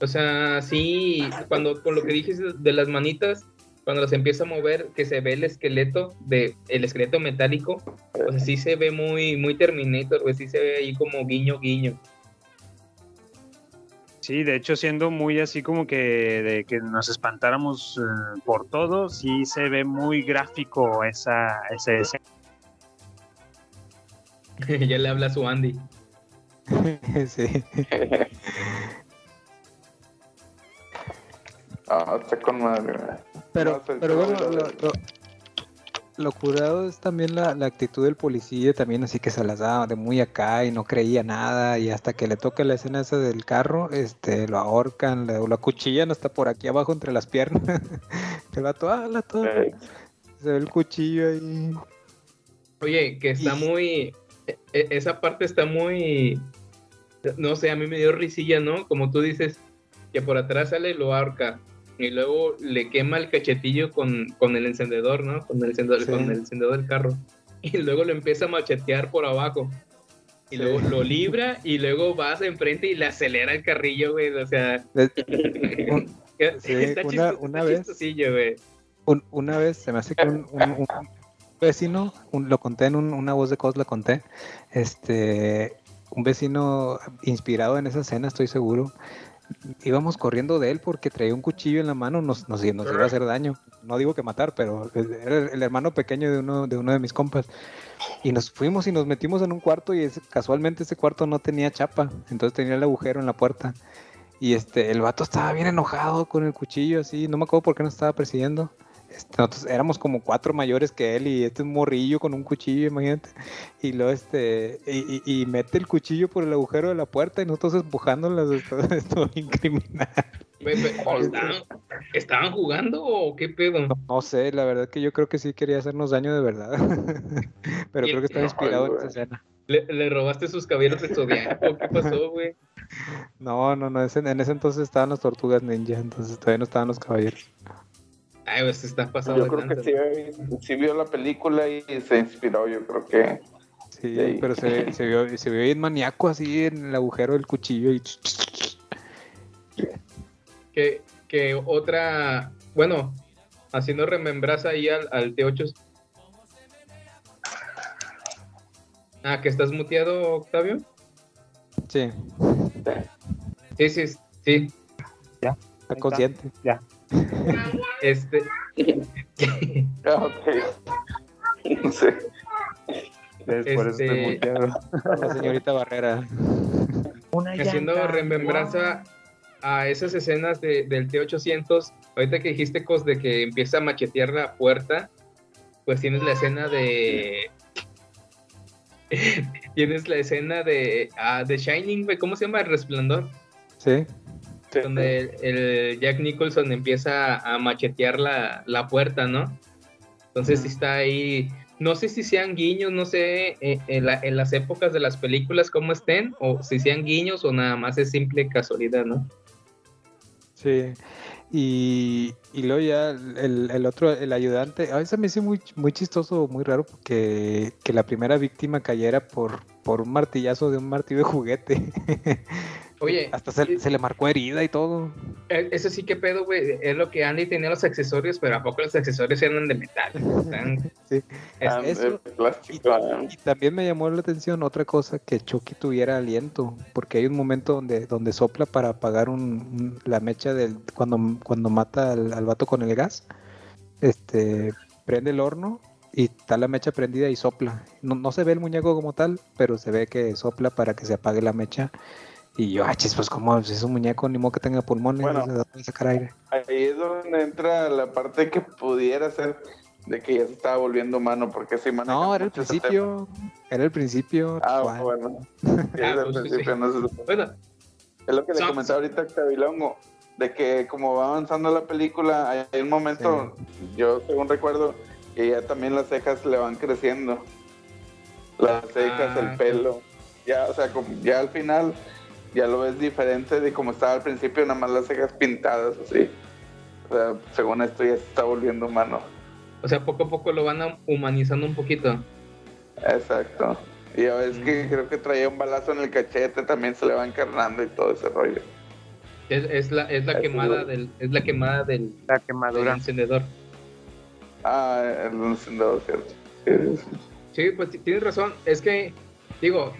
S15: O sea, sí, cuando con lo que dijiste de las manitas, cuando las empieza a mover, que se ve el esqueleto de el esqueleto metálico, o sea, sí se ve muy muy Terminator, pues sí se ve ahí como guiño guiño.
S11: Sí, de hecho, siendo muy así como que de que nos espantáramos eh, por todo, sí se ve muy gráfico esa, esa escena.
S15: ya le habla a su Andy.
S14: sí.
S12: ah, está con madre.
S14: Pero,
S12: No,
S14: pero bueno, lo- lo curado es también la, la actitud del policía, también así que se las daba de muy acá y no creía nada, y hasta que le toca la escena esa del carro, este, lo ahorcan, le- lo acuchillan hasta por aquí abajo entre las piernas. El vato, ah, la.
S12: Eh,
S14: Se ve el cuchillo ahí.
S15: Oye, que está muy e- e- esa parte está muy no sé, a mí me dio risilla, ¿no? Como tú dices, que por atrás sale y lo ahorca. Y luego le quema el cachetillo con, con el encendedor, ¿no? Con el encendedor,
S14: Sí.
S15: con el encendedor del carro. Y luego lo empieza a machetear por abajo. Y
S14: Sí.
S15: luego lo libra y luego vas enfrente y le acelera el carrillo, güey. O sea,
S14: De- un-
S15: Que-
S14: Sí,
S15: está
S14: una-
S15: chistoso,
S14: una
S15: está
S14: vez. Un- una vez se me hace que un, un- vecino, lo conté en un- una voz de cos, la conté, este, un vecino inspirado en esa escena, estoy seguro, íbamos corriendo de él porque traía un cuchillo en la mano, nos, nos, nos iba a hacer daño. No digo que matar, pero era el, el hermano pequeño de uno, de uno de mis compas. Y nos fuimos y nos metimos en un cuarto y ese- casualmente ese cuarto no tenía chapa, entonces tenía el agujero en la puerta. Y este, el vato estaba bien enojado con el cuchillo así, no me acuerdo por qué nos estaba persiguiendo. Este, nosotros éramos como cuatro mayores que él y este es un morrillo con un cuchillo, imagínate. Y luego este, y, y- y mete el cuchillo por el agujero de la puerta y nosotros empujándolas, esto, esto bien criminal.
S15: Güey, güey, pero ¿Estaban, estaban jugando o qué pedo?
S14: No sé, la verdad que yo creo que sí quería hacernos daño de verdad. Pero creo que estaba
S15: no,
S14: inspirado en esa escena.
S15: ¿Le, le robaste sus caballeros de zodiaco? ¿Qué pasó, güey?
S14: No, no, no, en ese entonces estaban las tortugas ninja, entonces todavía no estaban los caballeros.
S15: Ay, pues está pasando.
S12: Yo creo que sí, sí vio la película y se inspiró, yo creo que.
S14: Sí,
S12: Sí.
S14: pero se, se vio, se vio bien maníaco así en el agujero del cuchillo y
S15: que, que otra, bueno, haciendo remembranza ahí al, al T8. Ah, que estás muteado, Octavio.
S14: sí,
S15: Sí, sí, sí.
S11: Ya.
S14: está consciente.
S11: Ya.
S15: Este.
S12: Ah, ok. No sé.
S11: Es por eso estoy
S15: Este-
S11: muteado.
S14: La señorita Barrera.
S15: haciendo remembranza a esas escenas de- del T800, ahorita que dijiste cos de que empieza a machetear la puerta, pues tienes la escena de tienes la escena de ah, de Shining, ¿cómo se llama? El resplandor,
S14: Sí,
S15: donde el, el Jack Nicholson empieza a machetear la, la puerta, ¿no? Entonces sí está ahí, no sé si sean guiños, no sé eh, en, la- en las épocas de las películas cómo estén, o si sean guiños o nada más es simple casualidad, ¿no?
S14: sí. Y, y luego ya el, el otro, el ayudante, a veces me hizo muy, muy chistoso, muy raro, porque que la primera víctima cayera por, por un martillazo de un martillo de juguete.
S15: Oye,
S14: Hasta se, se le marcó herida y todo.
S15: Eh, Eso sí que pedo, güey. Es lo que Andy tenía los accesorios, pero ¿a poco los accesorios eran de metal? Están-
S14: Sí.
S15: Es-
S14: eso-
S12: de plástico.
S14: Y también me llamó la atención otra cosa, que Chucky tuviera aliento, porque hay un momento donde, donde sopla para apagar un, un- la mecha del cuando, cuando mata al, al vato con el gas, este prende el horno y está la mecha prendida y sopla. No, no se ve el muñeco como tal, pero se ve que sopla para que se apague la mecha. Y yo, ah, chis, pues como si es un muñeco, ni modo que tenga pulmones,
S12: Bueno.
S14: ¿de dónde sacar aire?
S12: Ahí es donde entra la parte que pudiera ser de que ya se estaba volviendo humano, porque si manejan
S14: No, era el principio, era el principio.
S12: Ah, bueno. Sí,
S15: Ah,
S12: es al
S15: pues,
S12: principio, no se supone.
S15: Bueno,
S12: Es lo que le comentaba ahorita a Octavilongo, de que como va avanzando la película, hay un momento, yo según recuerdo, que ya también las cejas le van creciendo. Las cejas,
S15: Ah,
S12: el pelo. Ya, o sea, como ya al final, ya lo ves diferente de como estaba al principio, nada más las cejas pintadas así. O sea, según esto ya se está volviendo humano.
S15: o sea, poco a poco lo van a- humanizando un poquito.
S12: Exacto. Y ya ves que creo que traía un balazo en el cachete, también se le va encarnando y todo ese rollo.
S15: Es, es la, es la quemada del, es la quemada del,
S11: La
S15: del
S11: quemadura.
S15: encendedor.
S12: Ah, el encendedor, cierto. Sí, sí, sí.
S15: Sí, pues tienes razón. Es que, digo,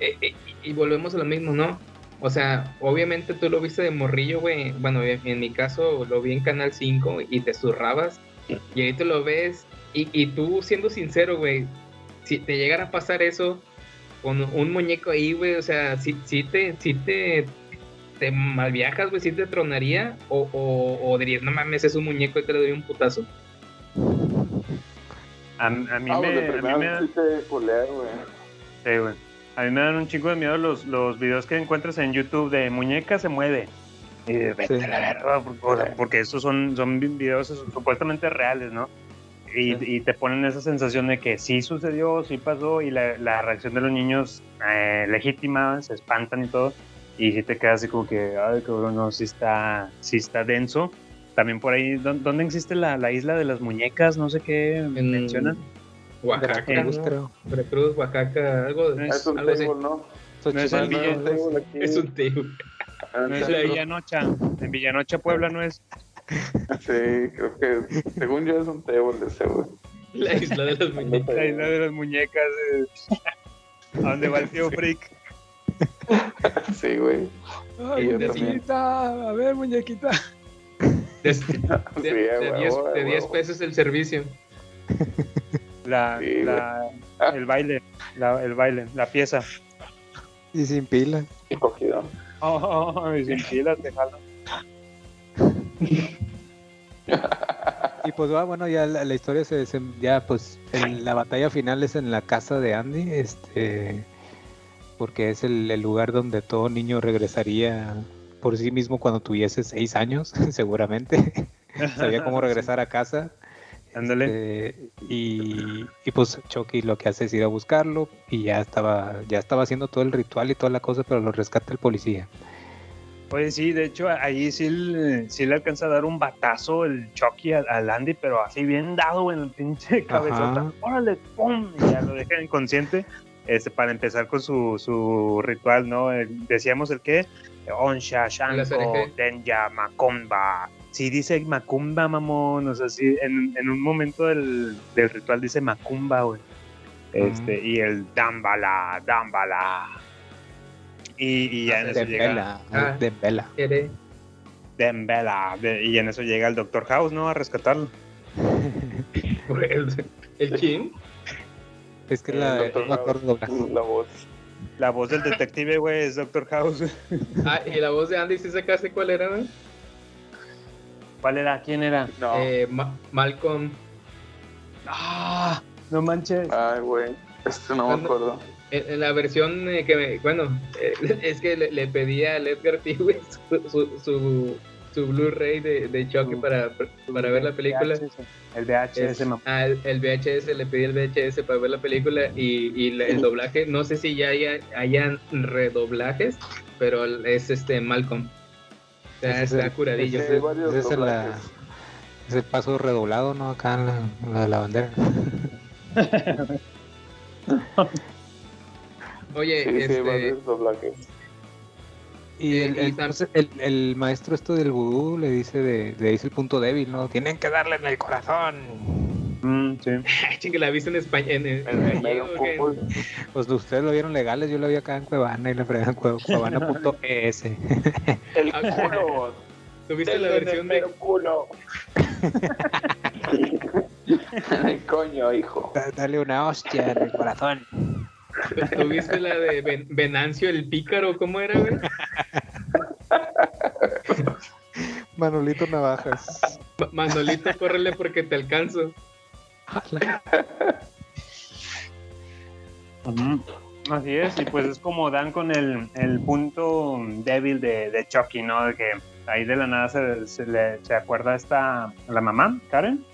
S15: eh, eh, y volvemos a lo mismo, ¿no? O sea, obviamente tú lo viste de morrillo, güey. Bueno, en, en mi caso lo vi en Canal 5 y te zurrabas. Y ahí tú lo ves. Y, y tú, siendo sincero, güey, si te llegara a pasar eso con un muñeco ahí, güey, o sea, si, si te, si te, te malviajas, güey, si te tronaría, o, o, o dirías, no mames, es un muñeco y te le doy un putazo.
S11: A, a mí
S12: Ah,
S11: me,
S12: pues
S11: a mí
S12: güey.
S11: sí, güey. A mí me dan un chingo de miedo los, los videos que encuentras en YouTube de muñeca se mueve. Y de, vete
S14: Sí.
S11: a la verga, porque, porque estos son, son videos supuestamente reales, ¿no? Y, y te ponen esa sensación de que sí sucedió, sí pasó, y la, la reacción de los niños eh, legítima, se espantan y todo. Y sí te quedas así como que, ay, cabrón, no, sí está, sí está denso. También por ahí, ¿dó- ¿dónde existe la, la isla de las muñecas? No sé qué
S15: En-
S11: mencionan.
S15: Oaxaca,
S14: Veracruz,
S15: ¿no?
S14: creo.
S15: Veracruz, Oaxaca, algo,
S11: No
S12: Ah, Es un
S15: algo
S12: table, ¿no?
S11: No es el. Villa-
S12: Un table aquí.
S15: Es un.
S12: Ah,
S11: No es
S12: sí.
S11: la Villanocha. En Villanoche, Puebla, no es.
S12: Sí, creo que según yo es un table ese, güey.
S15: La isla de las muñecas.
S11: La isla de las muñecas. eh. ¿A dónde va el tío Freak?
S12: Sí, güey.
S13: Ay, muñequita, a ver, muñequita.
S15: De,
S12: Sí,
S15: de, de
S12: huevo,
S15: 10
S12: huevo,
S15: de 10
S12: huevo.
S15: pesos el servicio.
S11: La,
S12: Sí,
S11: la- el baile, la, el baile, la pieza.
S14: Y sin pila.
S12: Y cogido.
S11: Oh, y sin pilas, déjalo.
S14: Y pues va, bueno, ya la, la historia se, se- ya pues en la batalla final es en la casa de Andy, este porque es el, el lugar donde todo niño regresaría por sí mismo cuando tuviese seis años, seguramente. Sabía cómo regresar a casa.
S11: Ándale.
S14: Este, y, y pues Chucky lo que hace es ir a buscarlo y ya estaba, ya estaba haciendo todo el ritual y toda la cosa, pero lo rescata el policía.
S11: Pues sí, de hecho, ahí sí, sí le alcanza a dar un batazo el Chucky al, Andy, pero así bien dado en el pinche cabezota.
S14: Ajá.
S11: Órale, ¡pum! Y ya lo deja inconsciente este, para empezar con su, su ritual, ¿no? El- decíamos el que, Onsha, Shanko. Denya, Macumba. Sí dice Macumba, mamón, o sea, sí, en, en un momento del, del ritual dice Macumba, güey. Este, y el Dambala, Dambala. Y, y ya en eso llega...
S14: Dembela,
S15: Ah.
S14: Dembela.
S11: Dembela. de- y en eso llega el Doctor House, ¿no? A rescatarlo.
S15: El, el.
S14: Es que
S12: El
S14: la.
S12: La voz.
S11: La voz del detective, güey, es Doctor House.
S15: Ah, y la voz de Andy, ¿sí sacaste cuál era, güey?
S11: ¿Cuál era? ¿Quién era?
S12: No.
S15: Eh, Ma- Malcolm.
S11: Ah, no manches.
S12: Ay, güey. Este no me acuerdo.
S15: En, en la versión eh, que me, bueno, eh, es que le, le pedí al Edgar T, güey, su, su, su, su Blu-ray de, de Chucky para, para ver la película.
S11: El VHS,
S15: Es-
S11: mamá.
S15: ah, el, el VHS, le pedí el VHS para ver la película y, y la- el doblaje, no sé si ya haya, hayan redoblajes, pero es este Malcolm. O sea,
S14: Ese es
S15: está
S14: el-
S15: curadillo.
S12: ese-
S14: Ese es, la,
S12: doblajes.
S14: es el paso redoblado, ¿no? Acá en la, en la de la bandera.
S15: Oye,
S12: Sí,
S15: este.
S14: Y
S15: Eh,
S14: el, el- maestro esto del vudú le dice de, le dice el punto débil, ¿no? Tienen que darle en el corazón.
S11: Mm, sí.
S15: chingue, la viste en
S12: fútbol.
S14: Pues ustedes lo vieron legales, yo lo vi acá en Cuevana y le fregan en Cue- cuevana.es.
S12: El culo.
S15: ¿Tuviste la versión de,
S12: culo. Coño, hijo.
S14: Da- Dale una hostia en el corazón.
S15: ¿Tuviste la de Ven- Venancio el Pícaro? ¿Cómo era, güey?
S14: Manolito Navajas.
S15: Ma- Manolito, córrele porque te alcanzo.
S11: Así es, y pues es como dan con el, el punto débil de, de Chucky, ¿no? De que ahí de la nada se, se le, se acuerda esta, la mamá, Karen,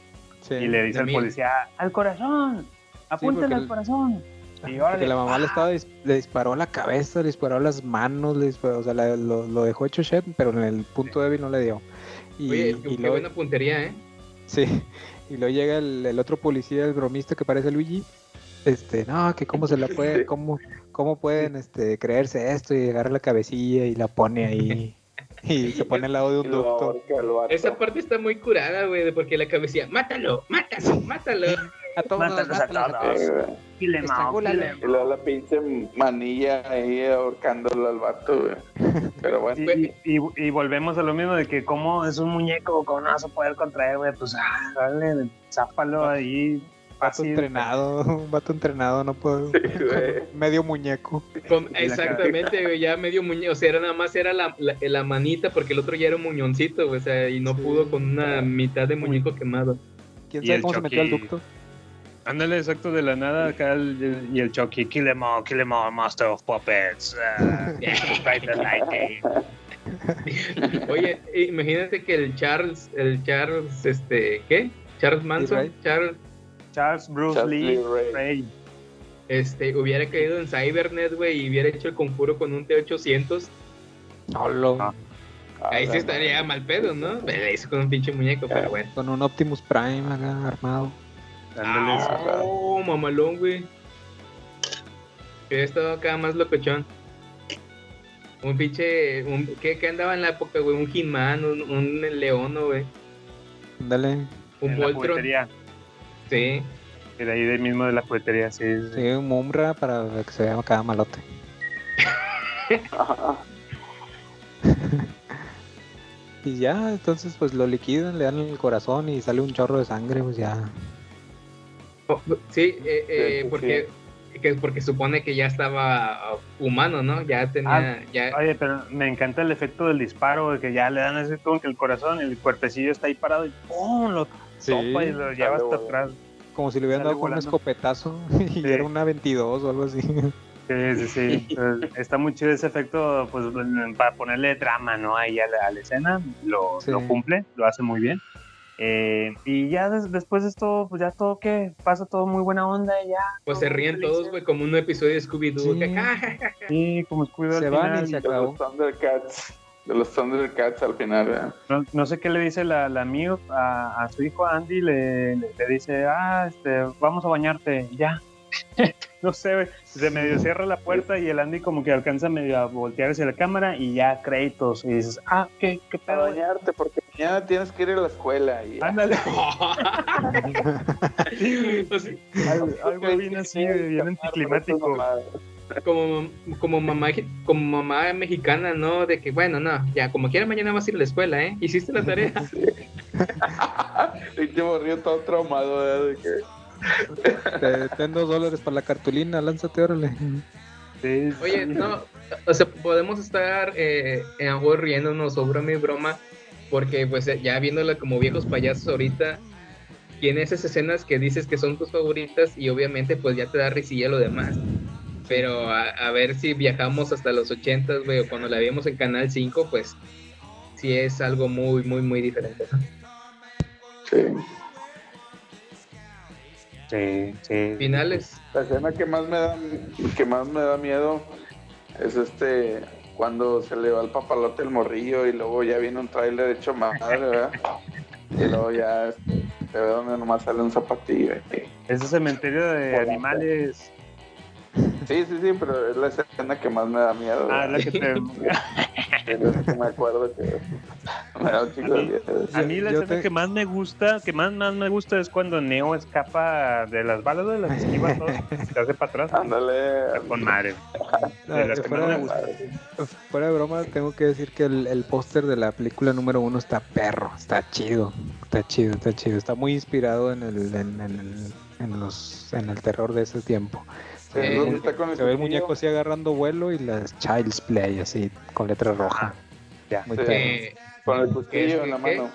S14: Sí.
S11: y le dice al policía, al corazón, apúntale al
S14: el-
S11: corazón. Y órale,
S14: la mamá le estaba dis- le disparó a la cabeza, le disparó a las manos, le disparó, o sea, la- lo, lo dejó hecho shit, pero en el punto débil no le dio. Y,
S15: Oye,
S14: y
S15: qué
S14: luego-
S15: buena puntería, ¿eh?
S14: Sí, y luego llega el, el otro policía, el bromista que parece Luigi. Este, no, que cómo se la puede, cómo, cómo pueden este, creerse esto y agarra la cabecilla y la pone ahí y se pone al lado de un ducto.
S15: Esa parte está muy curada, güey, de porque la cabecilla, mátalo, mátalo, mátalo.
S14: A todos,
S11: Mátalos a todos.
S12: Sí, Y luego la pinche manilla ahí ahorcándolo al vato, güey. Pero bueno.
S11: Y, y, y volvemos a lo mismo de que como es un muñeco, ¿cómo no vas a poder contraer, güey? Pues, ah, dale, zápalo ahí.
S14: Vato entrenado, un vato entrenado, no puedo. Medio muñeco.
S15: Con- exactamente, güey, ya medio muñeco, o sea, era nada más era la, la, la manita porque el otro ya era un muñoncito, güey, o sea, y no pudo con una mitad de muñeco quemado.
S14: ¿Quién sabe cómo se metió al ducto?
S11: Ándale, exacto, de la nada acá el- el- y el Chucky, kill em all, kill em all, master of puppets. ah, the lightning.
S15: Oye, imagínate que el Charles, el Charles, este, ¿qué? Charles Manson. Charles,
S11: Charles Bruce
S12: Charles
S11: Lee
S12: Lee Ray.
S11: Ray.
S15: este, hubiera caído en Cybernet, güey, y hubiera hecho el conjuro con un T800,
S14: No, lo-
S11: Ah.
S15: ahí sí estaría mal pedo, ¿no? Le hizo con un pinche muñeco, pero bueno.
S14: Con un Optimus Prime acá armado.
S11: Ándale,
S15: Ah, oh, mamalón, güey. Hubiera estado acá más locochón. Un pinche, un, ¿qué, ¿qué andaba en la época, güey? Un He-Man, un, un León, ¿no, güey.
S14: Dale.
S15: Un
S11: En
S15: Voltron. Sí.
S11: Y de ahí de mismo de la juguetería, sí. sí.
S14: Sí, un Mumra para que se vea cada malote. y ya, entonces pues lo liquidan, le dan el corazón y sale un chorro de sangre, pues ya.
S15: Oh, Sí, eh, eh,
S14: Sí, sí,
S15: porque, que- porque supone que ya estaba humano, ¿no? Ya tenía, ya...
S11: Oye, pero me encanta el efecto del disparo, de que ya le dan ese como que el corazón, el cuerpecillo está ahí parado y ¡pum! lo topa y lo lleva hasta atrás.
S14: Como si le hubieran dado con un escopetazo y era una 22 o algo así.
S11: Sí, sí, sí. Está muy chido ese efecto, pues para ponerle drama, ¿no? Ahí a la, a la escena, lo,
S14: Sí.
S11: lo cumple, lo hace muy bien. Eh, y ya des- después de esto, pues ya todo que pasa todo muy buena onda, y ya.
S15: Pues se ríen todos, güey, como un episodio de Scooby-Doo. que, "Ja, ja, ja".
S11: Sí, como Scooby-Doo
S14: Se
S11: al
S14: van y
S11: final.
S14: se
S12: De los Thundercats. De los Thundercats al final, ¿verdad?
S11: No, no sé qué le dice la, la Mew a, a su hijo Andy, le, le, le dice, ah, este, vamos a bañarte, ya. no sé, güey, se medio cierra la puerta y el Andy como que alcanza medio a voltear hacia la cámara y ya créditos y dices, ah, qué, qué pedo. güey?"
S12: bañarte, porque mañana tienes que ir a la escuela. Y
S11: Ándale.
S15: Pues,
S11: algo, algo bien así, bien anticlimático.
S15: como, como mamá como mamá mexicana, ¿no? De que, bueno, no, ya, como quiera mañana vas a ir a la escuela, ¿eh? ¿Hiciste la tarea?
S12: Y te morrió todo traumado, ¿verdad? De que...
S14: Te, ten dos dólares para la cartulina, lánzate, órale.
S15: Oye, no, o sea, podemos estar eh, en algo riéndonos sobre mi broma, porque pues ya viéndola como viejos payasos ahorita, tienes esas escenas que dices que son tus favoritas y obviamente pues ya te da risilla lo demás. Pero a, a ver si viajamos hasta los 80, güey, o cuando la vimos en Canal 5, pues sí es algo muy, muy, muy diferente. ¿no?
S12: Sí.
S11: Sí, sí.
S15: Finales.
S12: La escena que más me da, que más me da miedo es este cuando se le va el papalote el morrillo y luego ya viene un tráiler hecho madre, ¿verdad? Y luego ya se ve donde nomás sale un zapatillo.
S11: Ese cementerio de animales.
S12: Sí, sí, sí, pero es la escena que más me da miedo.
S11: Ah, la que te...
S12: Me acuerdo que me da un chico de miedo.
S11: A mí la
S14: Yo
S11: escena
S14: te-
S11: que más me gusta, que más, más me gusta es cuando Neo escapa de las balas de las esquiva todo, se hace para atrás.
S12: Ándale.
S11: Con madre. De las que más me
S14: fuera, de broma, tengo que decir que el, el póster de la película número uno está perro, está chido, está chido, está chido, está muy inspirado en el, en, en el, en los, en el terror de ese tiempo. Se,
S12: Sí,
S14: ve,
S12: ¿dónde
S14: el-
S12: está con el
S14: se ve el muñeco así agarrando vuelo y las Child's Play así con letra roja.
S11: Ya.
S14: Muy
S12: Sí.
S15: Eh,
S12: Con el
S15: ¿qué-
S12: cuchillo en la
S15: qué?
S12: mano.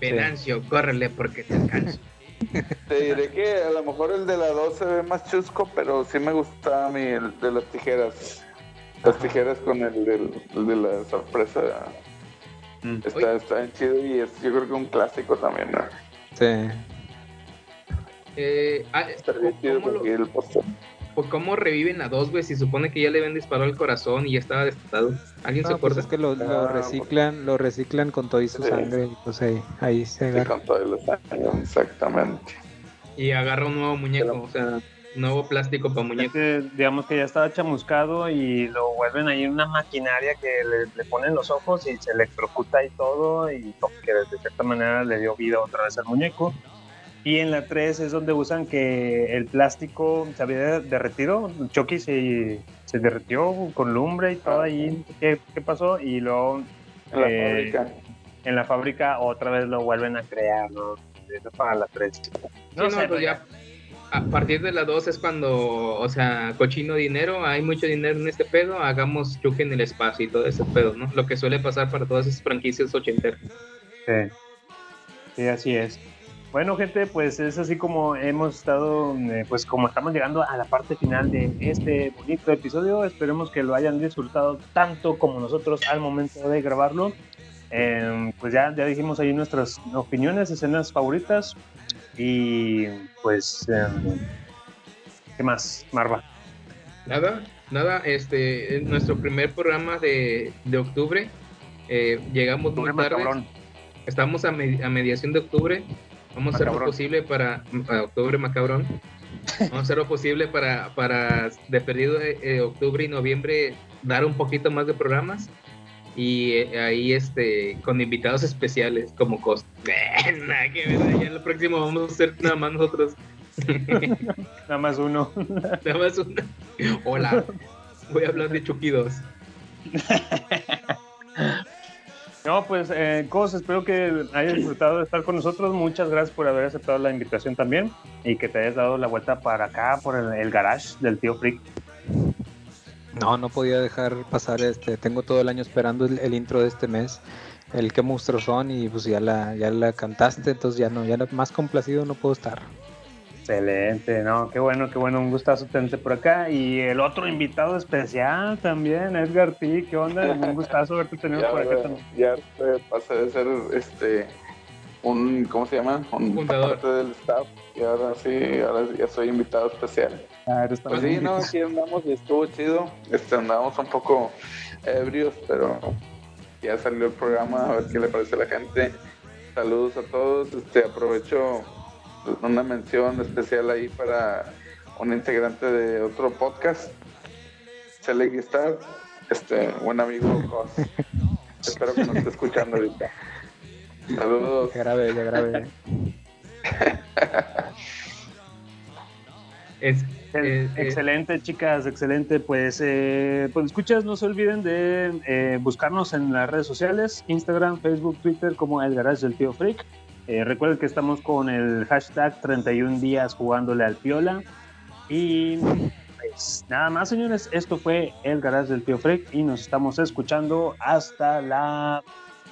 S15: Venancio, córrele porque te alcanzo.
S12: Te diré que a lo mejor el de la 2 se ve más chusco, pero sí me gustaba a mí el de las tijeras. Las tijeras con el de la sorpresa.
S11: Mm.
S12: Está, está bien chido y es yo creo que un clásico también, ¿no?
S14: Sí.
S15: Eh, ah,
S12: Está bien chido
S15: ¿cómo, lo-
S12: porque el póster.
S15: pues, ¿Cómo reviven a dos, güey? Si supone que ya le habían disparado el corazón y ya estaba desatado. ¿Alguien se
S14: No, pues
S15: acuerda?
S14: es que lo, lo
S12: Ah,
S14: reciclan, lo reciclan con toda su
S12: Sí.
S14: sangre y pues ahí, ahí se
S12: Sí,
S14: agarra.
S12: con todos los años, exactamente.
S15: Y agarra un nuevo muñeco, o sea, nuevo plástico para muñeco.
S11: que, digamos que ya estaba chamuscado y lo vuelven ahí en una maquinaria que le, le ponen los ojos y se electrocuta y todo y que de cierta manera le dio vida otra vez al muñeco. Y en la 3 es donde usan que el plástico se había derretido, Chucky se, se derritió con lumbre y todo ahí, ¿qué, qué pasó? Y luego
S12: En la
S11: eh,
S12: fábrica.
S11: en la fábrica otra vez lo vuelven a crear, ¿no? Eso es para la 3.
S15: No, no, pues ya. A partir de la 2 es cuando, o sea, cochino dinero, hay mucho dinero en este pedo, hagamos Chucky en el espacio y todo ese pedo, ¿no? Lo que suele pasar para todas esas franquicias ochenteras.
S11: Sí. Sí, así es. Bueno, gente, pues es así como hemos estado, eh, pues como estamos llegando a la parte final de este bonito episodio. Esperemos que lo hayan disfrutado tanto como nosotros al momento de grabarlo. Eh, pues ya, ya dijimos ahí nuestras opiniones, escenas favoritas. Y pues, eh, ¿qué más, Marva?
S15: Nada, nada, este, en nuestro primer programa de, de octubre, eh, llegamos muy
S11: Octubre
S15: tarde.
S11: macabrón.
S15: Estamos a, me- a mediación de octubre. Vamos a hacer lo posible para a octubre macabrón. Vamos a hacer lo posible para, para de perdido eh, eh, octubre y noviembre dar un poquito más de programas y eh, ahí este con invitados especiales como cost. nada que ver, ya en lo próximo vamos a hacer nada más nosotros.
S11: Nada más uno.
S15: nada más uno. Hola, voy a hablar de 2.
S11: No, pues, eh, Cos, espero que hayas disfrutado de estar con nosotros. Muchas gracias por haber aceptado la invitación también y que te hayas dado la vuelta para acá, por el, garage del tío Freak.
S14: No, no podía dejar pasar este. Tengo todo el año esperando el, intro de este mes. El qué monstruos son y pues ya la, ya la cantaste, entonces ya no, ya más complacido no puedo estar.
S11: Excelente, no, qué bueno, qué bueno, un gustazo tenerte por acá. Y el otro invitado especial también, Edgar T, ¿qué onda? Un gustazo haberte tenido
S12: Ya,
S11: por acá también.
S12: ya pasé de ser este un ¿cómo se llama? Un
S15: Fundador.
S12: parte del staff y ahora sí, ahora ya soy invitado especial.
S11: Ah, eres
S12: Pues sí, no, aquí andamos y estuvo chido. Este andamos un poco ebrios, pero ya salió el programa, a ver qué le parece a la gente. Saludos a todos. Este aprovecho una mención especial ahí para un integrante de otro podcast, Select Star, este buen amigo Cos. Espero que nos esté escuchando ahorita. Saludos.
S14: Ya grabé, ya grabé.
S15: Es,
S11: Eh, excelente, chicas, excelente. Pues, eh, pues escuchas, no se olviden de eh, buscarnos en las redes sociales, Instagram, Facebook, Twitter, como el Garage del Tío Freak. Eh, recuerden que estamos con el hashtag 31 días jugándole al Piola. Y pues nada más, señores, esto fue el Garage del Tío Freak y nos estamos escuchando hasta la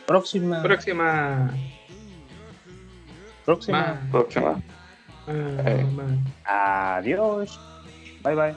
S11: próxima.
S15: Próxima.
S11: Próxima.
S12: Próxima.
S11: Adiós. Bye bye.